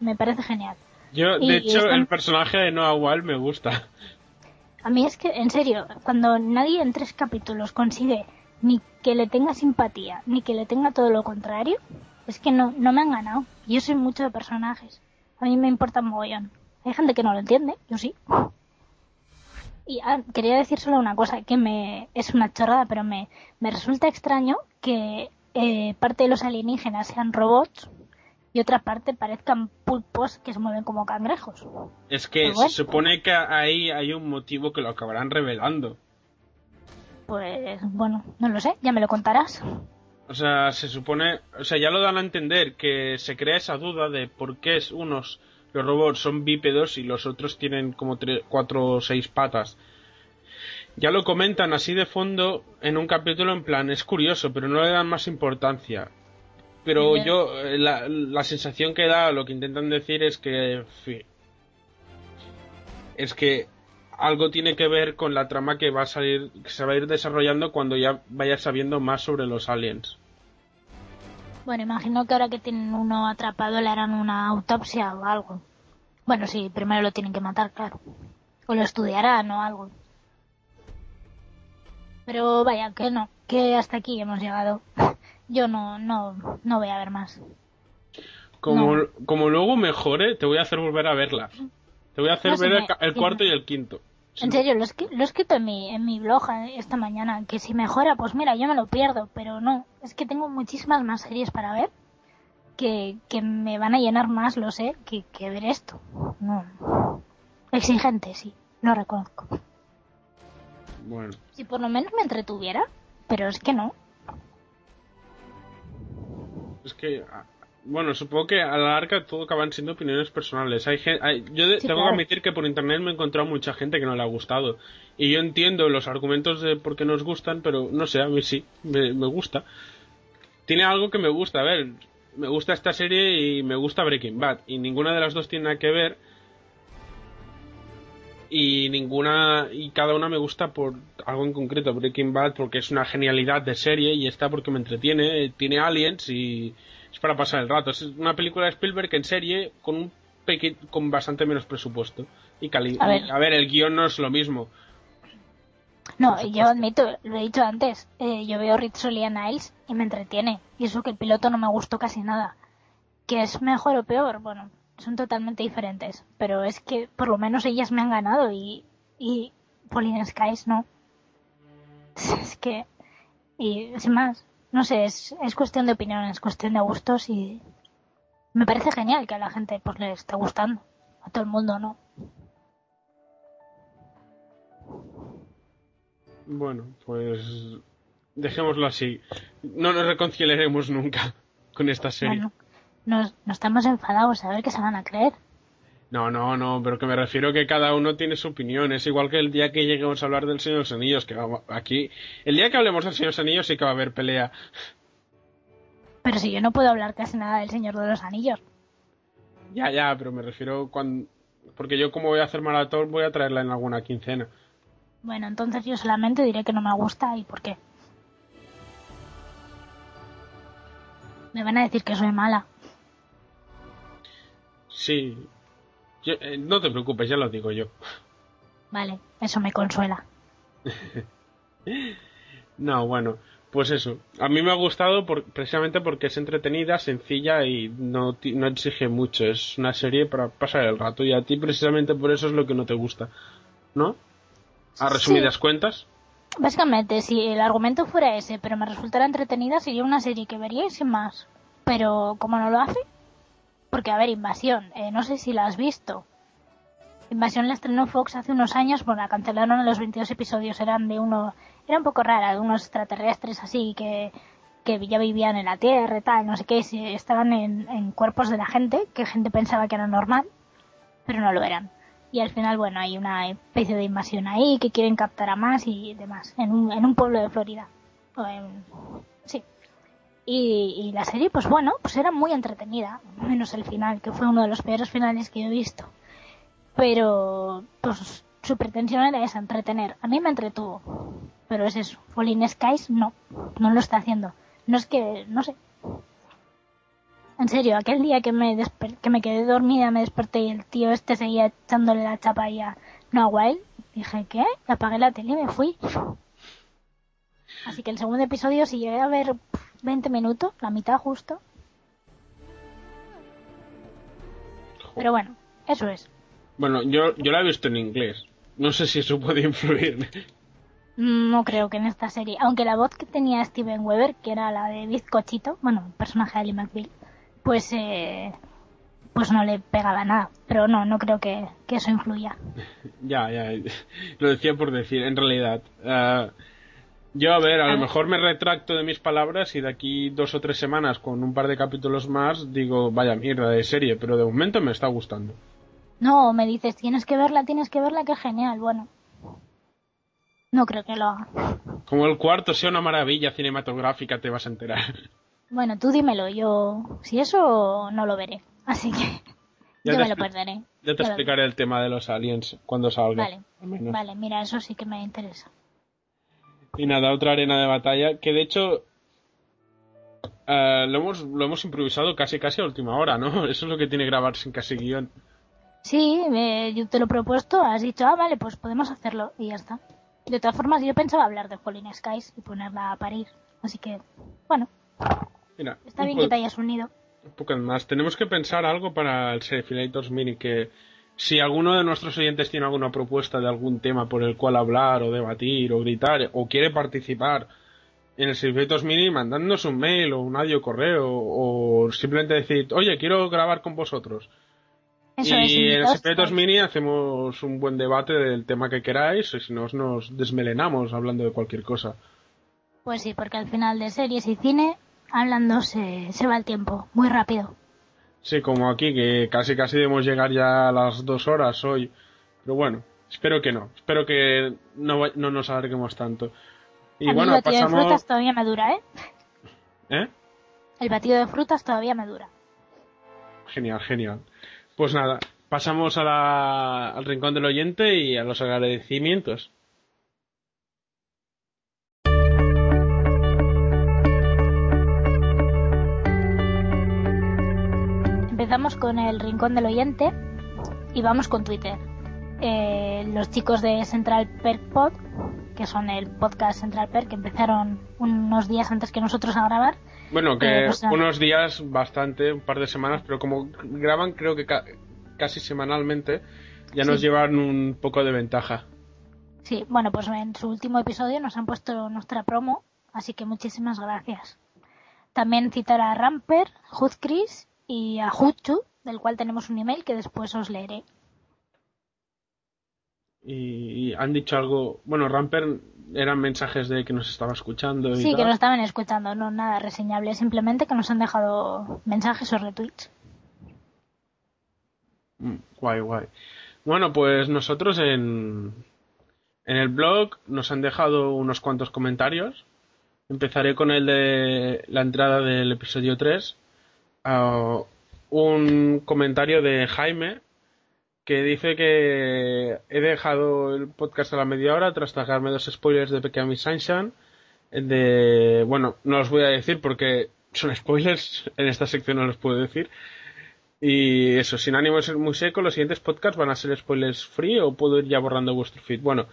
Speaker 2: Me parece genial.
Speaker 1: Yo,
Speaker 2: Y-
Speaker 1: de hecho,
Speaker 2: están-
Speaker 1: el personaje de Noah Wall me gusta.
Speaker 2: A mí es que, en serio, cuando nadie en tres capítulos consigue ni que le tenga simpatía, ni que le tenga todo lo contrario, es que no, no me han ganado. Yo soy mucho de personajes. A mí me importa mogollón. Hay gente que no lo entiende, yo sí. Y ah, quería decir solo una cosa, que me es una chorrada, pero me, me resulta extraño que eh, parte de los alienígenas sean robots y otra parte parezcan pulpos que se mueven como cangrejos.
Speaker 1: Es que
Speaker 2: bueno.
Speaker 1: se supone que ahí hay un motivo que lo acabarán revelando.
Speaker 2: Pues bueno, no lo sé, ya me lo contarás.
Speaker 1: O sea, se supone, o sea, ya lo dan a entender que se crea esa duda de por qué es unos los robots son bípedos y los otros tienen como tres, cuatro o seis patas. Ya lo comentan así de fondo en un capítulo en plan, es curioso, pero no le dan más importancia. Pero yo, eh, la, la sensación que da, lo que intentan decir es que, en fin, es que algo tiene que ver con la trama que va a salir, que se va a ir desarrollando cuando ya vayas sabiendo más sobre los aliens.
Speaker 2: Bueno, imagino que ahora que tienen uno atrapado le harán una autopsia o algo. Bueno, sí, primero lo tienen que matar, claro. O lo estudiarán o algo. Pero vaya, que no, que hasta aquí hemos llegado. Yo no, no, no voy a ver más.
Speaker 1: Como,
Speaker 2: No.
Speaker 1: como luego mejore, te voy a hacer volver a verla. Te voy a hacer
Speaker 2: No,
Speaker 1: ver el,
Speaker 2: me-
Speaker 1: cuarto
Speaker 2: me-
Speaker 1: y el quinto. Sí.
Speaker 2: En serio, lo, lo he escrito en mi, en mi blog eh, esta mañana, que si mejora, pues mira, yo me lo pierdo, pero no, es que tengo muchísimas más series para ver que, que me van a llenar más, lo sé, que, que ver esto. No. Exigente, sí, lo reconozco.
Speaker 1: Bueno,
Speaker 2: Si por lo menos me entretuviera, pero es que no.
Speaker 1: es que, ah, bueno, supongo que a la larga todo acaban siendo opiniones personales. Hay, gen- hay- yo de-
Speaker 2: Sí,
Speaker 1: tengo
Speaker 2: claro.
Speaker 1: que admitir que por internet me he encontrado mucha gente que no le ha gustado. Y yo entiendo los argumentos de por qué nos gustan, pero no sé, a mí sí, me, me gusta. Tiene algo que me gusta, a ver, me gusta esta serie y me gusta Breaking Bad. Y ninguna de las dos tiene nada que ver. y ninguna y cada una me gusta por algo en concreto Breaking Bad porque es una genialidad de serie y está porque me entretiene tiene aliens y es para pasar el rato es una película de Spielberg en serie con un peque- con bastante menos presupuesto y calidad
Speaker 2: A ver.
Speaker 1: a ver el guion no es lo mismo
Speaker 2: No, yo admito, lo he dicho antes, eh, yo veo Rizzoli and Niles y me entretiene. Y eso que el piloto no me gustó casi nada. ¿Que es mejor o peor? Bueno, son totalmente diferentes. Pero es que por lo menos ellas me han ganado y, y Pauline Skies no. Es que, y sin más, no sé, es, es cuestión de opinión, es cuestión de gustos y me parece genial que a la gente pues le esté gustando. A todo el mundo no.
Speaker 1: bueno pues dejémoslo así no nos reconciliaremos nunca con esta serie
Speaker 2: Bueno, nos, nos estamos enfadados a ver qué se van a creer.
Speaker 1: No, no, no, pero que me refiero que cada uno tiene su opinión. Es igual que el día que lleguemos a hablar del Señor de los Anillos, que vamos- aquí, el día que hablemos del Señor de los Anillos sí que va a haber pelea.
Speaker 2: Pero si yo no puedo hablar casi nada del Señor de los Anillos.
Speaker 1: Ya, ya, pero me refiero cuando, porque yo como voy a hacer maratón voy a traerla en alguna quincena.
Speaker 2: Bueno, entonces yo solamente diré que no me gusta y por qué. Me van a decir que soy mala.
Speaker 1: Sí, Yo- eh, no te preocupes, ya lo digo yo.
Speaker 2: Vale, eso me consuela.
Speaker 1: No, bueno, pues eso. A mí me ha gustado por- precisamente porque es entretenida, sencilla y no, no exige mucho. Es una serie para pasar el rato y a ti precisamente por eso es lo que no te gusta. ¿No? A resumidas cuentas.
Speaker 2: Básicamente, si el argumento fuera ese, pero me resultara entretenida, sería una serie que vería y sin más. Pero, como no lo hace? Porque, a ver, Invasión, eh, no sé si la has visto. Invasión la estrenó Fox hace unos años, bueno, la cancelaron en los 22 episodios, eran de uno, era un poco rara, unos extraterrestres así que, que ya vivían en la Tierra y tal, no sé qué, estaban en, en cuerpos de la gente, que gente pensaba que era normal, pero no lo eran. Y al final, bueno, hay una especie de invasión ahí que quieren captar a más y demás, en un, en un pueblo de Florida. O en- sí. Y, y la serie, pues bueno, pues era muy entretenida, menos el final, que fue uno de los peores finales que he visto. Pero, pues su pretensión era esa, entretener. A mí me entretuvo. Pero es eso, Falling Skies no, no lo está haciendo. No es que, no sé. En serio, aquel día que me, desper- que me quedé dormida, me desperté y el tío este seguía echándole la chapa ahí a Noah Wild, dije, ¿qué? Apagué la tele y me fui. Así que el segundo episodio, si llegué a ver 20 minutos, la mitad justo. Pero bueno, eso es.
Speaker 1: Bueno, yo, yo la he visto en inglés. No sé si eso puede influir.
Speaker 2: No creo que en esta serie, aunque la voz que tenía Steven Weber, que era la de Bizcochito, bueno, el personaje de Ali McBeal, pues eh, pues no le pegaba nada. Pero no, no creo que, que eso influya.
Speaker 1: ya, ya. Lo decía por decir, en realidad. Ah, yo, a ver, a, lo mejor me retracto de mis palabras y de aquí dos o tres semanas con un par de capítulos más digo, vaya mierda de serie, pero de momento me está gustando.
Speaker 2: No, me dices, tienes que verla, tienes que verla, que genial. Bueno, no creo que lo haga.
Speaker 1: Como el cuarto sea una maravilla cinematográfica, te vas a enterar.
Speaker 2: Bueno, tú dímelo, yo si eso no lo veré. Así que
Speaker 1: Ya
Speaker 2: yo me lo perderé.
Speaker 1: Ya te
Speaker 2: Ya
Speaker 1: explicaré el tema de los aliens cuando salga.
Speaker 2: Vale, vale, mira, eso sí que me interesa.
Speaker 1: Y nada, otra arena de batalla que de hecho eh, lo, hemos, lo hemos improvisado casi casi a última hora, ¿no? Eso es lo que tiene grabar sin casi guion.
Speaker 2: Sí, eh, yo te lo he propuesto, has dicho, ah, vale, pues podemos hacerlo y ya está. De todas formas, yo pensaba hablar de Falling Skies y ponerla a parir. Así que, bueno,
Speaker 1: Mira,
Speaker 2: está bien que te hayas unido.
Speaker 1: un poco más. Tenemos que pensar algo para el Serifilators Mini que si alguno de nuestros oyentes tiene alguna propuesta de algún tema por el cual hablar o debatir o gritar o quiere participar en el Serifilators Mini mandándonos un mail o un audio correo o simplemente decir, oye, quiero grabar con vosotros.
Speaker 2: Eso
Speaker 1: y
Speaker 2: es,
Speaker 1: en el Secretos
Speaker 2: todos.
Speaker 1: Mini hacemos un buen debate del tema que queráis, y si no nos desmelenamos hablando de cualquier cosa.
Speaker 2: Pues sí, porque al final de series y cine, hablando se, se va el tiempo, muy rápido.
Speaker 1: Sí, como aquí, que casi casi debemos llegar ya a las dos horas hoy. Pero bueno, espero que no. Espero que no, no nos alarguemos tanto. Y
Speaker 2: A
Speaker 1: bueno,
Speaker 2: el batido de frutas todavía me dura, ¿eh?
Speaker 1: ¿Eh?
Speaker 2: El batido de frutas todavía me dura.
Speaker 1: Genial, genial. Pues nada, pasamos a la- al rincón del oyente y a los agradecimientos.
Speaker 2: Empezamos con el rincón del oyente y vamos con Twitter. Eh, los chicos de Central Perk Pod, que son el podcast Central Perk, que empezaron unos días antes que nosotros a grabar.
Speaker 1: Bueno, que
Speaker 2: Eh, pues nada.
Speaker 1: unos días bastante, un par de semanas, pero como graban creo que ca- casi semanalmente, ya nos
Speaker 2: Sí.
Speaker 1: llevan un poco de ventaja.
Speaker 2: Sí, bueno, pues en su último episodio nos han puesto nuestra promo, así que muchísimas gracias. También citar a Ramper, Chris y a Huchu, del cual tenemos un email que después os leeré.
Speaker 1: Y, y han dicho algo, bueno, Ramper eran mensajes de que nos estaba escuchando y
Speaker 2: Sí, que nos estaban escuchando, no nada reseñable, simplemente que nos han dejado mensajes o retweets.
Speaker 1: Mm, Guay, guay. Bueno, pues nosotros en, en el blog nos han dejado unos cuantos comentarios. Empezaré con el de la entrada del episodio 3. Ah, un comentario de Jaime que dice que he dejado el podcast a la media hora tras tragarme dos spoilers de Miss Sunshine. De, bueno, no los voy a decir porque son spoilers, en esta sección no los puedo decir. Y eso, sin ánimo de ser muy seco, los siguientes podcasts van a ser spoilers free o puedo ir ya borrando vuestro feed. Bueno,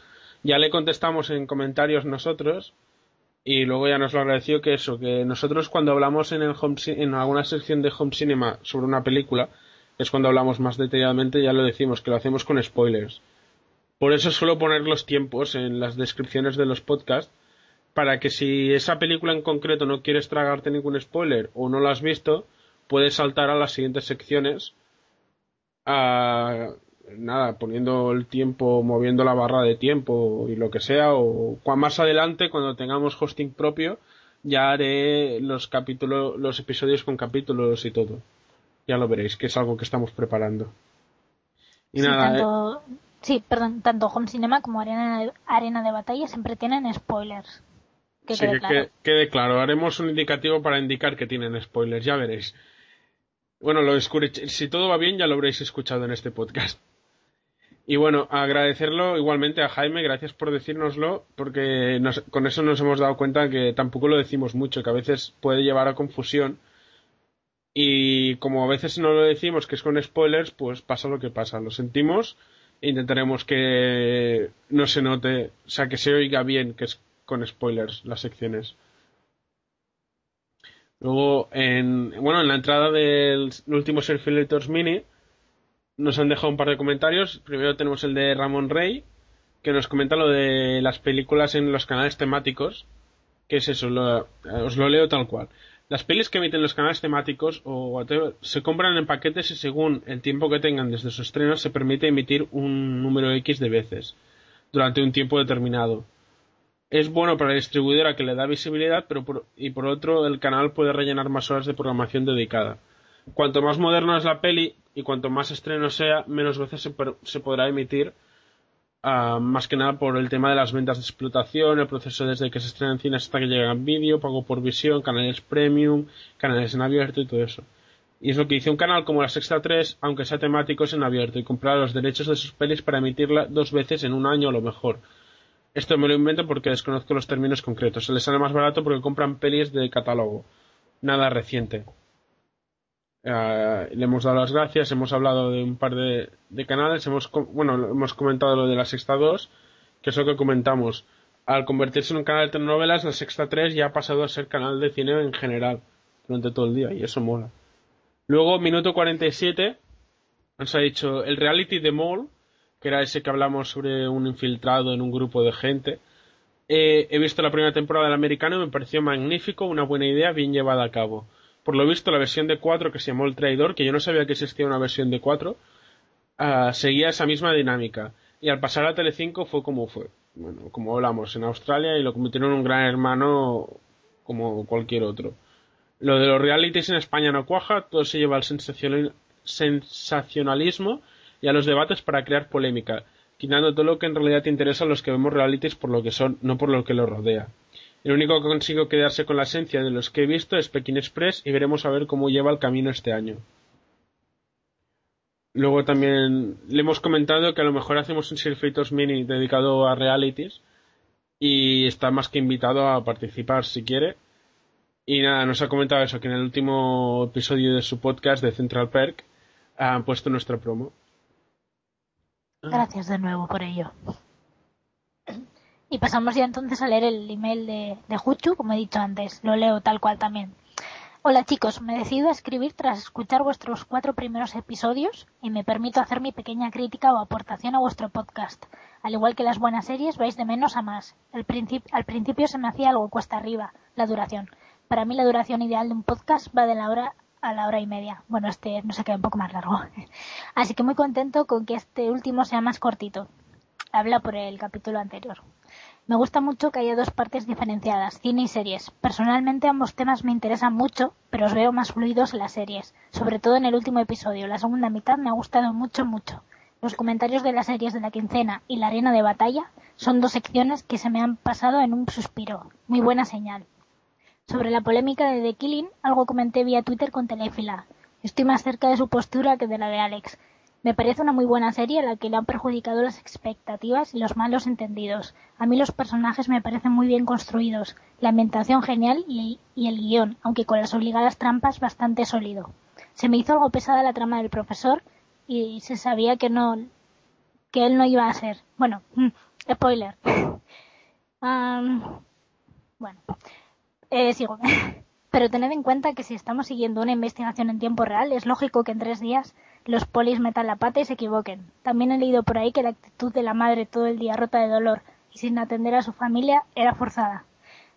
Speaker 1: ya le contestamos en comentarios nosotros y luego ya nos lo agradeció que eso, que nosotros cuando hablamos en el home en alguna sección de home cinema sobre una película es cuando hablamos más detalladamente, ya lo decimos, que lo hacemos con spoilers. Por eso suelo poner los tiempos en las descripciones de los podcasts para que si esa película en concreto no quieres tragarte ningún spoiler o no la has visto, puedes saltar a las siguientes secciones a nada, poniendo el tiempo, moviendo la barra de tiempo y lo que sea, o más adelante, cuando tengamos hosting propio, ya haré los capítulos, los episodios con capítulos y todo. Ya lo veréis, que es algo que estamos preparando. Y
Speaker 2: Sí,
Speaker 1: nada, eh,
Speaker 2: tanto, sí, perdón, tanto Home Cinema como Arena de, Arena de Batalla siempre tienen spoilers. Que
Speaker 1: sí,
Speaker 2: quede
Speaker 1: que
Speaker 2: claro.
Speaker 1: que- quede claro. Haremos un indicativo para indicar que tienen spoilers, ya veréis. Bueno, lo si todo va bien ya lo habréis escuchado en este podcast. Y bueno, agradecerlo igualmente a Jaime, gracias por decírnoslo, porque nos- con eso nos hemos dado cuenta que tampoco lo decimos mucho, que a veces puede llevar a confusión. Y como a veces no lo decimos, que es con spoilers, pues pasa lo que pasa. Lo sentimos e intentaremos que no se note, o sea, que se oiga bien que es con spoilers las secciones. Luego, en, bueno, en la entrada del último Self-Electors Mini, nos han dejado un par de comentarios. Primero tenemos el de Ramón Rey, que nos comenta lo de las películas en los canales temáticos. ¿Qué es eso? Lo- eh, os lo leo tal cual. Las pelis que emiten los canales temáticos o whatever, se compran en paquetes y según el tiempo que tengan desde su estreno se permite emitir un número X de veces durante un tiempo determinado. Es bueno para la distribuidora que le da visibilidad, pero por, y por otro el canal puede rellenar más horas de programación dedicada. Cuanto más moderna es la peli y cuanto más estreno sea, menos veces se, podrá emitir, ah, más que nada por el tema de las ventas de explotación, el proceso desde que se estrena en cines hasta que llega en vídeo, pago por visión, canales premium, canales en abierto y todo eso. Y es lo que dice un canal como la Sexta 3, aunque sea temático, es en abierto y comprar los derechos de sus pelis para emitirla dos veces en un año a lo mejor. Esto me lo invento porque desconozco los términos concretos. Se les sale más barato porque compran pelis de catálogo. Nada reciente. Eh, le hemos dado las gracias, hemos hablado de un par de, canales, hemos, bueno, hemos comentado lo de la Sexta 2, que es lo que comentamos. Al convertirse en un canal de telenovelas, la Sexta 3 ya ha pasado a ser canal de cine en general durante todo el día y eso mola. Luego, minuto 47, nos ha dicho el reality de Mall, que era ese que hablamos sobre un infiltrado en un grupo de gente. Eh, he visto la primera temporada del americano y me pareció magnífico, una buena idea bien llevada a cabo. Por lo visto, la versión de 4 que se llamó El Traidor, que yo no sabía que existía una versión de 4, ah, seguía esa misma dinámica. Y al pasar a Telecinco fue como fue. Bueno, como hablamos, en Australia y lo convirtieron en un gran hermano como cualquier otro. Lo de los realities en España no cuaja, todo se lleva al sensacional- sensacionalismo y a los debates para crear polémica, quitando todo lo que en realidad te interesa a los que vemos realities por lo que son, no por lo que los rodea. El único que consigo quedarse con la esencia de los que he visto es Pekin Express y veremos a ver cómo lleva el camino este año. Luego también le hemos comentado que a lo mejor hacemos un Surfeitos Mini dedicado a realities y está más que invitado a participar si quiere. Y nada, nos ha comentado eso, que en el último episodio de su podcast de Central Perk han puesto nuestra promo.
Speaker 2: Gracias de nuevo por ello. Y pasamos ya entonces a leer el email de, de Juchu, como he dicho antes, lo leo tal cual también. Hola chicos, me decido a escribir tras escuchar vuestros cuatro primeros episodios y me permito hacer mi pequeña crítica o aportación a vuestro podcast. Al igual que las buenas series, vais de menos a más. El princip- al principio se me hacía algo cuesta arriba, la duración. Para mí la duración ideal de un podcast va de la hora a la hora y media. Bueno, este no se queda un poco más largo. Así que muy contento con que este último sea más cortito. Habla por el capítulo anterior. Me gusta mucho que haya dos partes diferenciadas, cine y series. Personalmente ambos temas me interesan mucho, pero os veo más fluidos en las series, sobre todo en el último episodio. La segunda mitad me ha gustado mucho, mucho. Los comentarios de las series de la quincena y la arena de batalla son dos secciones que se me han pasado en un suspiro. Muy buena señal. Sobre la polémica de The Killing, algo comenté vía Twitter con Telefila. Estoy más cerca de su postura que de la de Alex. Me parece una muy buena serie a la que le han perjudicado las expectativas y los malos entendidos. A mí los personajes me parecen muy bien construidos, la ambientación genial y, el guion, aunque con las obligadas trampas bastante sólido. Se me hizo algo pesada la trama del profesor y se sabía que no que él no iba a ser. Bueno, mm, spoiler. Am, bueno, eh, sigo. Pero tened en cuenta que si estamos siguiendo una investigación en tiempo real, es lógico que en tres días los polis metan la pata y se equivoquen. También he leído por ahí que la actitud de la madre todo el día rota de dolor y sin atender a su familia era forzada.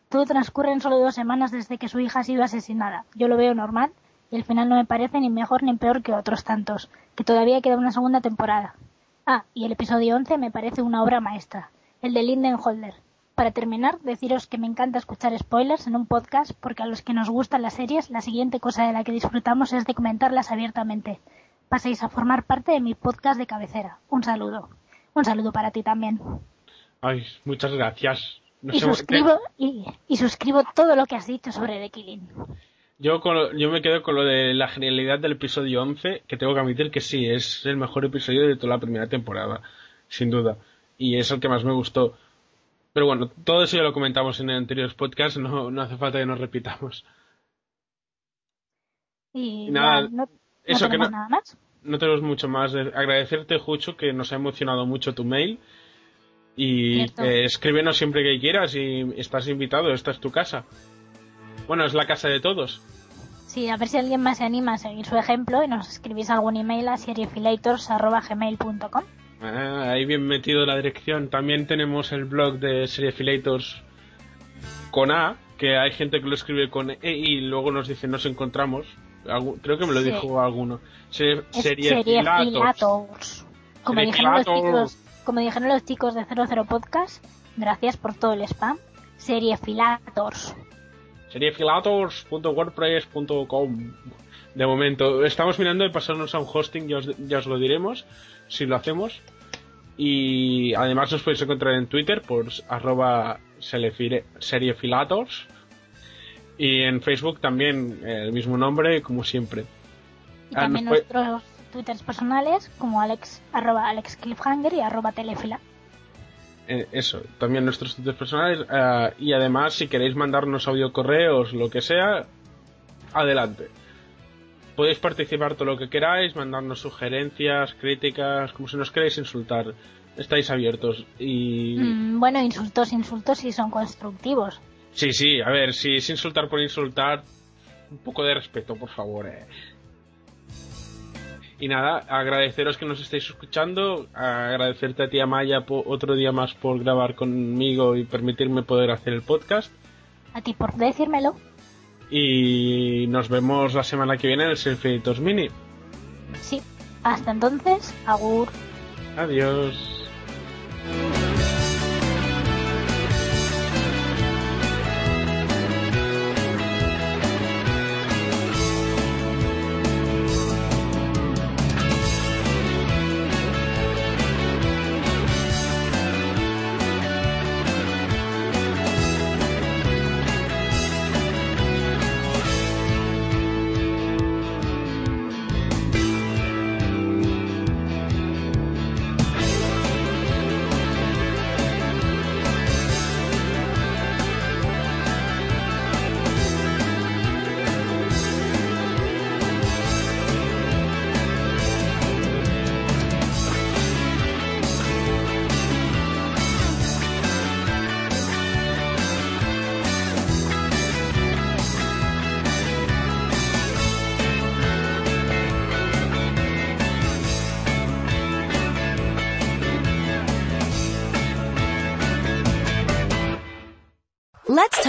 Speaker 2: Todo transcurre en solo dos semanas desde que su hija ha sido asesinada. Yo lo veo normal y el final no me parece ni mejor ni peor que otros tantos, que todavía queda una segunda temporada. Ah, y el episodio 11 me parece una obra maestra, el de Linden Holder. Para terminar, deciros que me encanta escuchar spoilers en un podcast porque a los que nos gustan las series, la siguiente cosa de la que disfrutamos es de comentarlas abiertamente. Paséis a formar parte de mi podcast de cabecera. Un saludo. Un saludo para ti también.
Speaker 1: Ay, muchas gracias. No
Speaker 2: y suscribo, y, y suscribo todo lo que has dicho sobre The Killing.
Speaker 1: Yo, con lo- yo me quedo con lo de la genialidad del episodio 11, que tengo que admitir que sí, es el mejor episodio de toda la primera temporada, sin duda. Y es el que más me gustó. Pero bueno, todo eso ya lo comentamos en anteriores podcasts, no, no hace falta que nos repitamos.
Speaker 2: Y
Speaker 1: Y nada,
Speaker 2: no, no
Speaker 1: eso que
Speaker 2: tenemos
Speaker 1: no-
Speaker 2: nada más.
Speaker 1: No tenemos mucho más. de- agradecerte, Jucho, que nos ha emocionado mucho tu mail. Y eh, escríbenos siempre que quieras y estás invitado, esta es tu casa. Bueno, es la casa de todos.
Speaker 2: Sí, a ver si alguien más se anima a seguir su ejemplo y nos escribís algún email a seriefilators.gmail.com.
Speaker 1: Ah, ahí bien metido la dirección. También tenemos el blog de Seriefilators con A, que hay gente que lo escribe con E y luego nos dice nos encontramos. Creo que me lo
Speaker 2: Sí.
Speaker 1: dijo alguno. Se-
Speaker 2: Es
Speaker 1: Seriefilators.
Speaker 2: Seriefilators. Como dijeron, los chicos, como dijeron los chicos de 00 Podcast, gracias por todo el spam. Seriefilators.
Speaker 1: seriefilators.wordpress.com De momento, estamos mirando de pasarnos a un hosting, ya os, ya os lo diremos, si lo hacemos. Y además nos podéis encontrar en Twitter por arroba seriefilators. Y en Facebook también eh, el mismo nombre, como siempre.
Speaker 2: Y
Speaker 1: Ah,
Speaker 2: también nuestros twitters personales como alex, arroba Alex Cliffhanger y arroba telefila.
Speaker 1: Eh, eso, también nuestros sitios personales. eh, y además, si queréis mandarnos audio correos, lo que sea, adelante. Podéis participar todo lo que queráis, mandarnos sugerencias, críticas, como si nos queréis insultar. Estáis abiertos. Y.
Speaker 2: Mm, bueno, insultos, insultos si son constructivos.
Speaker 1: Sí, sí, a ver, si es insultar por insultar, un poco de respeto, por favor. eh. Y nada, agradeceros que nos estéis escuchando, agradecerte a ti, Amaya, otro día más por grabar conmigo y permitirme poder hacer el podcast.
Speaker 2: A ti por decírmelo.
Speaker 1: Y nos vemos la semana que viene en el Selfitos Mini.
Speaker 2: Sí. Hasta entonces, agur.
Speaker 1: Adiós.